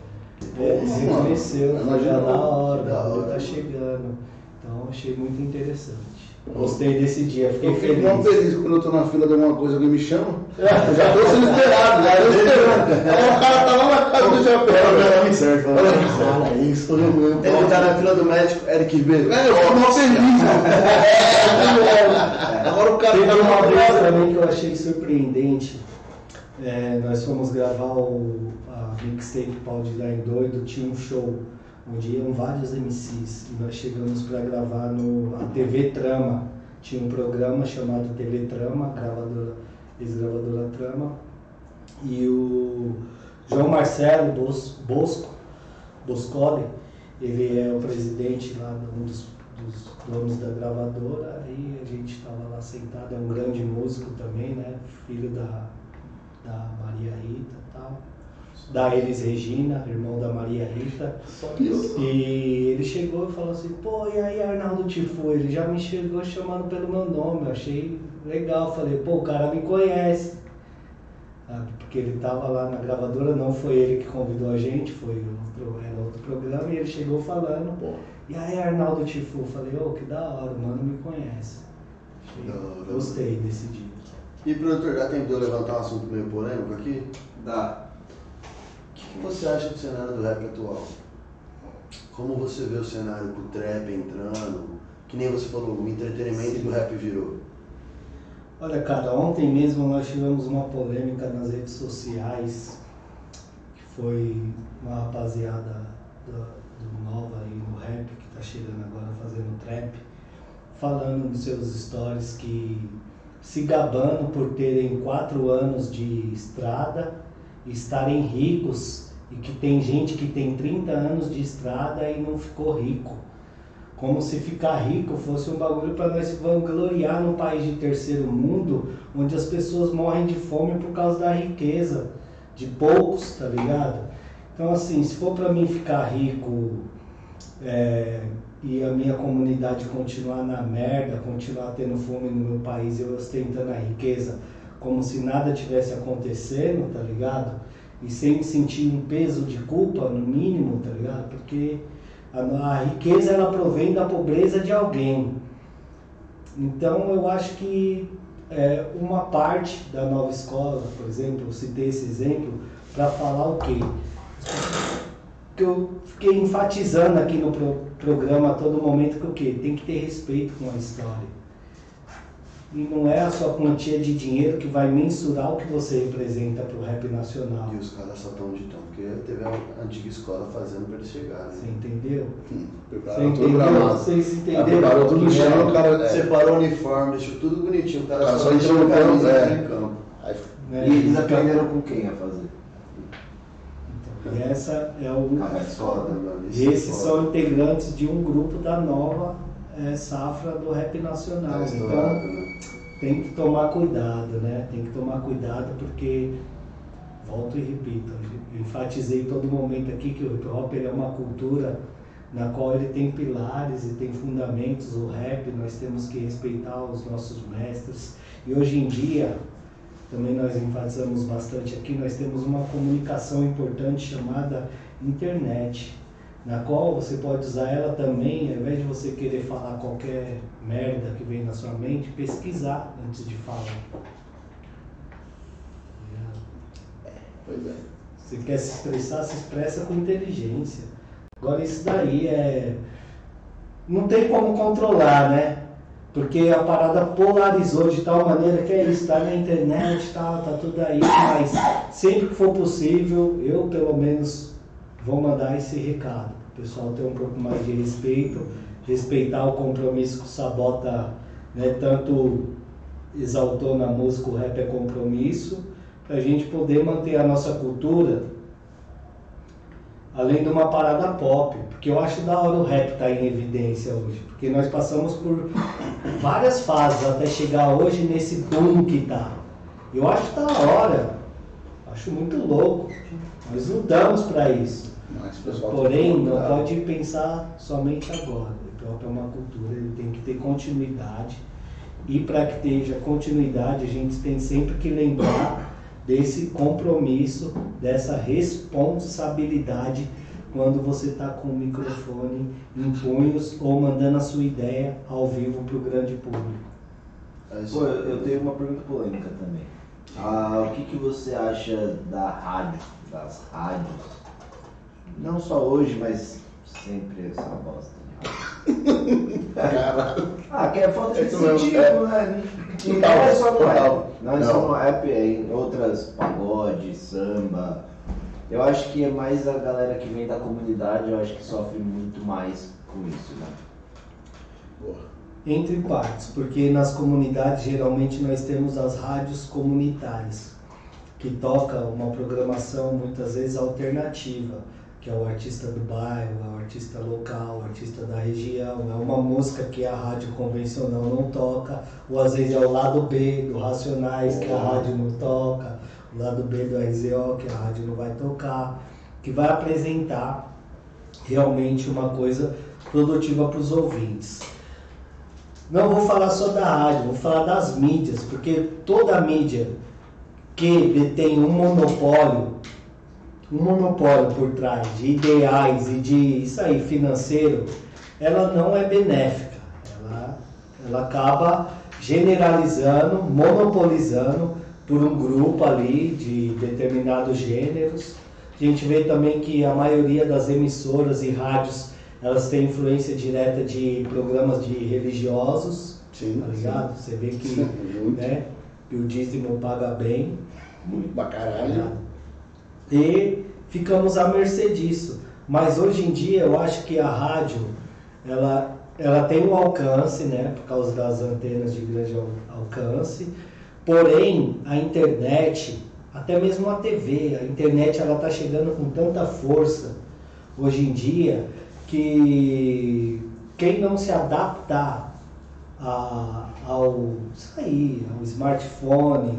É, mano, conheceu, já da hora, da bagulho hora. tá chegando. Então achei muito interessante. Gostei desse dia, fiquei Eu fico feliz. não feliz quando eu tô na fila de alguma coisa, alguém me chama. Eu já tô sendo esperado, já tô esperando. Aí o cara tá lá na casa do chapéu. Né? nome certo. Olha Olha que fala isso, eu mesmo. Ele tá na fila do médico, Eric Ribeiro. É, eu fico mó feliz. É, Agora o cara Teve tá uma vez também que eu achei surpreendente. É, nós fomos gravar o, a mixtape Pau de Dar em Doido, tinha um show onde iam vários MCs e nós chegamos para gravar no a TV Trama. Tinha um programa chamado TV Trama, gravadora, ex-gravadora Trama. E o João Marcelo Bos, Bosco, Boscoli, ele é o presidente lá, um dos, dos donos da gravadora, e a gente estava lá sentado, é um grande músico também, né? Filho da, da Maria Rita e tal. Da Elis Regina, irmão da Maria Rita. E ele chegou e falou assim, pô, e aí Arnaldo Tifu? Ele já me chegou chamando pelo meu nome, eu achei legal. Falei, pô, o cara me conhece. Sabe? Porque ele estava lá na gravadora, não foi ele que convidou a gente, foi outro, era outro programa, e ele chegou falando, Pô, e aí Arnaldo Tifu? Falei, ô, que da hora, o mano me conhece. Achei- Da hora. Gostei desse dia. E produtor, já tentou levantar um assunto meio polêmico aqui? Dá. O que, você acha do cenário do rap atual? Como você vê o cenário com o trap entrando? Que nem você falou, o entretenimento que o rap virou. Olha, cara, ontem mesmo nós tivemos uma polêmica nas redes sociais, que foi uma rapaziada do, do Nova aí no rap, que tá chegando agora fazendo trap, falando nos seus stories que se gabando por terem quatro anos de estrada, estarem ricos e que tem gente que tem 30 anos de estrada e não ficou rico. Como se ficar rico fosse um bagulho para nós vangloriar num país de terceiro mundo, onde as pessoas morrem de fome por causa da riqueza de poucos, tá ligado? Então, assim, se for para mim ficar rico é, e a minha comunidade continuar na merda, continuar tendo fome no meu país eu ostentando a riqueza como se nada tivesse acontecendo, tá ligado? E sem sentir um peso de culpa, no mínimo, tá ligado? Porque a, a riqueza ela provém da pobreza de alguém. Então eu acho que é, uma parte da nova escola, por exemplo, eu citei esse exemplo para falar o quê? Que eu fiquei enfatizando aqui no pro- programa a todo momento que o quê? Tem que ter respeito com a história. E não é a sua quantia de dinheiro que vai mensurar o que você representa para o rap nacional. E os caras só estão de tom, porque teve a antiga escola fazendo pra eles chegarem. Você entendeu? hum, Você preparou tudo entendeu? gramado. Vocês Ah, entenderam? Preparou tudo no Que chão, o é, cara. é. Separou o uniforme, deixou tudo bonitinho. O cara, Cara, só, entrou no campo, camisa é. em campo. Aí, né, E eles aprenderam com quem a fazer? então, e essa é o. Ah, é foda, mano. é Esses foda. são integrantes de um grupo da nova eh, safra do rap nacional. Tá Então estourado, né? tem que tomar cuidado, né? Tem que tomar cuidado porque, volto e repito, enfatizei todo momento aqui que o hip hop é uma cultura na qual ele tem pilares e tem fundamentos. O rap, nós temos que respeitar os nossos mestres. E hoje em dia, também nós enfatizamos bastante aqui, nós temos uma comunicação importante chamada internet, na qual você pode usar ela também, ao invés de você querer falar qualquer merda que vem na sua mente, pesquisar antes de falar. Pois é. Se quer se expressar, se expressa com inteligência. Agora isso daí é. Não tem como controlar, né? Porque a parada polarizou de tal maneira que é isso, tá na internet, tá, tá tudo aí, mas sempre que for possível, eu pelo menos vou mandar esse recado. O pessoal ter um pouco mais de respeito, respeitar o compromisso que o Sabota né, tanto exaltou na música, o rap é compromisso, para a gente poder manter a nossa cultura além de uma parada pop, porque eu acho da hora o rap estar em evidência hoje, porque nós passamos por várias fases até chegar hoje nesse boom que tá. Eu acho da hora, acho muito louco, nós lutamos para isso. Porém, não pode pensar somente agora. O hip hop é uma cultura, ele tem que ter continuidade. E para que tenha continuidade, a gente tem sempre que lembrar desse compromisso, dessa responsabilidade quando você está com o microfone em punhos ou mandando a sua ideia ao vivo para o grande público. Pô, eu, eu tenho uma pergunta polêmica também. Ah, o que, que você acha da rádio, das rádios? Não só hoje, mas sempre essa bosta. de rádio. Caralho. Ah, que é falta de Isso mesmo, incentivo, é. né? Não é só no rap. Não é só no rap, é em outras pagode, samba. Eu acho que é mais a galera que vem da comunidade, eu acho que sofre muito mais com isso, né? Porra. Entre partes, porque nas comunidades geralmente nós temos as rádios comunitárias, que toca uma programação muitas vezes alternativa, que é o artista do bairro, é o artista local, o artista da região, é uma música que a rádio convencional não toca, ou às vezes é o lado B do Racionais que a rádio não toca, o lado B do RZO que a rádio não vai tocar, que vai apresentar realmente uma coisa produtiva para os ouvintes. Não vou falar só da rádio, vou falar das mídias, porque toda mídia que detém um monopólio, um monopólio por trás de ideais e de isso aí financeiro, ela não é benéfica. Ela, ela acaba generalizando, monopolizando por um grupo ali de determinados gêneros. A gente vê também que a maioria das emissoras e rádios elas têm influência direta de programas de religiosos, Sim. tá ligado? Você vê que, Muito. né, que o dízimo paga bem. Muito pra caralho. E ficamos à mercê disso. Mas hoje em dia eu acho que a rádio ela, ela tem um alcance, né? Por causa das antenas de grande al- alcance. Porém, a internet, até mesmo a TV, a internet ela está chegando com tanta força hoje em dia que quem não se adaptar a- ao, isso aí, ao smartphone,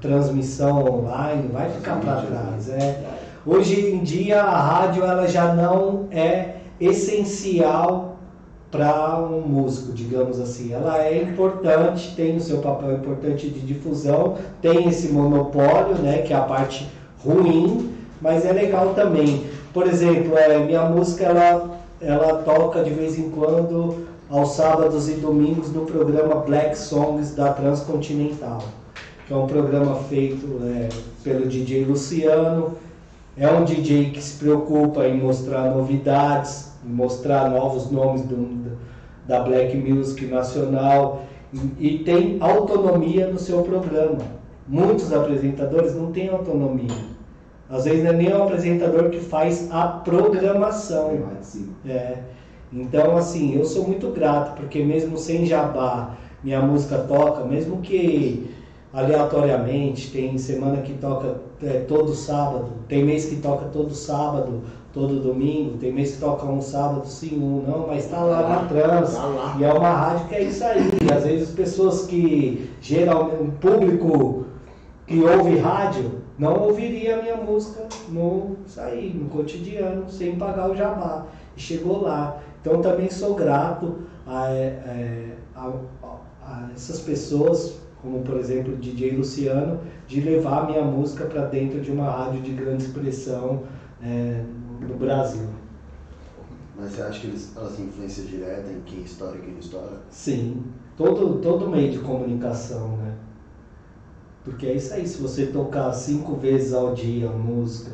transmissão online, vai ficar para trás. É. Hoje em dia a rádio ela já não é essencial para um músico, digamos assim. Ela é importante, tem o seu papel importante de difusão, tem esse monopólio, né, que é a parte ruim, mas é legal também. Por exemplo, é, minha música ela, ela toca de vez em quando aos sábados e domingos no programa Black Songs da Transcontinental, que é um programa feito é, pelo DJ Luciano. É um DJ que se preocupa em mostrar novidades, em mostrar novos nomes do- da Black Music nacional e, e tem autonomia no seu programa. Muitos apresentadores não têm autonomia. Às vezes não é nem o apresentador que faz a programação. É. Então, assim, eu sou muito grato, porque mesmo sem jabá, minha música toca, mesmo que aleatoriamente, tem semana que toca é, todo sábado, tem mês que toca todo sábado, todo domingo, tem mês que toca um sábado sim, um não, mas tá lá na trans. Tá lá. E é uma rádio que é isso aí. E às vezes pessoas que geralmente, um público que ouve rádio não ouviria a minha música no aí, no cotidiano, sem pagar o jabá. E chegou lá. Então também sou grato a, é, a- a- a essas pessoas, como por exemplo o DJ Luciano, de levar a minha música para dentro de uma rádio de grande expressão é, no Brasil. Mas você acha que eles, elas têm influência direta em quem estoura e quem não estoura? Sim, todo, todo meio de comunicação, né? Porque é isso aí, se você tocar cinco vezes ao dia a música,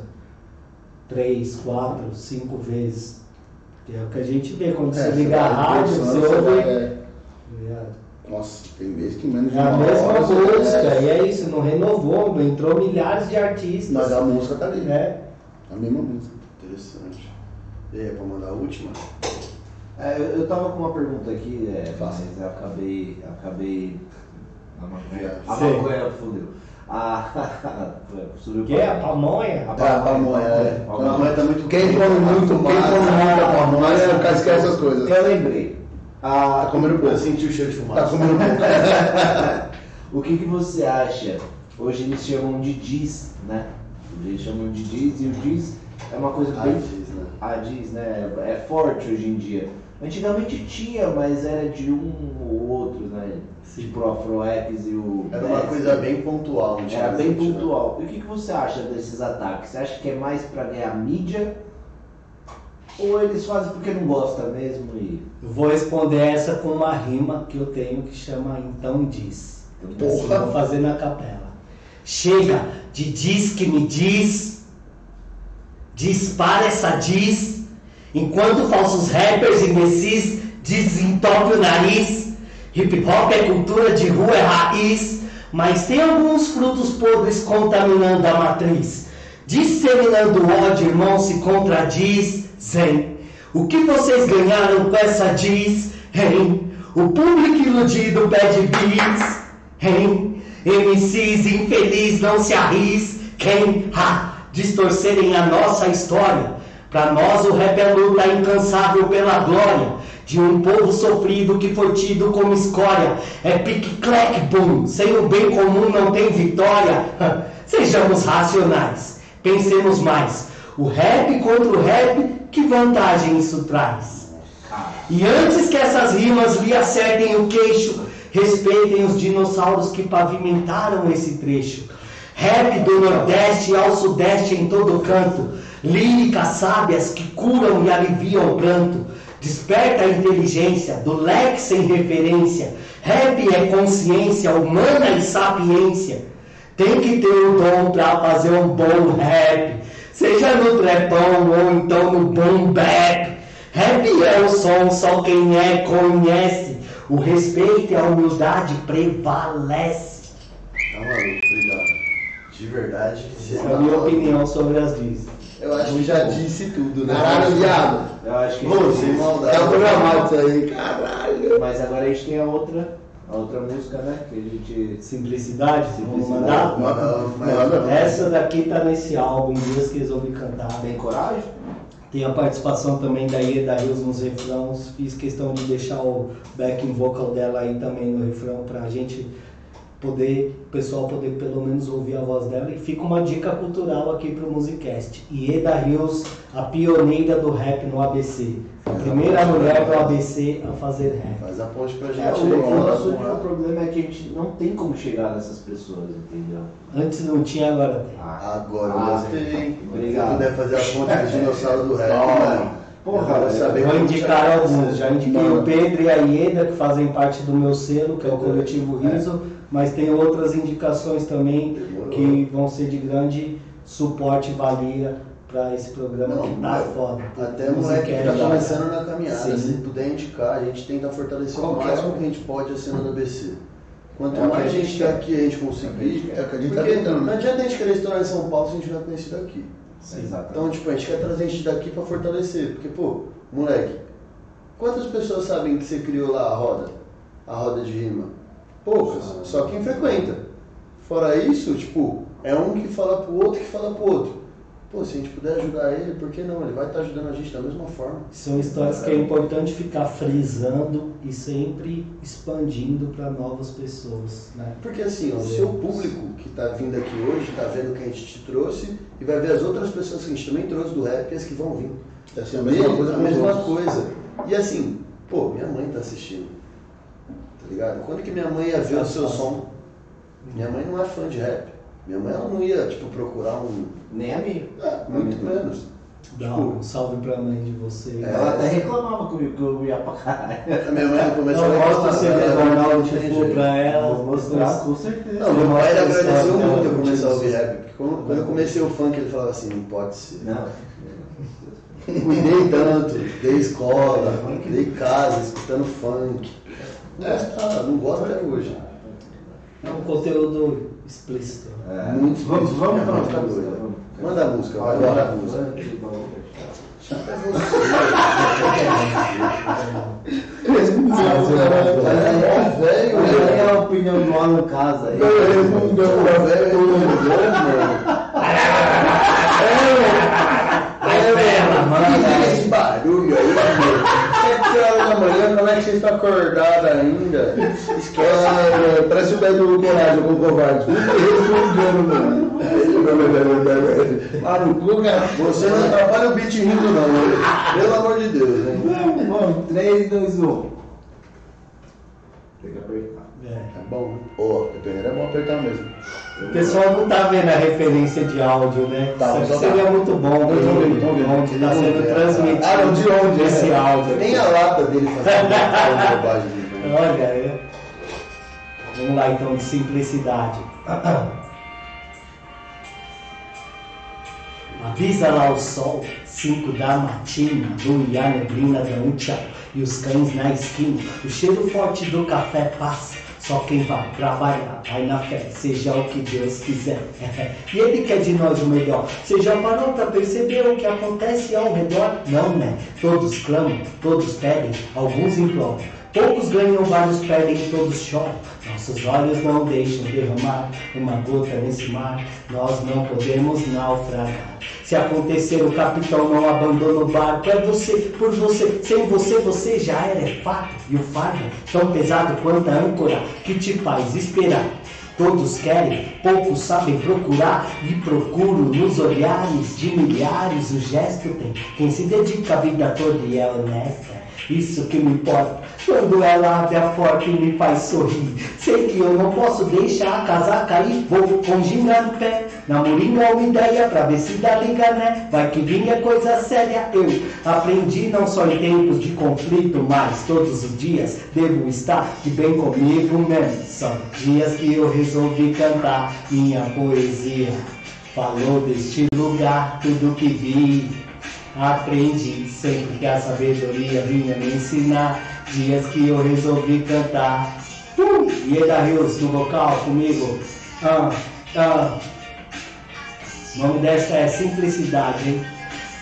três, quatro, cinco vezes, que é o que a gente vê quando você É, liga a rádio, você ouve. É. Nossa, tem vezes que menos de É a uma mesma hora, você- música, é. e é isso, não renovou, entrou milhares de artistas. Mas a música tá ali. né? A mesma música. Interessante. E aí, é pra mandar a última? É, eu, eu tava com uma pergunta aqui, é, mas eu acabei. Acabei. A maconha. A maconha fudeu. A. subiu O que é? A pamonha? A É, a pamonha, é. A pamonha tá muito Quem come muito, quem come muita pamonha, o cara esquece essas coisas. Eu lembrei. Tá A, comendo Eu pouco. senti o cheiro de fumaça. Tá comendo pouco. o que, que você acha? Hoje eles chamam de diz, né? Eles chamam de diz e o diz é uma coisa Ah, bem. diz, né? A diz, né? É forte hoje em dia. Antigamente tinha, mas era de um ou outro, né? Tipo o Afroex e o. Era uma coisa bem pontual. Era bem né? pontual. E o que, que você acha desses ataques? Você acha que é mais pra ganhar mídia? Ou eles fazem porque não gostam mesmo e. Vou responder essa com uma rima que eu tenho que chama Então Diz. Então, eu vou fazer na capela. Chega de diz que me diz, dispara essa diz, enquanto falsos rappers imbecis desentopem o nariz. Hip hop é cultura de rua, é raiz, mas tem alguns frutos podres contaminando a matriz. Disseminando ódio, irmão, se contradizem. O que vocês ganharam com essa diz? Hein? O público iludido pede bis. Hein? MCs infeliz não se arrisquem a distorcerem a nossa história. Pra nós o rap é luta incansável pela glória de um povo sofrido que foi tido como escória. É pique-clack, boom, sem o bem comum não tem vitória. Sejamos racionais, pensemos mais. O rap contra o rap, que vantagem isso traz? E antes que essas rimas lhe acertem o queixo, respeitem os dinossauros que pavimentaram esse trecho. Rap do Nordeste ao Sudeste em todo canto, líricas sábias que curam e aliviam o pranto. Desperta a inteligência do leque sem referência. Rap é consciência humana e sapiência. Tem que ter o dom para fazer um bom rap. Seja no trepão ou então no boom bap. Rap é o som, só quem é conhece. O respeito e a humildade prevalece. Tá maluco, obrigado. De verdade. você Essa é a minha tá- opinião sobre as diz. Eu acho que já disse tudo, né? Caralho, viado. Eu acho que. Pô, maldade. Tá programado isso aí, caralho. Mas agora a gente tem a outra, a outra música, né? Que a gente. Simplicidade, Simplicidade. mandar? Manda, Manda. manda. Essa daqui tá nesse álbum, Dias que eles ouvem cantar. Tem coragem? Tem a participação também da Ieda Rios nos refrãos. Fiz questão de deixar o backing vocal dela aí também no refrão pra gente poder, o pessoal poder pelo menos ouvir a voz dela. E fica uma dica cultural aqui pro Musicast. Ieda Rios, a pioneira do rap no ABC. A primeira mulher do ABC a fazer rap. Faz a ponte pra gente. É, o nosso único problema é que a gente não tem como chegar nessas pessoas, entendeu? Antes não tinha, agora tem. Agora Ah, tem. obrigado. Se puder fazer a ponte do dinossauro do rap, né? Porra, Eu saber Vou como indicar que alguns, já indiquei o Pedro e a Ieda, que fazem parte do meu selo, que é o Coletivo Riso, mas tem outras indicações também Demorou. que vão ser de grande suporte e valia para esse programa Não, que tá foda. Até moleque que tá começando na caminhada, Sim. se puder indicar, a gente tenta fortalecer o Qualquer máximo que a gente pode a cena do ABC. Quanto É mais a gente gente tá quer. aqui a gente conseguir, É a gente tá tentando. não adianta a gente querer estourar em São Paulo se a gente não é conhecido aqui. Exatamente. Então, tipo, a gente quer trazer a gente daqui pra fortalecer. Porque, pô, moleque, quantas pessoas sabem que você criou lá a roda? A roda de rima? Poucas, só quem frequenta. Fora isso, tipo, é um que fala pro outro que fala pro outro. Pô, se a gente puder ajudar ele, por que não? Ele vai estar ajudando a gente da mesma forma. São histórias que é importante ficar frisando e sempre expandindo para novas pessoas, né? Porque assim, ó, o seu público que tá vindo aqui hoje, tá vendo o que a gente te trouxe e vai ver as outras pessoas que a gente também trouxe do rap e as que vão vir. É assim, a mesma coisa a mesma coisa. E assim, pô, minha mãe tá assistindo. Tá ligado? Quando que minha mãe ia ver o seu som? Minha mãe não é fã de rap. Minha mãe ela não ia, tipo, procurar um. Nem amigo. É, muito menos. Dá Tipo, um salve pra mãe de vocês. É. Ela até reclamava comigo que eu ia pra caralho. A minha mãe começou Eu a reclamar, CD ela do não Arnaldo tem tipo pra ela. Vou mostrar com certeza. Não, meu pai a agradeceu muito eu começar a ouvir rap. Porque quando, quando eu comecei o funk, ele falava assim, não pode ser. Não. Cuidei tanto, dei escola, dei casa, escutando funk. É, não gosto até hoje. É um conteúdo explícito. É. Muito vamos, vamos É muito outra vamos. Manda a música, vai, manda a música. É, velho, aí velho. a opinião do Alan Casa aí. Resmungão, É, bela, manda. Que é esse barulho aí, meu? Sete horas da manhã, como é que você está acordado ainda? Esquece. Ah, Parece o Beto do Coragem o covarde. Resmungando, mano. No cu, cara. Você não atrapalha o beat rindo, não. né? Pelo amor de Deus, hein? Vamos, 3, 2, 1. Tem que apertar. É. É bom, né? Ô, dependendo é bom apertar mesmo. O pessoal não tá vendo a referência de áudio, né? Tá, Isso seria tá. muito bom ver tô vendo, tô vendo. onde está sendo É. transmitido Ah, não, de onde, esse né? áudio. Nem a lata dele fazendo bobagem. né? Olha, é. vamos lá então, de simplicidade. Avisa lá o sol, cinco da matina, e a neblina um tchau. E os cães na esquina, o cheiro forte do café passa. Só quem vai trabalhar, vai na fé, seja o que Deus quiser. E Ele quer de nós o melhor. Parou para perceber o que acontece ao redor? Não, né? Todos clamam, todos pedem, alguns imploram. Poucos ganham, vários perdem, todos choram. Nossos olhos não deixam derramar uma gota nesse mar. Nós não podemos naufragar. Se acontecer, o capitão não abandona o barco. É você, por você, sem você, você já era é fato. E o fardo, tão pesado quanto a âncora, que te faz esperar. Todos querem, poucos sabem procurar e procuro nos olhares de milhares o gesto tem. Quem se dedica a vida toda e é honesta, isso que me importa. Quando ela abre a porta e me faz sorrir, sei que eu não posso deixar a casa cair. Vou com pé, namorinho é uma ideia pra ver se dá liga, né? Vai que vinha coisa séria. Eu aprendi não só em tempos de conflito, mas todos os dias devo estar de bem comigo mesmo. São dias que eu resolvi cantar minha poesia. Falou deste lugar, tudo que vi. Aprendi sempre que a sabedoria vinha me ensinar. Dias que eu resolvi cantar. Uh! E Eda Rios no vocal comigo. Ah, ah. O nome dessa é Simplicidade, hein?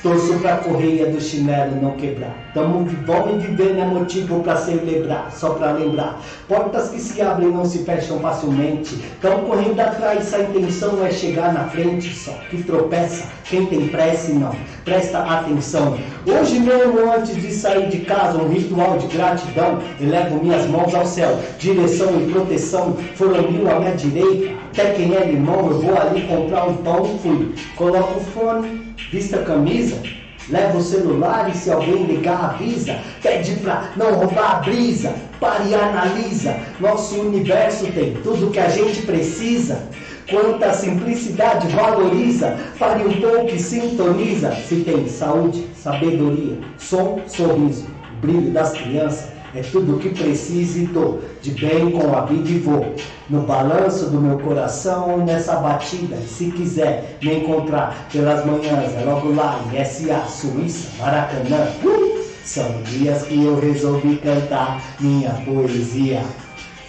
Torço pra correia do chinelo não quebrar. Tamo vamos viver, não é motivo pra celebrar, só pra lembrar. Portas que se abrem não se fecham facilmente. Tão correndo atrás, a intenção é chegar na frente. Só que tropeça quem tem pressa e não presta atenção. Hoje mesmo, antes de sair de casa, um ritual de gratidão. Elevo minhas mãos ao céu, direção e proteção. Foram mil à minha direita, até quem é irmão, eu vou ali comprar um pão. Fui, coloco o fone, vista a camisa. Leva o celular e se alguém ligar avisa. Pede pra não roubar a brisa. Pare e analisa. Nosso universo tem tudo que a gente precisa. Quanta simplicidade valoriza. Pare um pouco e sintoniza. Se tem saúde, sabedoria, som, sorriso Brilho das crianças é tudo que preciso e dou de bem com a vida e vou no balanço do meu coração nessa batida. E se quiser me encontrar pelas manhãs, é logo lá em SA, Suíça, Maracanã. Uh! São dias que eu resolvi cantar minha poesia.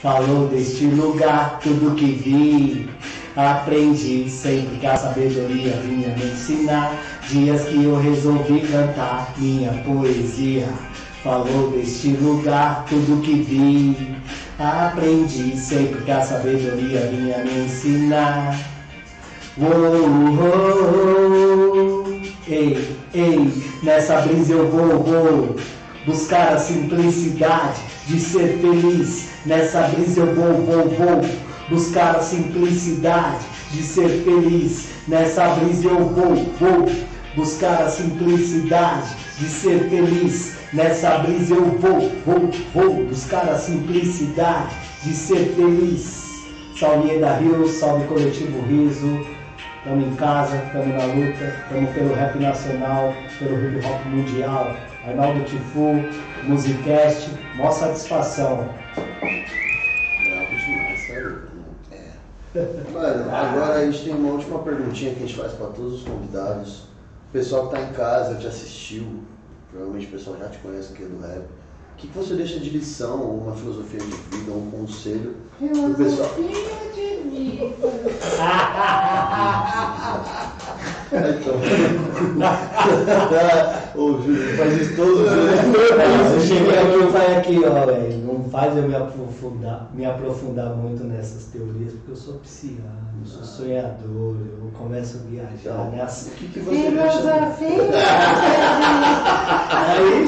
Falou deste lugar, tudo que vi. Aprendi sempre que a sabedoria vinha me ensinar. Dias que eu resolvi cantar minha poesia. Falou deste lugar, tudo que vi. Aprendi sempre que a sabedoria vinha me ensinar. Uou, uou, ei, ei, nessa brisa eu vou, vou buscar a simplicidade de ser feliz. Nessa brisa eu vou, vou, vou buscar a simplicidade de ser feliz. Nessa brisa eu vou, vou buscar a simplicidade de ser feliz. Nessa brisa eu vou, vou, vou buscar a simplicidade de ser feliz. Salve da Rio, salve Coletivo Riso. Estamos em casa, estamos na luta, estamos pelo rap nacional, pelo hip hop mundial. Arnaldo Tifu, Musicast, maior satisfação. Bravo demais, sério. Mano, agora a gente tem uma última perguntinha que a gente faz para todos os convidados. O pessoal que tá em casa te assistiu, provavelmente o pessoal já te conhece aqui do rap. O que, que você deixa de lição, ou uma filosofia de vida, ou um conselho pro pessoal? Então. Ô, Júlio, faz isso todo dia. Eu cheguei aqui e falei aqui, ó, velho, não faz eu me aprofundar, me aprofundar muito nessas teorias, porque eu sou pisciano, eu sou sonhador, eu começo a viajar, né? Assim, O que, que você deixa... Filosofia Aí,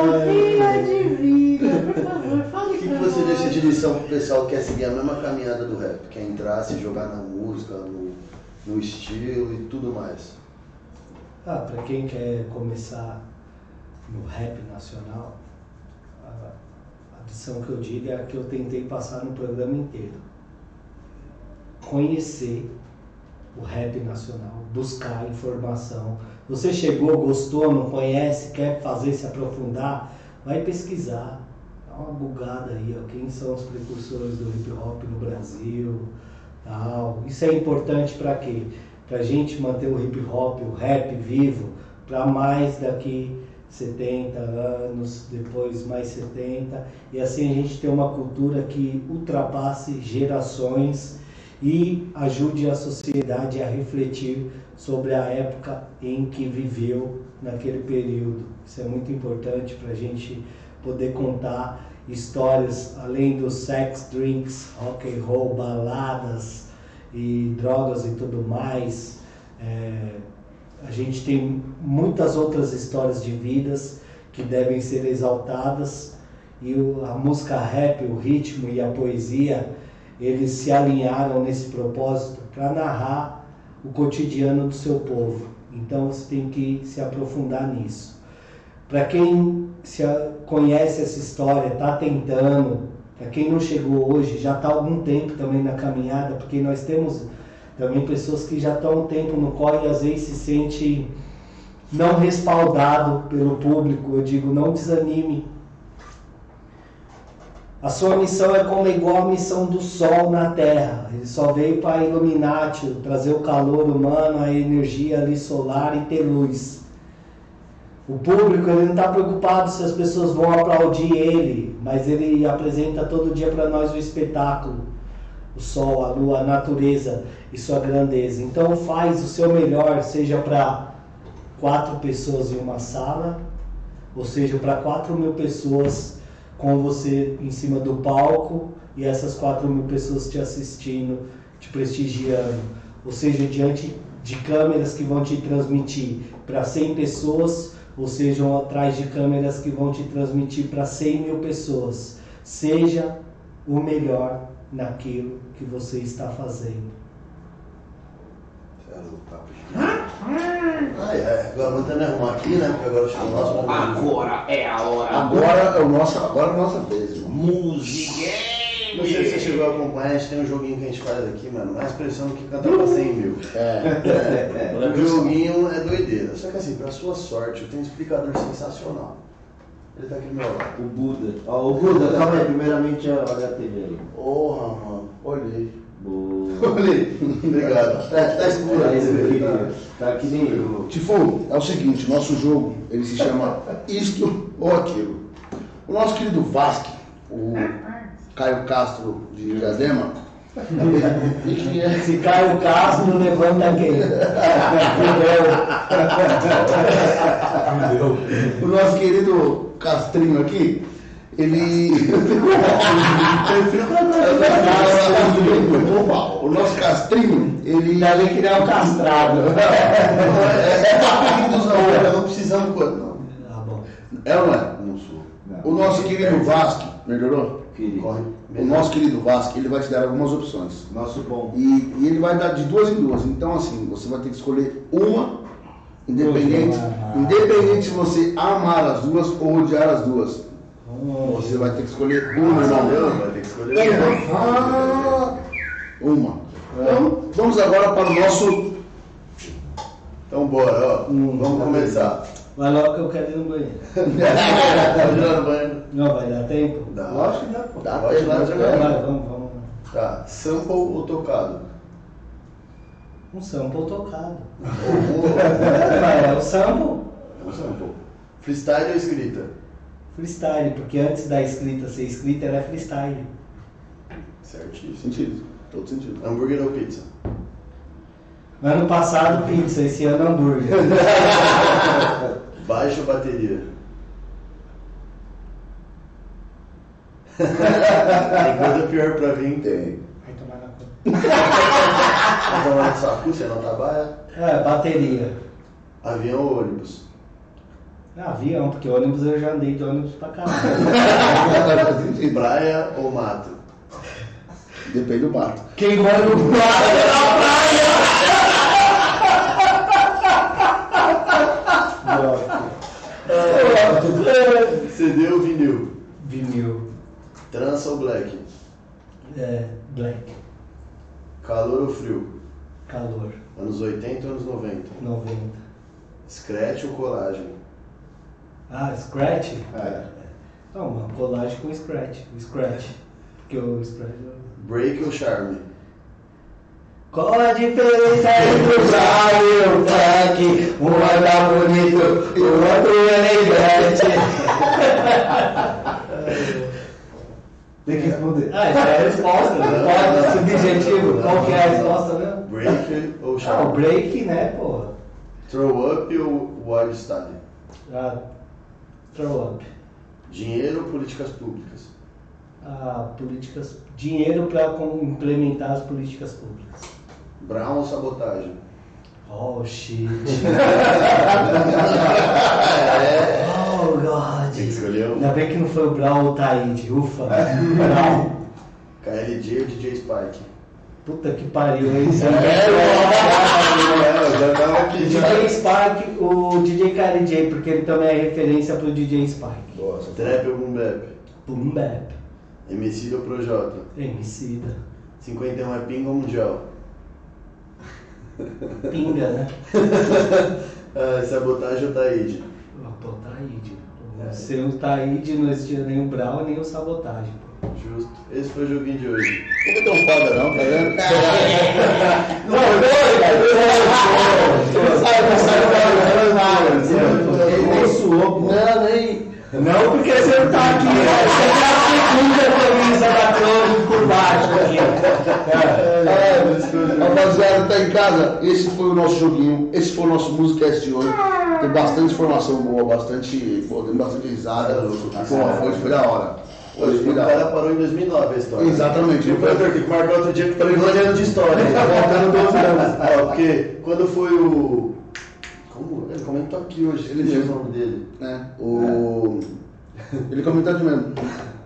filosofia de vida. Por favor, fale O que, que você deixa de lição pro pessoal que quer seguir a mesma caminhada do rap? Quer entrar, se jogar na música, no, no estilo e tudo mais? ah, pra quem quer começar no rap nacional, lição que eu digo é a que eu tentei passar no programa inteiro. Conhecer o rap nacional, buscar informação. Você chegou, gostou, não conhece, quer fazer, se aprofundar, vai pesquisar. Dá uma bugada aí, ó, quem são os precursores do hip hop no Brasil, tal. Isso é importante para quê? Para a gente manter o hip hop, o rap vivo, para mais daqui 70 anos, depois mais 70, e assim a gente ter uma cultura que ultrapasse gerações e ajude a sociedade a refletir sobre a época em que viveu naquele período. Isso é muito importante para a gente poder contar histórias além dos sex, drinks, rock and roll, baladas e drogas e tudo mais. É, a gente tem muitas outras histórias de vidas que devem ser exaltadas e a música rap, o ritmo e a poesia, eles se alinharam nesse propósito para narrar o cotidiano do seu povo. Então você tem que se aprofundar nisso. Para quem se a, conhece essa história, está tentando, para quem não chegou hoje, já está algum tempo também na caminhada, porque nós temos também pessoas que já estão um tempo no corre e às vezes se sente não respaldado pelo público. Eu digo, não desanime. A sua missão é como igual a missão do sol na Terra. Ele só veio para iluminar, trazer o calor humano, a energia ali solar e ter luz. O público ele não está preocupado se as pessoas vão aplaudir ele, mas ele apresenta todo dia para nós o espetáculo, o sol, a lua, a natureza e sua grandeza. Então faz o seu melhor, seja para quatro pessoas em uma sala, ou seja, para quatro mil pessoas com você em cima do palco e essas quatro mil pessoas te assistindo, te prestigiando, ou seja, diante de câmeras que vão te transmitir para 100 pessoas, ou sejam atrás de câmeras que vão te transmitir para 100 mil pessoas. Seja o melhor naquilo que você está fazendo. Ai, agora arrumar aqui, né? Porque agora chegou o nosso momento. Agora é a hora Agora é, o nosso, agora é a nossa vez, irmão. música. Não sei se você chegou a acompanhar, a gente tem um joguinho que a gente faz aqui, mano. Mais pressão do que cantar pra 100 mil. É. O joguinho é doideira. Só que assim, pra sua sorte, eu tenho um explicador sensacional. Ele tá aqui do meu lado. O Buda. Ó, o Buda, calma aí, primeiramente a TV aí. Porra, mano. Olhei. Boa. Olhei. Obrigado. Tá, tá escuro É aí, você queria. Tá que nem eu. Tifo, é o seguinte, nosso jogo, ele se chama Isto ou Aquilo. O nosso querido Vasque, o Caio Castro de Diadema. Se cai o Castro, levanta quem? O nosso querido Castrinho aqui, ele. O nosso Castrinho, ele. Deve criar o castrado. É apelidos não, não precisamos quanto. Não. Ah. É ou não é? Não sou. O nosso querido Vasque, melhorou? Querido. Corre. O nosso querido Vasque, ele vai te dar algumas opções. Nosso bom. E, e ele vai dar de duas em duas. Então, assim, você vai ter que escolher uma, independente, independente se você amar as duas ou odiar as duas. Você vai ter que escolher uma, Não, irmão. vai ter que escolher. Uma. Então, vamos agora para o nosso. Então bora, ó. Vamos começar. Vai logo que eu quero ir no banheiro. Não vai dar tempo? Dá. Lógico que dá, pô. Dá, pode ir lá Vai, vamos, vamos. Tá. Sample ou tocado? Um sample tocado. Ou É, o sample, ou sample. Freestyle ou escrita? freestyle, porque antes da escrita ser escrita era freestyle. Certíssimo. Sentido. Todo sentido. Hambúrguer ou pizza? Ano passado pizza, esse ano hambúrguer. Baixo ou bateria? Tem coisa pior pra vir. Tem. Vai tomar na conta. Vai tomar no saco, você não trabalha? É, bateria. Avião ou ônibus? Ah, avião, porque ônibus eu já andei de ônibus pra caralho. Praia ou mato? Depende do mato. Quem mora no praia na praia! CD ou vinil? Vinil. Trança ou black? É, black, Calor ou frio? calor, Anos 80 ou anos 90? 90. Scratch ou colagem? Ah, scratch? É. Não, uma colagem com scratch. O scratch. Porque o scratch. Break ou charme? Qual a diferença entre o brau e o funk? Um é tá bonito e o outro é elegante. Tem que responder. Ah, já é a resposta, né? Pode, subjetivo. Qual que é a resposta mesmo? Break ou Ah, o break, né, pô? Throw up ou wild style? Ah, throw up. Dinheiro ou políticas públicas? Ah, políticas. Dinheiro para implementar as políticas públicas. Brown ou sabotagem? Oh shit. É. oh god. Tem que escolher um. Ainda bem que não foi o Brown ou o Taíde. Ufa. Brown. KLJ ou DJ Spike? Puta que pariu, hein? É, eu já tava aqui. DJ Spike, o DJ KLJ, porque ele também é referência pro DJ Spike. Nossa, Trap ou boom bap? Boom bap. MC ou Projota? Emicida. 51 é pinga ou mundial? Pinga, né? Ah, sabotagem ou Taíde? Ah, Pô, Taíde. É. Sem o Taíde não existia nem o Brown nem o Sabotagem. Justo. Esse foi o joguinho de hoje. Não é tão foda não, tá vendo? Ele nem suou, pô. Não, nem. Não porque você não tá aqui, né? Você tá a segunda camisa da Clone por baixo aqui. É, rapaziada, tá em casa. Esse foi o nosso joguinho. Esse foi o nosso Musicast de hoje. Tem bastante informação boa, bastante. Pô, tem bastante risada. Pô, foi, foi da hora. Hoje Hoje foi o da cara hora. parou em 2009 a história. Exatamente. E o tem que marcar outro dia que dois anos de história. Tá faltando 12 anos. É, porque quando foi o. Como? Ele comentou aqui hoje. Ele diz o nome dele. Né? O... Ele comentou aqui mesmo.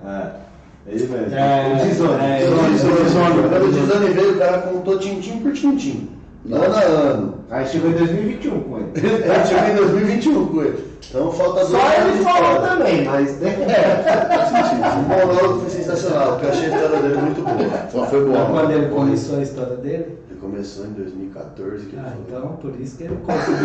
É. Ele mesmo. É, o Dizone. é, Dizone, Dizone. Quando o Dizane veio, o cara contou tintim por tintim. Ano a ano. Aí chegou em 2021 com ele. Ele chegou em 2021 com ele. Então falta dois Só ele falou também, mas. O monólogo foi sensacional, porque eu achei a história dele muito boa. Então foi boa. Quando ele começou a história dele? Começou em 2014, que Ah, falou. então por isso que ele conseguiu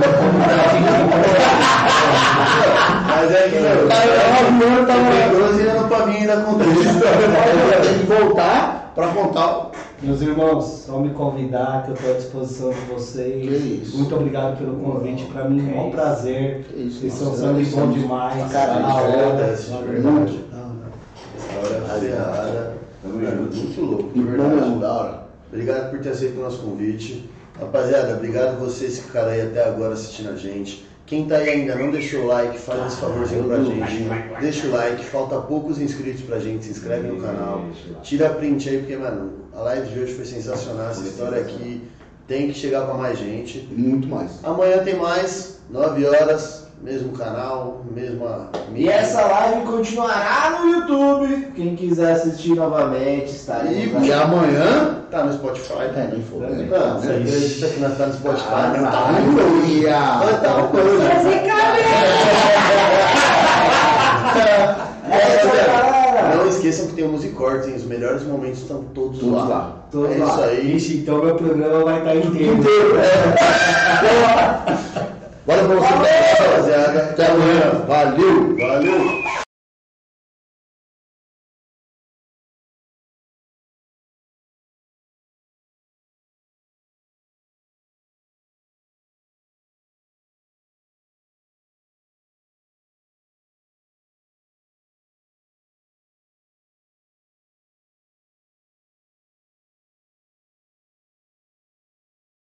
Mas é que, meu, Aí, ó, tem 12 anos pra mim ainda contar essa história. Tem que voltar pra contar. Meus irmãos, só me convidar que eu estou à disposição de vocês. Que isso. Muito obrigado pelo convite. Para mim é um prazer. Que isso, Vocês são sangue nós bom demais. caralho, Da hora. É junto. muito louco, de Muito da hora. Obrigado por ter aceito o nosso convite. Rapaziada, obrigado vocês que ficaram aí até agora assistindo a gente. Quem tá aí ainda não deixou o like, faz esse favorzinho pra gente. Deixa o like, falta poucos inscritos pra gente, se inscreve no canal. Tira a print aí, porque, mano, a live de hoje foi sensacional. Essa história aqui tem que chegar pra mais gente. Muito mais. Amanhã tem mais, 9 horas, mesmo canal, mesma E essa live continuará no YouTube. Quem quiser assistir novamente, estaremos E amanhã. tá no Spotify. É, for. né? Não, você acredita que nós tá no Spotify? Ah, não tá. Aleluia! Mas tá coisa. Fazer Essa Não esqueçam que tem o Musicortes, hein? Os melhores momentos estão todos, Todos lá. lá. Todos é lá. isso aí. Ixi, então meu programa vai estar inteiro. Inteiro, é. Bora pra você. Rapaziada, Até amanhã. Valeu! valeu!